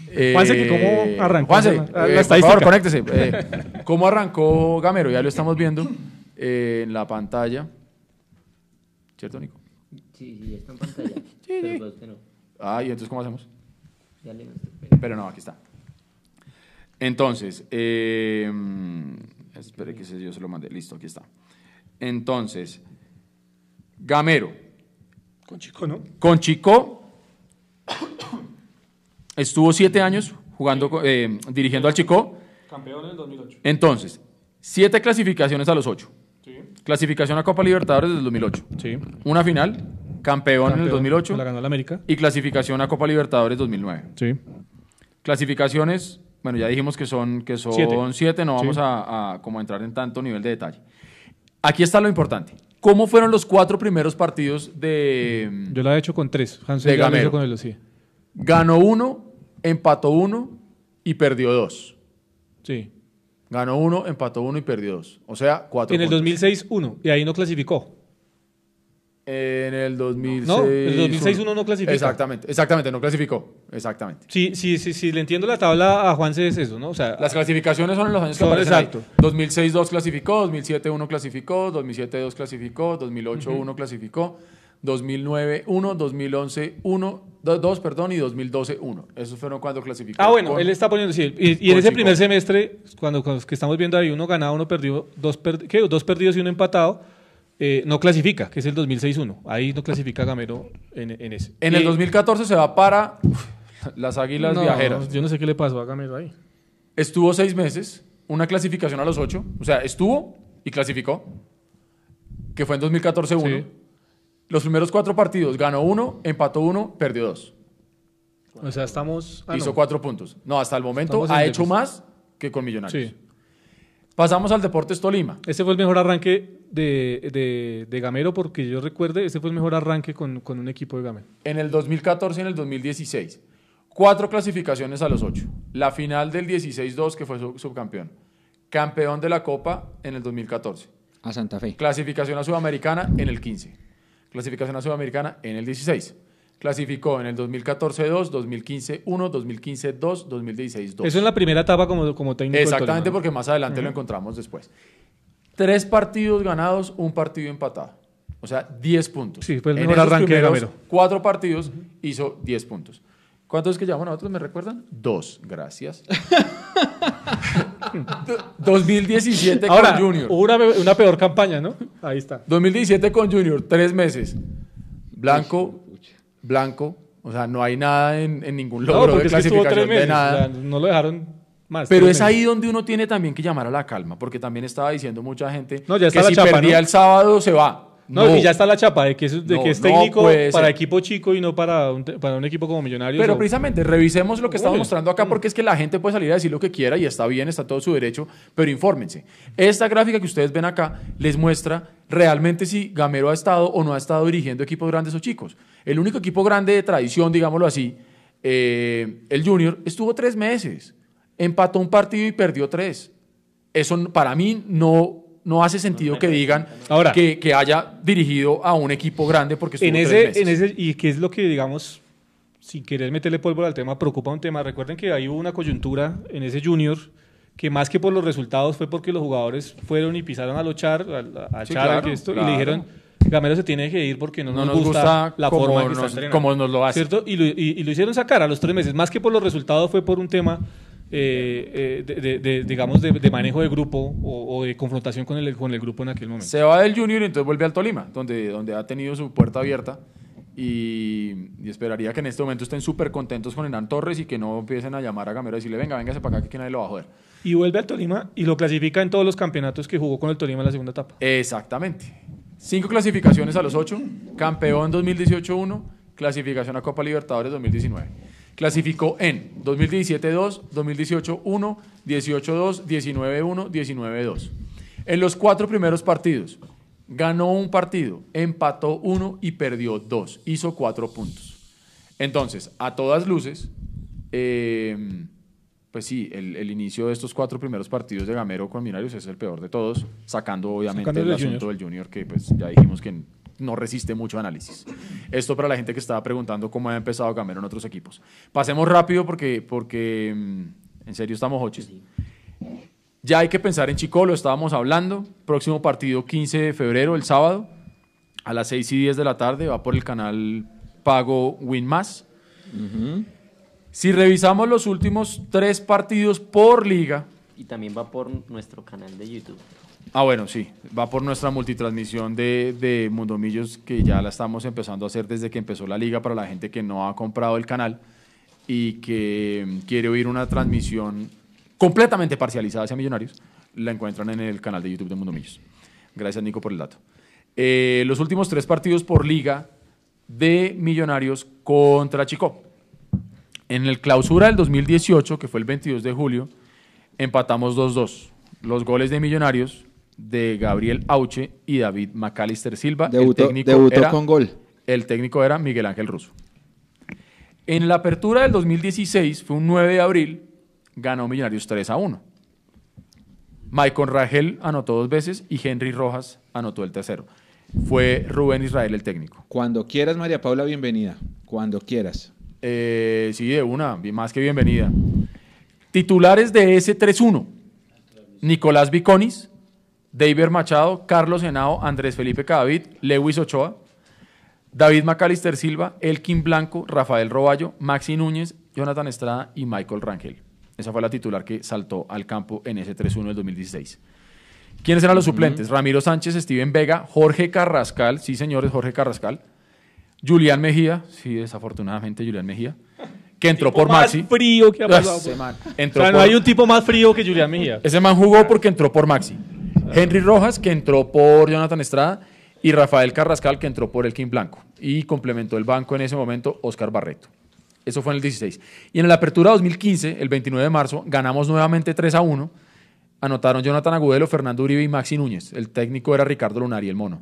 Eh, Juanse, que cómo arrancó Juanse, la- la eh, por favor, conéctese. Eh, ¿Cómo arrancó Gamero? Ya lo estamos viendo eh, en la pantalla. ¿Cierto, Nico? Sí, sí, ya está en pantalla. Pero para usted no. Ah, ¿y entonces cómo hacemos? Ya le Pero no, aquí está. Entonces, eh, espere que ese yo se lo mandé. Listo, aquí está. Entonces, Gamero, Con Chico, ¿no? Con Chico estuvo siete años jugando, eh, dirigiendo al Chico. Campeón en el 2008. Entonces, siete clasificaciones a los ocho. Sí. Clasificación a Copa Libertadores del 2008. Sí. Una final, campeón, en el 2008 La ganó la América. y clasificación a Copa Libertadores 2009. Sí. Clasificaciones, bueno, ya dijimos que son, que son Siete. siete, no Sí. vamos a, a como entrar en tanto nivel de detalle. Aquí está lo importante. ¿Cómo fueron los cuatro primeros partidos de... Yo la he hecho con tres. Hansel De Gamero. con él, sí. Ganó uno, empató uno y perdió dos. Sí. Ganó uno, empató uno y perdió dos. O sea, cuatro En el puntos. 2006, uno. Y ahí no clasificó. En el 2006... No, en el 2006 uno no clasifica. Exactamente, exactamente, no clasificó. Exactamente. Sí, sí, sí, sí, le entiendo la tabla a Juanse es eso, ¿no? O sea, Las clasificaciones son en los años que Son aparecen ahí. exacto. 2006 2 clasificó, 2007 1 clasificó, 2007 2 clasificó, 2008 1 clasificó, 2009 1, 2011 1, 2, perdón, y 2012 1. Esos fueron cuando clasificó. Ah, bueno, con- él está poniendo. Sí, y, y en ese primer semestre, cuando, cuando que estamos viendo ahí, uno ganado, uno perdido, dos, per- ¿qué? dos perdidos y uno empatado, eh, no clasifica, que es el 2006-1. Ahí no clasifica Gamero en, en ese. En el Y- 2014 se va para uf, las Águilas No, Viajeras. Yo no sé qué le pasó a Gamero ahí. Estuvo seis meses, una clasificación a los ocho, o sea, estuvo y clasificó, que fue en 2014 1. Sí. Los primeros cuatro partidos ganó uno, empató uno, perdió dos. O sea, estamos. ah, hizo no. cuatro puntos. No, hasta el momento Estamos ha hecho déficit. más que con Millonarios. Sí. Pasamos al Deportes Tolima. Ese fue el mejor arranque de, de, de Gamero, porque yo recuerde, ese fue el mejor arranque con, con un equipo de Gamero. En el 2014 y en el 2016. Cuatro clasificaciones a los ocho. La final del 16-2, que fue sub- subcampeón. Campeón de la Copa en el 2014. A Santa Fe. Clasificación a Sudamericana en el 15. Clasificación a Sudamericana en el 16. Clasificó en el 2014-2, 2015-1, 2015-2, 2016-2. Eso en la primera etapa como, como técnico. Exactamente, porque más adelante lo encontramos después. Tres partidos ganados, un partido empatado. O sea, 10 puntos. Sí, fue el mejor arranque de Gamero. Cuatro partidos, hizo 10 puntos. ¿Cuántos es que llevamos nosotros? ¿Me recuerdan? Dos, gracias. 2017 Ahora, con Junior. una, una peor campaña, ¿no? Ahí está. 2017 con Junior, tres meses. Blanco, blanco. O sea, no hay nada en, en ningún No, logro de porque es que estuvo clasificación tres meses. de nada. o sea, no lo dejaron más. Pero es meses. ahí donde uno tiene también que llamar a la calma, porque también estaba diciendo mucha gente No, ya está que la si chapa, perdía ¿no? el sábado se va. No, y ya está la chapa de que es, de No, que es no técnico para equipo chico y no para un, para un equipo como Millonarios. Pero o- precisamente, revisemos lo que estamos mostrando acá, porque es que la gente puede salir a decir lo que quiera y está bien, está todo su derecho, pero infórmense. Esta gráfica que ustedes ven acá les muestra realmente si Gamero ha estado o no ha estado dirigiendo equipos grandes o chicos. El único equipo grande de tradición, digámoslo así, eh, el Junior, estuvo tres meses, empató un partido y perdió tres. Eso para mí no, no hace sentido que digan Ahora. que, que haya dirigido a un equipo grande porque estuvo en tres ese, meses. en ese, y que es lo que, digamos, sin querer meterle pólvora al tema, preocupa un tema. Recuerden que ahí hubo una coyuntura en ese Junior que más que por los resultados fue porque los jugadores fueron y pisaron a los char, a, a Sí, Char, claro, y le dijeron, Gamero se tiene que ir porque no, No nos, nos gusta, gusta la forma en que nos- está entrenando". como nos lo hace. ¿Cierto? Y lo, y- y lo hicieron sacar a los tres meses. Más que por los resultados fue por un tema, eh, eh, de, de- de- digamos, de, de manejo de grupo o, o de confrontación con el, con el grupo en aquel momento. Se va del Junior y entonces vuelve al Tolima, donde, donde ha tenido su puerta abierta. Y, y esperaría que en este momento estén súper contentos con Hernán Torres y que no empiecen a llamar a Gamero y decirle, venga, véngase para acá que nadie lo va a joder. Y vuelve al Tolima y lo clasifica en todos los campeonatos que jugó con el Tolima en la segunda etapa. Exactamente. Cinco clasificaciones a los ocho. Campeón 2018-1. Clasificación a Copa Libertadores 2019. Clasificó en 2017-2, 2018-1, 18-2, 19-1, 19-2. En los cuatro primeros partidos, ganó un partido, empató uno y perdió dos. Hizo cuatro puntos. Entonces, a todas luces, eh, pues sí, el, el inicio de estos cuatro primeros partidos de Gamero con Millonarios es el peor de todos, sacando obviamente Sacando el asunto Junior. del Junior, que pues ya dijimos que no resiste mucho análisis. Esto para la gente que estaba preguntando cómo ha empezado Gamero en otros equipos. Pasemos rápido porque, porque mm, en serio estamos hoches. Ya hay que pensar en Chico, lo estábamos hablando. Próximo partido 15 de febrero, el sábado, a las 6 y 10 de la tarde, va por el canal pago Win Más. Si revisamos los últimos tres partidos por liga, Y también va por nuestro canal de YouTube. Ah, bueno, sí. Va por nuestra multitransmisión de, de Mundo Millos, que ya la estamos empezando a hacer desde que empezó la liga para la gente que no ha comprado el canal y que quiere oír una transmisión completamente parcializada hacia Millonarios. La encuentran en el canal de YouTube de Mundo Millos. Gracias, Nico, por el dato. Eh, los últimos tres partidos por liga de Millonarios contra Chico. En el clausura del 2018, que fue el 22 de julio, empatamos 2-2. Los goles de Millonarios de Gabriel Auche y David Macalister Silva. Debutó, el técnico debutó era, con gol. El técnico era Miguel Ángel Russo. En la apertura del 2016, fue un 9 de abril, ganó Millonarios 3 a 1. Maicon Rangel anotó dos veces y Henry Rojas anotó el tercero. Fue Rubén Israel el técnico. Cuando quieras, María Paula, bienvenida. Cuando quieras. Eh, sí, de una, más que bienvenida. Titulares de ese 3-1. Nicolás Viconis, David Machado, Carlos Henao, Andrés Felipe Cadavid, Lewis Ochoa, David Macalister Silva, Elkin Blanco, Rafael Roballo, Maxi Núñez, Jonathan Estrada y Michael Rangel. Esa fue la titular que saltó al campo en ese 3-1 del 2016. ¿Quiénes eran los suplentes? Ramiro Sánchez, Steven Vega, Jorge Carrascal, sí señores, Jorge Carrascal, Julián Mejía, sí, desafortunadamente Julián Mejía, que entró por más Maxi. frío que ha pasado. Ese man O sea, no por- hay un tipo más frío que Julián Mejía. ese man jugó porque entró por Maxi. Henry Rojas, que entró por Jonathan Estrada, y Rafael Carrascal, que entró por Elkin Blanco. Y complementó el banco en ese momento Oscar Barreto. Eso fue en el 16. Y en la apertura 2015, el 29 de marzo, ganamos nuevamente 3 a 1. Anotaron Jonathan Agudelo, Fernando Uribe y Maxi Núñez. El técnico era Ricardo Lunari, el mono.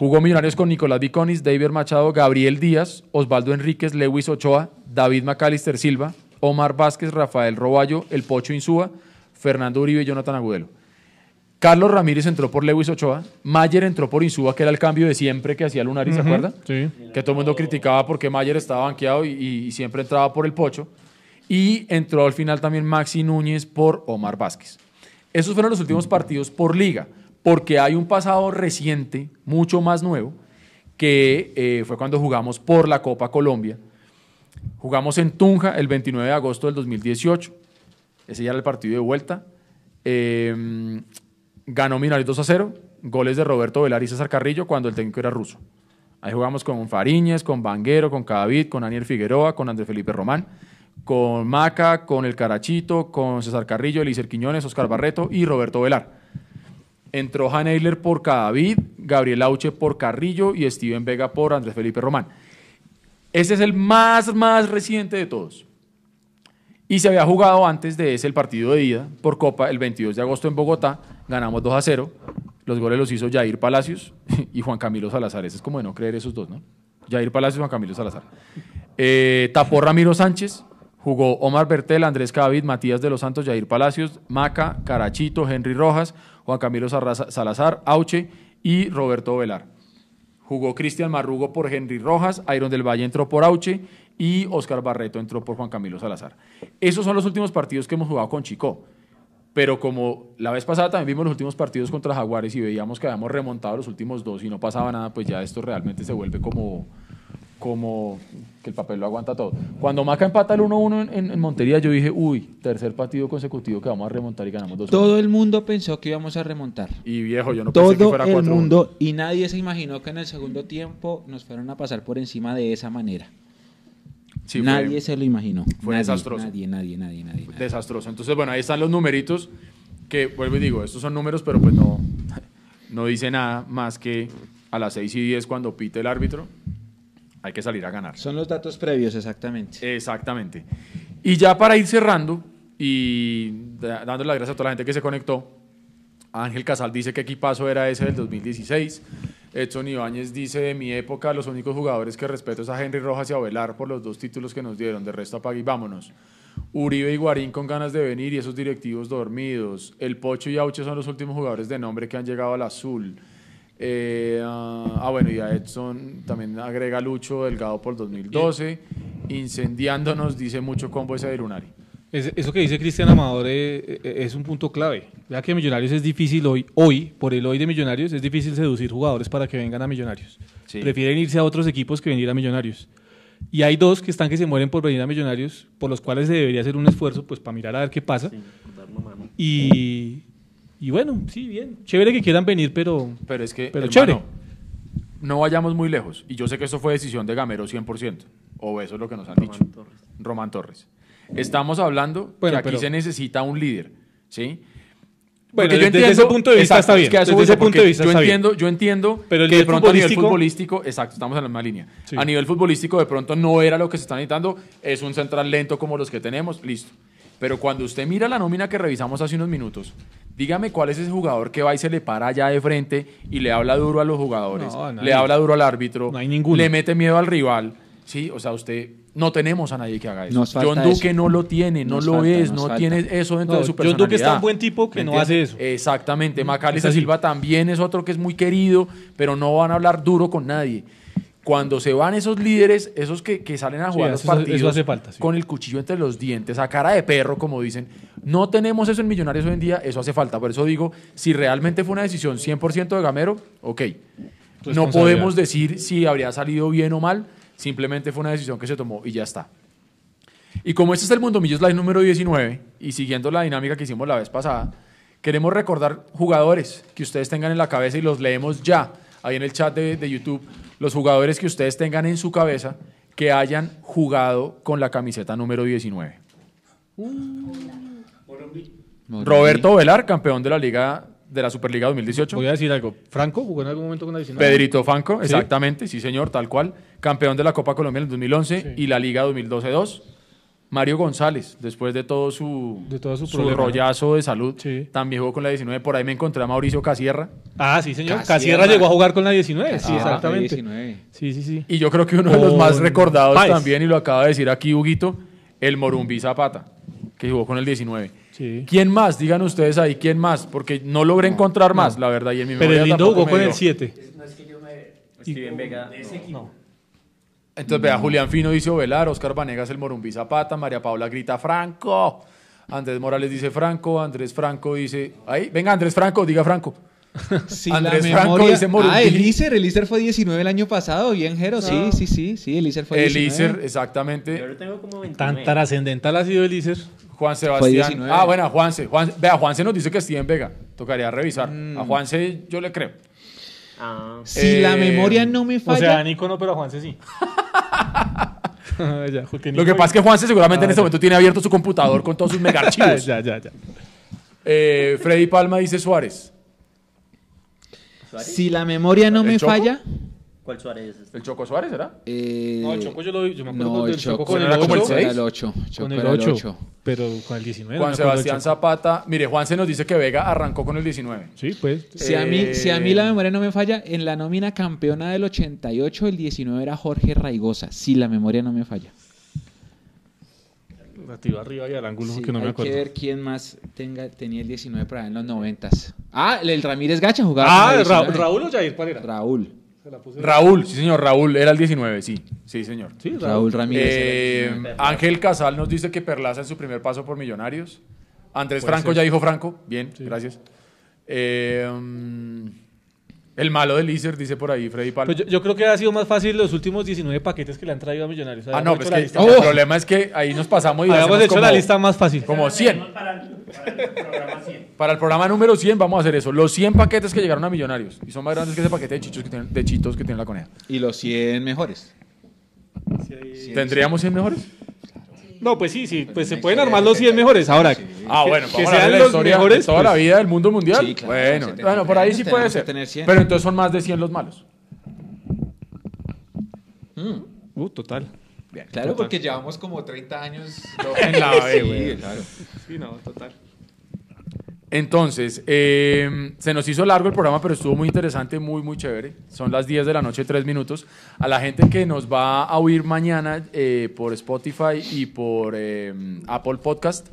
Jugó Millonarios con Nicolás Viconis, David Machado, Gabriel Díaz, Osvaldo Enríquez, Lewis Ochoa, David Macalister Silva, Omar Vázquez, Rafael Roballo, El Pocho Insúa, Fernando Uribe y Jonathan Agudelo. Carlos Ramírez entró por Lewis Ochoa, Mayer entró por Insúa, que era el cambio de siempre que hacía Lunari, ¿se acuerda? Sí. que todo el mundo criticaba porque Mayer estaba banqueado y, y siempre entraba por el pocho. Y entró al final también Maxi Núñez por Omar Vázquez. Esos fueron los últimos partidos por liga, porque hay un pasado reciente, mucho más nuevo, que eh, fue cuando jugamos por la Copa Colombia. Jugamos en Tunja el 29 de agosto del 2018. Ese ya era el partido de vuelta. Eh, ganó Millonarios 2 a 0. Goles de Roberto Velar y César Carrillo cuando el técnico era ruso. Ahí jugamos con Fariñez, con Vanguero, con Cadavid, con Daniel Figueroa, con Andrés Felipe Román, con Maca, con el Carachito, con César Carrillo, Elícer Quiñones, Oscar Barreto y Roberto Velar. Entró Han Eiler por Cadavid, Gabriel Auche por Carrillo y Steven Vega por Andrés Felipe Román. Ese es el más, más reciente de todos. Y se había jugado antes de ese el partido de ida por Copa el 22 de agosto en Bogotá. Ganamos 2 a 0. Los goles los hizo Jair Palacios y Juan Camilo Salazar. Ese es como de no creer esos dos, ¿no? Jair Palacios y Juan Camilo Salazar. Eh, tapó Ramiro Sánchez. Jugó Omar Bertel, Andrés Cadavid, Matías de los Santos, Jair Palacios, Maca, Carachito, Henry Rojas, Juan Camilo Salazar, Auche y Roberto Velar. Jugó Cristian Marrugo por Henry Rojas, Iron del Valle entró por Auche y Oscar Barreto entró por Juan Camilo Salazar. Esos son los últimos partidos que hemos jugado con Chico. Pero como la vez pasada también vimos los últimos partidos contra Jaguares y veíamos que habíamos remontado los últimos dos y no pasaba nada, pues ya esto realmente se vuelve como, como que el papel lo aguanta todo. Cuando Maca empata el 1-1 en, Montería, yo dije, uy, tercer partido consecutivo que vamos a remontar y ganamos 2 Todo el mundo pensó que íbamos a remontar. Y viejo, yo no pensé que Todo fuera el 4-1. mundo y nadie se imaginó que en el segundo tiempo nos fueran a pasar por encima de esa manera. Sí, fue- nadie se lo imaginó. fue nadie, desastroso. Nadie, nadie, nadie, nadie. nadie. desastroso. Entonces, bueno, ahí están los numeritos que, vuelvo y digo, estos son números, pero pues no, no dice nada más que a las 6 y 10 cuando pite el árbitro, hay que salir a ganar. Son los datos previos, exactamente. Exactamente. Y ya para ir cerrando y dándole las gracias a toda la gente que se conectó, Ángel Casal dice que equipazo era ese del 2016. Edson Ibáñez dice, de mi época, los únicos jugadores que respeto es a Henry Rojas y a Velar por los dos títulos que nos dieron. De resto, apague y vámonos. Uribe y Guarín con ganas de venir y esos directivos dormidos. El Pocho y Auche son los últimos jugadores de nombre que han llegado al azul. Eh, ah, ah, bueno, y a Edson también agrega Lucho Delgado por 2012. Incendiándonos, dice mucho combo ese de Irunari. Es- eso que dice Cristian Amador eh, eh, es un punto clave. Vea que Millonarios es difícil hoy, hoy, por el hoy de Millonarios, es difícil seducir jugadores para que vengan a Millonarios. Sí. Prefieren irse a otros equipos que venir a Millonarios. Y hay dos que están que se mueren por venir a Millonarios, por los cuales se debería hacer un esfuerzo pues para mirar a ver qué pasa. Y, y bueno, sí, bien. Chévere que quieran venir, pero... Pero es que, Pero hermano, chévere. no vayamos muy lejos. Y yo sé que eso fue decisión de Gamero 100%. O eso es lo que nos han dicho. Román Torres. Estamos hablando Bueno, que aquí pero- se necesita un líder, ¿sí? Bueno, yo desde entiendo- ese punto de vista exacto, está bien. es que Desde voy, ese punto de vista yo está bien. entiendo, yo entiendo Pero que de pronto a nivel futbolístico- futbolístico, exacto, estamos en la misma línea. Sí. A nivel futbolístico de pronto no era lo que se está necesitando, es un central lento como los que tenemos, listo. Pero cuando usted mira la nómina que revisamos hace unos minutos, dígame cuál es ese jugador que va y se le para allá de frente y le habla duro a los jugadores, No, le habla duro al árbitro, No hay ninguno. le mete miedo al rival. Sí, o sea, usted no tenemos a nadie que haga eso. John Duque eso. no lo tiene, no Nos lo falta, es, no falta. tiene eso dentro No, de su John personalidad. Duque es tan buen tipo que ¿Me no hace eso. Exactamente. Macalister Es así. Silva también es otro que es muy querido, pero no van a hablar duro con nadie. Cuando se van esos líderes, esos que, que salen a Sí, jugar los eso- eso partidos hace falta, sí. con el cuchillo entre los dientes, a cara de perro, como dicen, no tenemos eso en Millonarios hoy en día, eso hace falta. Por eso digo, si realmente fue una decisión 100% de Gamero, ok. No podemos decir si habría salido bien o mal, simplemente fue una decisión que se tomó y ya está. Y como este es el Mundo Millos Live número 19, y siguiendo la dinámica que hicimos la vez pasada, queremos recordar jugadores que ustedes tengan en la cabeza y los leemos ya ahí en el chat de, de YouTube, los jugadores que ustedes tengan en su cabeza que hayan jugado con la camiseta número 19. Roberto Velar, campeón de la Liga de la Superliga 2018. Voy a decir algo. ¿Franco jugó en algún momento con la 19? Pedrito Fanco, ¿Sí? exactamente, sí señor, tal cual. Campeón de la Copa Colombia en el 2011 Sí. y la Liga 2012-2. Mario González, después de todo su, De todo su ¿no? rollazo de salud, Sí. también jugó con la 19. Por ahí me encontré a Mauricio Casierra. Ah, sí, señor. Casierra. Casierra llegó a jugar con la 19. sí, Ah, exactamente. 19. Sí, sí, sí. Y yo creo que uno de los más recordados Páez. también, y lo acaba de decir aquí Huguito, el Morumbi Zapata, que jugó con el 19. Sí. ¿Quién más? Digan ustedes ahí, ¿quién más? Porque no logré encontrar más, la verdad. Y en mi Pero el lindo jugó me con dio. el 7. Steven Vega. No. Entonces, vea, Julián Fino dice Ovelar, Oscar Vanegas el Morumbi Zapata, María Paula grita Franco, Andrés Morales dice Franco, Andrés Franco dice, ahí, venga Andrés Franco, diga Franco. Andrés la Franco dice Morumbi. Ah, Elíser, Elíser fue 19 el año pasado, bien, Jero. Sí, sí, sí, sí, Elíser fue 19. Elícer, exactamente. Yo lo tengo como 29. Tan trascendental ha sido Elícer. Juan Sebastián. 19. Ah, bueno, Juanse. Juan, vea, Juanse nos dice que Steven Vega. Tocaría revisar. Mm. A Juanse yo le creo. Ah, Si la Eh, memoria no me O falla... sea, Nico no, pero a Juanse sí. Ya, Lo que pasa es que Juanse seguramente Ah, en este ya. momento tiene abierto su computador con todos sus mega archivos. ya, ya, ya. Eh, Freddy Palma dice Suárez. Si la memoria no ¿El me Choco? falla... ¿Cuál Suárez es este? ¿El Choco Suárez será? eh, No, el Choco yo lo vi. Yo me acuerdo No, el Choco Choco con el era como el 8. seis. Era el 8. Con el 8. Pero con el 19. no Juan Sebastián Choco. Zapata. Mire, Juanse nos dice que Vega arrancó con el 19. Sí, pues. Si a, mí, si a mí la Eh, memoria no me falla, en la nómina campeona del 88, el 19 era Jorge Raigosa. Si la memoria no me falla. Relativo arriba y al ángulo Sí, que no me hay acuerdo. que ver quién más tenga, tenía el 19 para en los 90. Ah, el, el Ramírez Gacha jugaba Ah, con el Ra- 19. Raúl o Jair, ¿cuál era? Raúl. Se la puse. Raúl, sí señor, Raúl era el 19, sí. Sí, señor. Sí, Raúl. Ramírez. Eh, 19. Ángel Casal nos dice que Perlaza en su primer paso por Millonarios. Andrés Franco ser. ya dijo Franco. Bien, Sí. gracias. Eh, el malo del Lícer, dice por ahí Freddy Palma. Pues yo, yo creo que ha sido más fácil los últimos 19 paquetes que le han traído a Millonarios. ah, no, pues que lista. el ¡Oh! problema es que ahí nos pasamos y Habíamos hecho como, la lista más fácil. como 100. Para el programa número 100 vamos a hacer eso. Los 100 paquetes que llegaron a Millonarios. Y son más grandes que ese paquete de chichos que tienen, de chitos que tiene la coneja. Y los 100 mejores. ¿Tendríamos 100 mejores? No, pues sí, sí, pues se pueden armar los 100 mejores. Ahora, Ah, que- bueno, que vamos a sean ver la los historia mejores, de toda la pues, vida del mundo mundial. Sí, claro, bueno, te- bueno, por ahí sí tenemos puede que ser. tener 100. Pero entonces son más de 100 los malos. Uh, total. Claro, porque llevamos como 30 años En la B, Sí, güey. claro. Sí, no, total. Entonces, eh, se nos hizo largo el programa, pero estuvo muy interesante, muy, muy chévere. Son las 10 de la noche, 3 minutos. A la gente que nos va a oír mañana eh, por Spotify y por eh, Apple Podcast,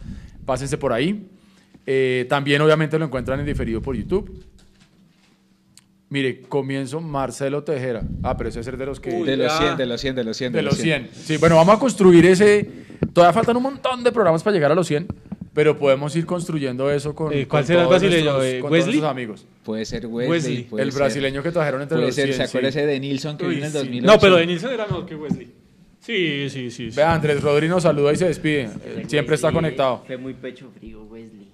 pásense por ahí. Eh, también, obviamente, lo encuentran en diferido por YouTube. Mire, comienzo Marcelo Tejera. Ah, pero ese es el de los que... De los ya. 100, de los 100, de los 100. De los 100. Sí, bueno, vamos a construir ese. Todavía faltan un montón de programas para llegar a los 100, pero podemos ir construyendo eso con. Eh, ¿cuál con será el todos brasileño? nuestros- Eh, con ¿Wesley? todos nuestros amigos. Puede ser Wesley. Wesley. puede el ser- brasileño que trajeron entre Puede los ser, 100. ¿se acuerda sí. ese de Nilsson que Uy, vino en el sí. 2008? No, pero Denilson era mejor que Wesley. Sí, sí, sí. sí. Vea, Andrés Rodri nos saluda y se despide. Siempre está Wesley conectado. Fue muy pecho frío, Wesley.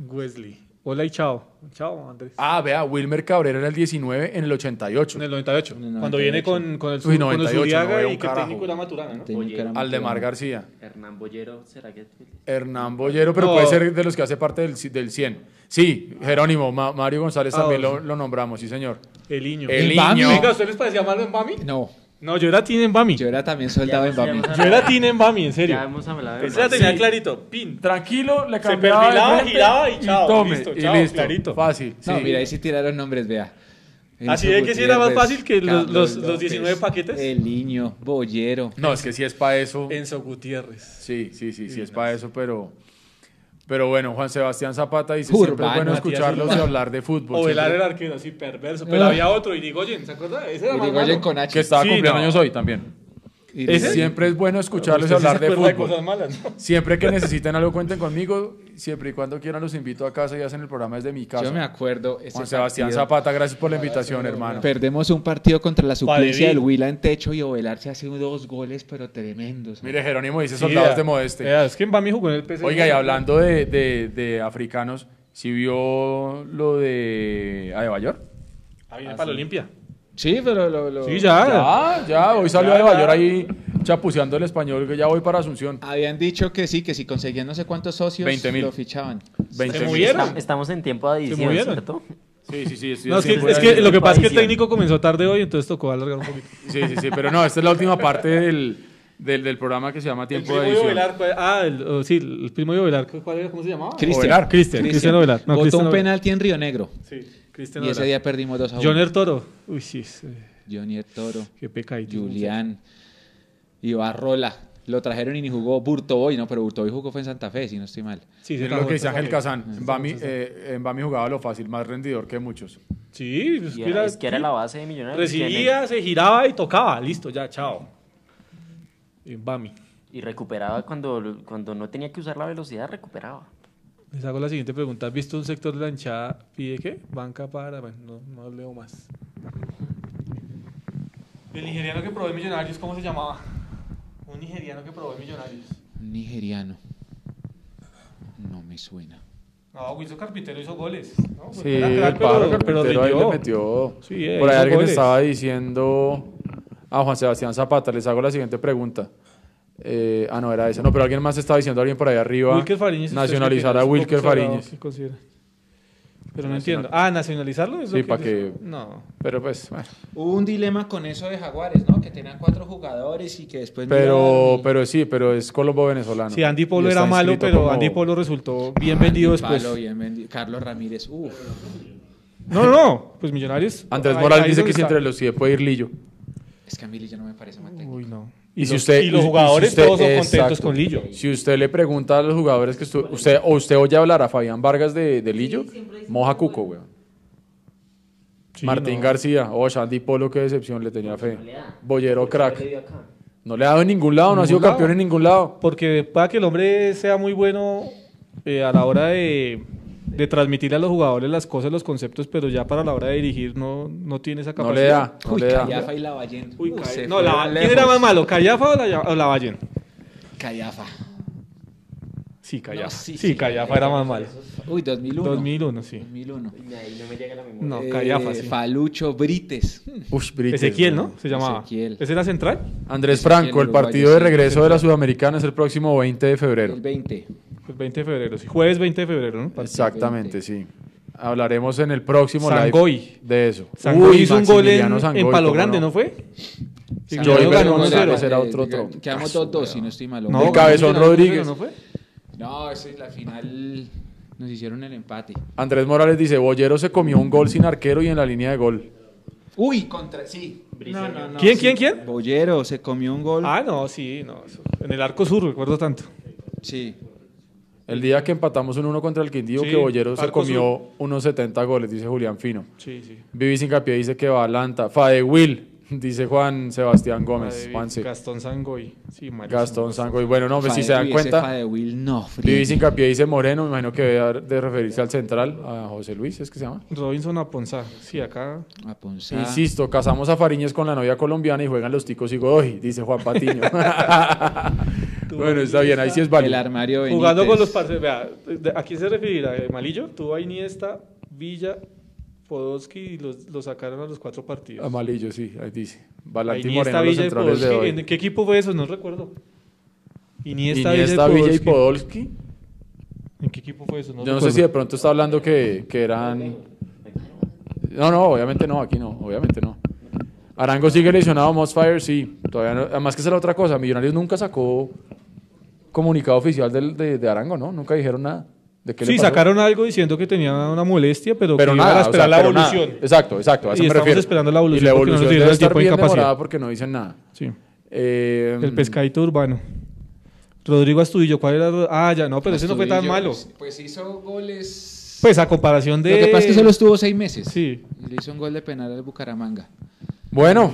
Wesley. Hola y chao. Chao, Andrés. Ah, vea, Wilmer Cabrera era el 19 en el 88. En el 98. En el Cuando 98. viene con, con el, Uy, con el 98, Zuriaga no veo y que el técnico era Maturana, ¿no? Aldemar. García. Hernán Bollero, ¿será que Hernán Bollero, pero No. puede ser de los que hace parte del, del 100. Sí, Jerónimo, Ma- Mario González Ah, también lo, lo nombramos, sí señor. El niño. El niño. Venga, ¿a ustedes les parecía malo en Bami? No, No, yo era Team en Bami. yo era también soldado en Bami. Yo era Team en Bami, en serio. Ya hemos hablado de Esa la tenía Sí. clarito. Pin. Tranquilo, le Se cambiaba de perfilaba, frente giraba y chao, tome, listo, y chao, listo. clarito. Fácil, No, sí. mira, ahí sí tiraron nombres, vea. Así de que sí era más Gutiérrez, fácil que los- Carlos los- los López, 19 paquetes. El niño, Bollero. No, es que sí es para eso. Enzo Gutiérrez. Sí, sí, sí, sí es para eso, pero... Pero bueno, Juan Sebastián Zapata dice, siempre es bueno Matías escucharlos y hablar de fútbol. O Velar el arquero, así perverso. Pero había otro, Irigoyen, ¿se acuerda? Ese era Irigoyen con H. Que estaba Sí, cumpliendo no. años hoy también. Siempre es bueno escucharlos sí hablar de fútbol. cosas malas, ¿no? Siempre que necesiten algo, cuenten conmigo. Siempre y cuando quieran, los invito a casa y hacen el programa desde mi casa. Yo me acuerdo. ese Juan Sebastián partido. Zapata, gracias por la invitación, hermano. Perdemos un partido contra la suplencia del Huila en techo y Ovelar se hace dos goles, pero tremendos. Mire, Jerónimo dice soldados de Modeste. es que en jugó en el PSG. Oiga, y hablando de, de- de africanos, ¿sí vio lo de Adebayor? Ah, viene para la Olimpia. Sí, pero lo, lo- Sí, ya. Ya, ya, hoy salió Ya, Adebayor ya. ahí chapuceando el español, que ya voy para Asunción. Habían dicho que sí, que si conseguían no sé cuántos socios 20.000. lo fichaban. 20 Se mil. movieron. Estam- Estamos en tiempo de adición, movieron. ¿cierto? Sí, sí, sí. No, es que, es lo que pasa es que el técnico comenzó tarde hoy, entonces tocó alargar un poquito. Sí, sí, sí, pero no, esta es la última parte del, del, del programa que se llama Tiempo de de Edición. Ovelar, ¿cuál- ah, el, oh, sí, el primo de Ovelar, ¿cuál era? ¿cómo se llamaba? Cristian. Ovelar. Cristian, Cristian Ovelar. No, un penalti en Río Negro. Sí, Cristian Y ese día perdimos 2 a 1. Joner Toro. Uy, sí, sí, Toro, qué pecadito. Julián, Ibarrola. Lo trajeron y ni jugó Burtoboy, no, pero Burtoboy jugó fue en Santa Fe, si no estoy mal. Sí, se lo que dice Ángel. Kazán. En Bami, eh, en Bami jugaba lo fácil, más rendidor que muchos. Sí, pues, era, es que era la base de Millonarios. Recibía, se giraba y tocaba. Listo, ya, chao. En Bami. Y recuperaba cuando, cuando no tenía que usar la velocidad, recuperaba. Les hago la siguiente pregunta. ¿Has visto un sector de la hinchada pide qué? Banca para... Bueno, no, no leo más. El nigeriano que probó en Millonarios, ¿cómo se llamaba? Un nigeriano que probó en Millonarios. Un nigeriano. No me suena. No, Wilson Carpintero hizo goles. ¿no? Pues Sí, crack, pájaro pero, pero carpintero ahí le metió. Sí, eh, Por ahí alguien goles. estaba diciendo a Juan Sebastián Zapata, les hago la siguiente pregunta. Eh, ah, no, era esa. No, pero alguien más estaba diciendo, alguien por ahí arriba, Wilker Fariñez. ¿usted nacionalizar a? Wilker ¿Un poco cerrado, Fariñez. Pero no entiendo. Ah, ¿nacionalizarlo? ¿Es Sí, lo pa' que- No. Pero pues, bueno. Hubo un dilema con eso de Jaguares, ¿no? Que tenían cuatro jugadores y que después. Pero, y- pero sí, pero es colombo venezolano. Sí, Andy Polo era malo, pero como- Andy Polo resultó bien vendido después. Palo bien vendido. Carlos Ramírez. Uf. No, no, no. Pues Millonarios. Andrés Morales dice que si entre los 10 puede ir Lillo. Es que a mí Lillo no me parece mal técnico. Uy, no. Y Y, si los, usted- y los y si jugadores usted- todos son contentos con Lillo. Si usted le pregunta a los jugadores que estuvo, usted o usted oye hablar a Fabián Vargas de, de Lillo, moja cuco, weón. Sí, Martín no. García, oh, Andy Polo, qué decepción le tenía fe. le da. Bollero crack. No le ha dado en ningún lado, no ha sido lado. campeón en ningún lado. Porque para que el hombre sea muy bueno eh, a la hora de, de transmitirle a los jugadores las cosas, los conceptos, pero ya para la hora de dirigir no, no tiene esa No capacidad. le da, no Uy, le da. Callafa y Lavallén. Uy, se no, la- ¿quién era más malo, Callafa o, la, o Lavallén? Callafa. Sí, Callafa. No, sí, sí, sí, Callafa era más malo. Uy, 2001. 2001, sí. 2001. Y ahí no me llega la memoria. No, Eh, Callafa, sí. Falucho Brites. Ush, Brites, Ezequiel. ¿no? Se llamaba. Ezequiel. ¿Ese era central? Andrés Ezequiel, Franco, el uruguayo, partido de sí. regreso de la Sudamericana es el próximo 20 de febrero. El 20. El 20 de febrero, sí. Jueves 20 de febrero, ¿no? Exactamente, sí. Hablaremos en el próximo Sangoy. live de eso. Sangoy Uy, hizo un gol en, Sangoy, en Palo ¿cómo Grande, no? ¿no fue? Millonarios ganó González 1-0. era otro Eh, tronco. Quedamos 2-2, si no estoy mal. No, El Cabezón Rodríguez. 1-0, ¿no fue? No, esa es la final. Nos hicieron el empate. Andrés Morales dice, Bollero se comió un gol sin arquero y en la línea de gol. Uy, contra. Sí. No, no, no, ¿Quién, sí. quién, quién? Bollero se comió un gol. Ah, no, sí, no. En el arco sur, recuerdo tanto. Sí. El día que empatamos un 1 contra el Quindío, Sí, que Bollero se comió unos 70 goles, dice Julián Fino. Sí, sí. Vivi Sincapié dice que va a Atlanta. Fade Will, dice Juan Sebastián Gómez. David Juanse. Gastón Sangoy. Sí. Gastón Sangoy. Bueno, no, pues si se dan cuenta, Will, no. frío. Vivi Sincapié dice Moreno, me imagino que debe de referirse al central, a José Luis, ¿es que se llama? Robinson Aponzá. Sí, acá. A Ponzá. Insisto, casamos a Fariñez con la novia colombiana y juegan los ticos y Godoy, dice Juan Patiño. Bueno, está bien, ahí sí es válido. El armario Benítez. Jugando con los parceros. Vea, ¿de- ¿a quién se referirá? ¿Eh, ¿Malillo? Tuvo a Iniesta, Villa, Podolski y los, los sacaron a los cuatro partidos. Amarillo, sí, ahí dice. Iniesta, Moreno, los Villa y centrales de hoy. ¿En qué equipo fue eso? No recuerdo. Iniesta, Iniesta, Villa, Villa y Podolski. Podolski. ¿En qué equipo fue eso? No Yo no sé si de pronto está hablando que, que eran... No, no, obviamente no, aquí no, obviamente no. Arango sigue lesionado, Mossfire sí. Todavía no- además que esa es la otra cosa, Millonarios nunca sacó comunicado oficial de, de Arango, ¿no? Nunca dijeron nada. ¿De qué le Sí, pasó? sacaron algo diciendo que tenía una molestia, pero, pero que iban nada, a o esperar sea, la pero nada. evolución. Exacto, exacto, a eso Y me estamos refiero. esperando la evolución Y la porque no evolución debe estar bien demorada porque no dicen nada. Sí. Eh, El pescadito urbano. Rodrigo Astudillo, ¿cuál era? Ah, ya, no, pero ese no fue tan malo. Pues, pues hizo goles. Pues a comparación de. Lo que pasa es que solo estuvo seis meses. Sí. Y le hizo un gol de penal al Bucaramanga. Bueno,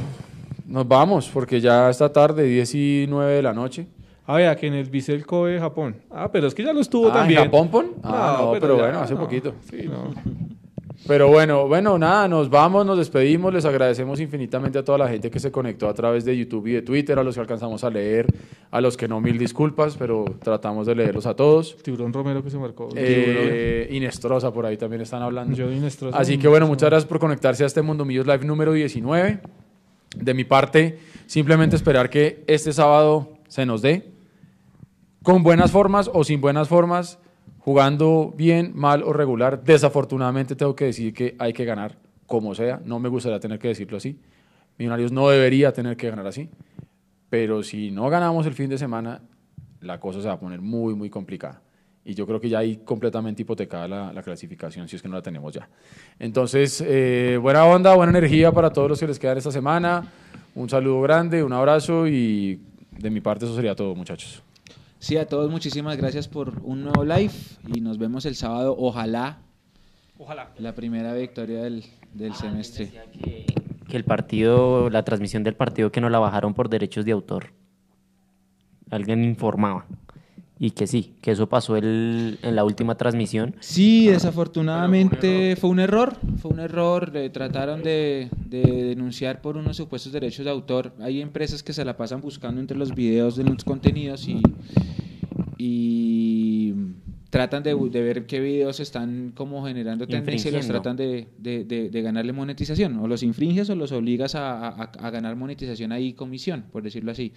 nos vamos porque ya está tarde, 19 de la noche. Ah, vea, que en el Bissell Kobe, Japón. Ah, pero es que ya lo estuvo Ah, ¿en también. Japón, pon? Ah, no, pero ya, bueno, hace no. poquito. Sí, no. Pero bueno, bueno, nada, nos vamos, nos despedimos, les agradecemos infinitamente a toda la gente que se conectó a través de YouTube y de Twitter, a los que alcanzamos a leer, a los que no, mil disculpas, pero tratamos de leerlos a todos. Tiburón Romero que se marcó. Eh, Inestrosa por ahí también están hablando. Yo Inestrosa. Así que bueno, muchas gracias por conectarse a este Mundo Millos Live número 19. De mi parte, simplemente esperar que este sábado se nos dé con buenas formas o sin buenas formas, jugando bien, mal o regular. Desafortunadamente tengo que decir que hay que ganar como sea. No me gustaría tener que decirlo así. Millonarios no debería tener que ganar así. Pero si no ganamos el fin de semana, la cosa se va a poner muy, muy complicada. Y yo creo que ya hay completamente hipotecada la, la clasificación, si es que no la tenemos ya. Entonces, eh, buena onda, buena energía para todos los que les quedan esta semana. Un saludo grande, un abrazo y de mi parte eso sería todo, muchachos. Sí, a todos muchísimas gracias por un nuevo live y nos vemos el sábado. Ojalá Ojalá. la primera victoria del, del semestre. Decía que, que el partido, la transmisión del partido que no la bajaron por derechos de autor. Alguien informaba. Y que sí, que eso pasó el- en la última transmisión. Sí, desafortunadamente fue un error, fue un error, eh, trataron de, de denunciar por unos supuestos derechos de autor. Hay empresas que se la pasan buscando entre los videos de los contenidos y, y tratan de, de ver qué videos están como generando tendencia y los tratan de, de- de- de ganarle monetización. O los infringes o los obligas a, a- a ganar monetización ahí, comisión, por decirlo así.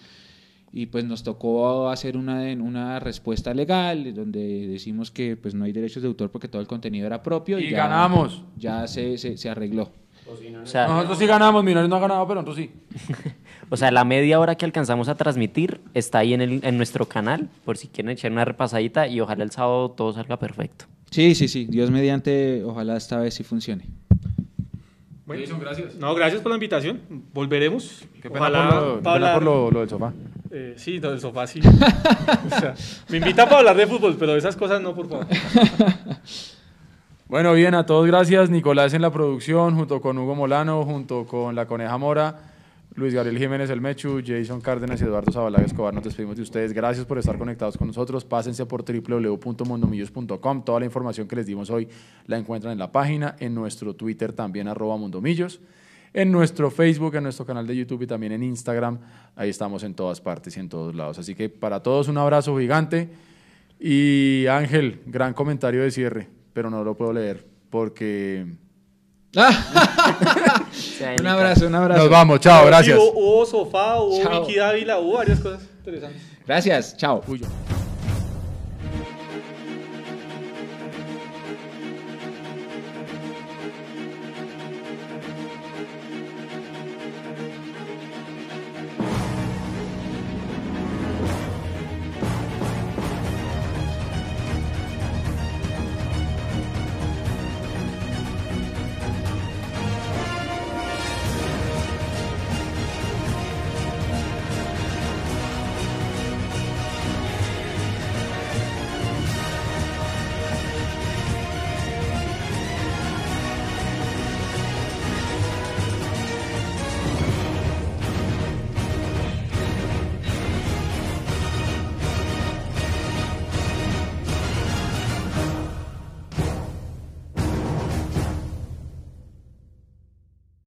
Y pues nos tocó hacer una, una respuesta legal donde decimos que pues no hay derechos de autor porque todo el contenido era propio. Y, Y ya- ganamos. Ya se, se, se arregló. O sea, Nosotros sí ganamos, Millonarios no ha ganado, pero nosotros sí. o sea, la media hora que alcanzamos a transmitir está ahí en, el, en nuestro canal, por si quieren echar una repasadita y ojalá el sábado todo salga perfecto. Sí, sí, sí. Dios mediante, ojalá esta vez sí funcione. Bueno, gracias. No, gracias por la invitación. Volveremos. Qué pena Ojalá por, lo, qué pa' pena hablar- por lo, lo del sofá. Eh, sí, lo del sofá sí. O sea, me invitan para hablar de fútbol, pero esas cosas no, por favor. Bueno, bien, a todos gracias. Nicolás en la producción, junto con Hugo Molano, junto con la Coneja Mora, Luis Gabriel Jiménez El Mechu, Jason Cárdenas y Eduardo Zabalaga Escobar. Nos despedimos de ustedes. Gracias por estar conectados con nosotros. Pásense por www.mundomillos.com. Toda la información que les dimos hoy la encuentran en la página, en nuestro Twitter también, arroba mundomillos, en nuestro Facebook, en nuestro canal de YouTube y también en Instagram. Ahí estamos en todas partes y en todos lados. Así que para todos un abrazo gigante. Y Ángel, gran comentario de cierre, pero no lo puedo leer porque... un abrazo, un abrazo. Nos vamos, chao, gracias. hubo, hubo sofá, hubo. Vicky Dávila, hubo varias cosas interesantes. Gracias, chao. Uy, yo-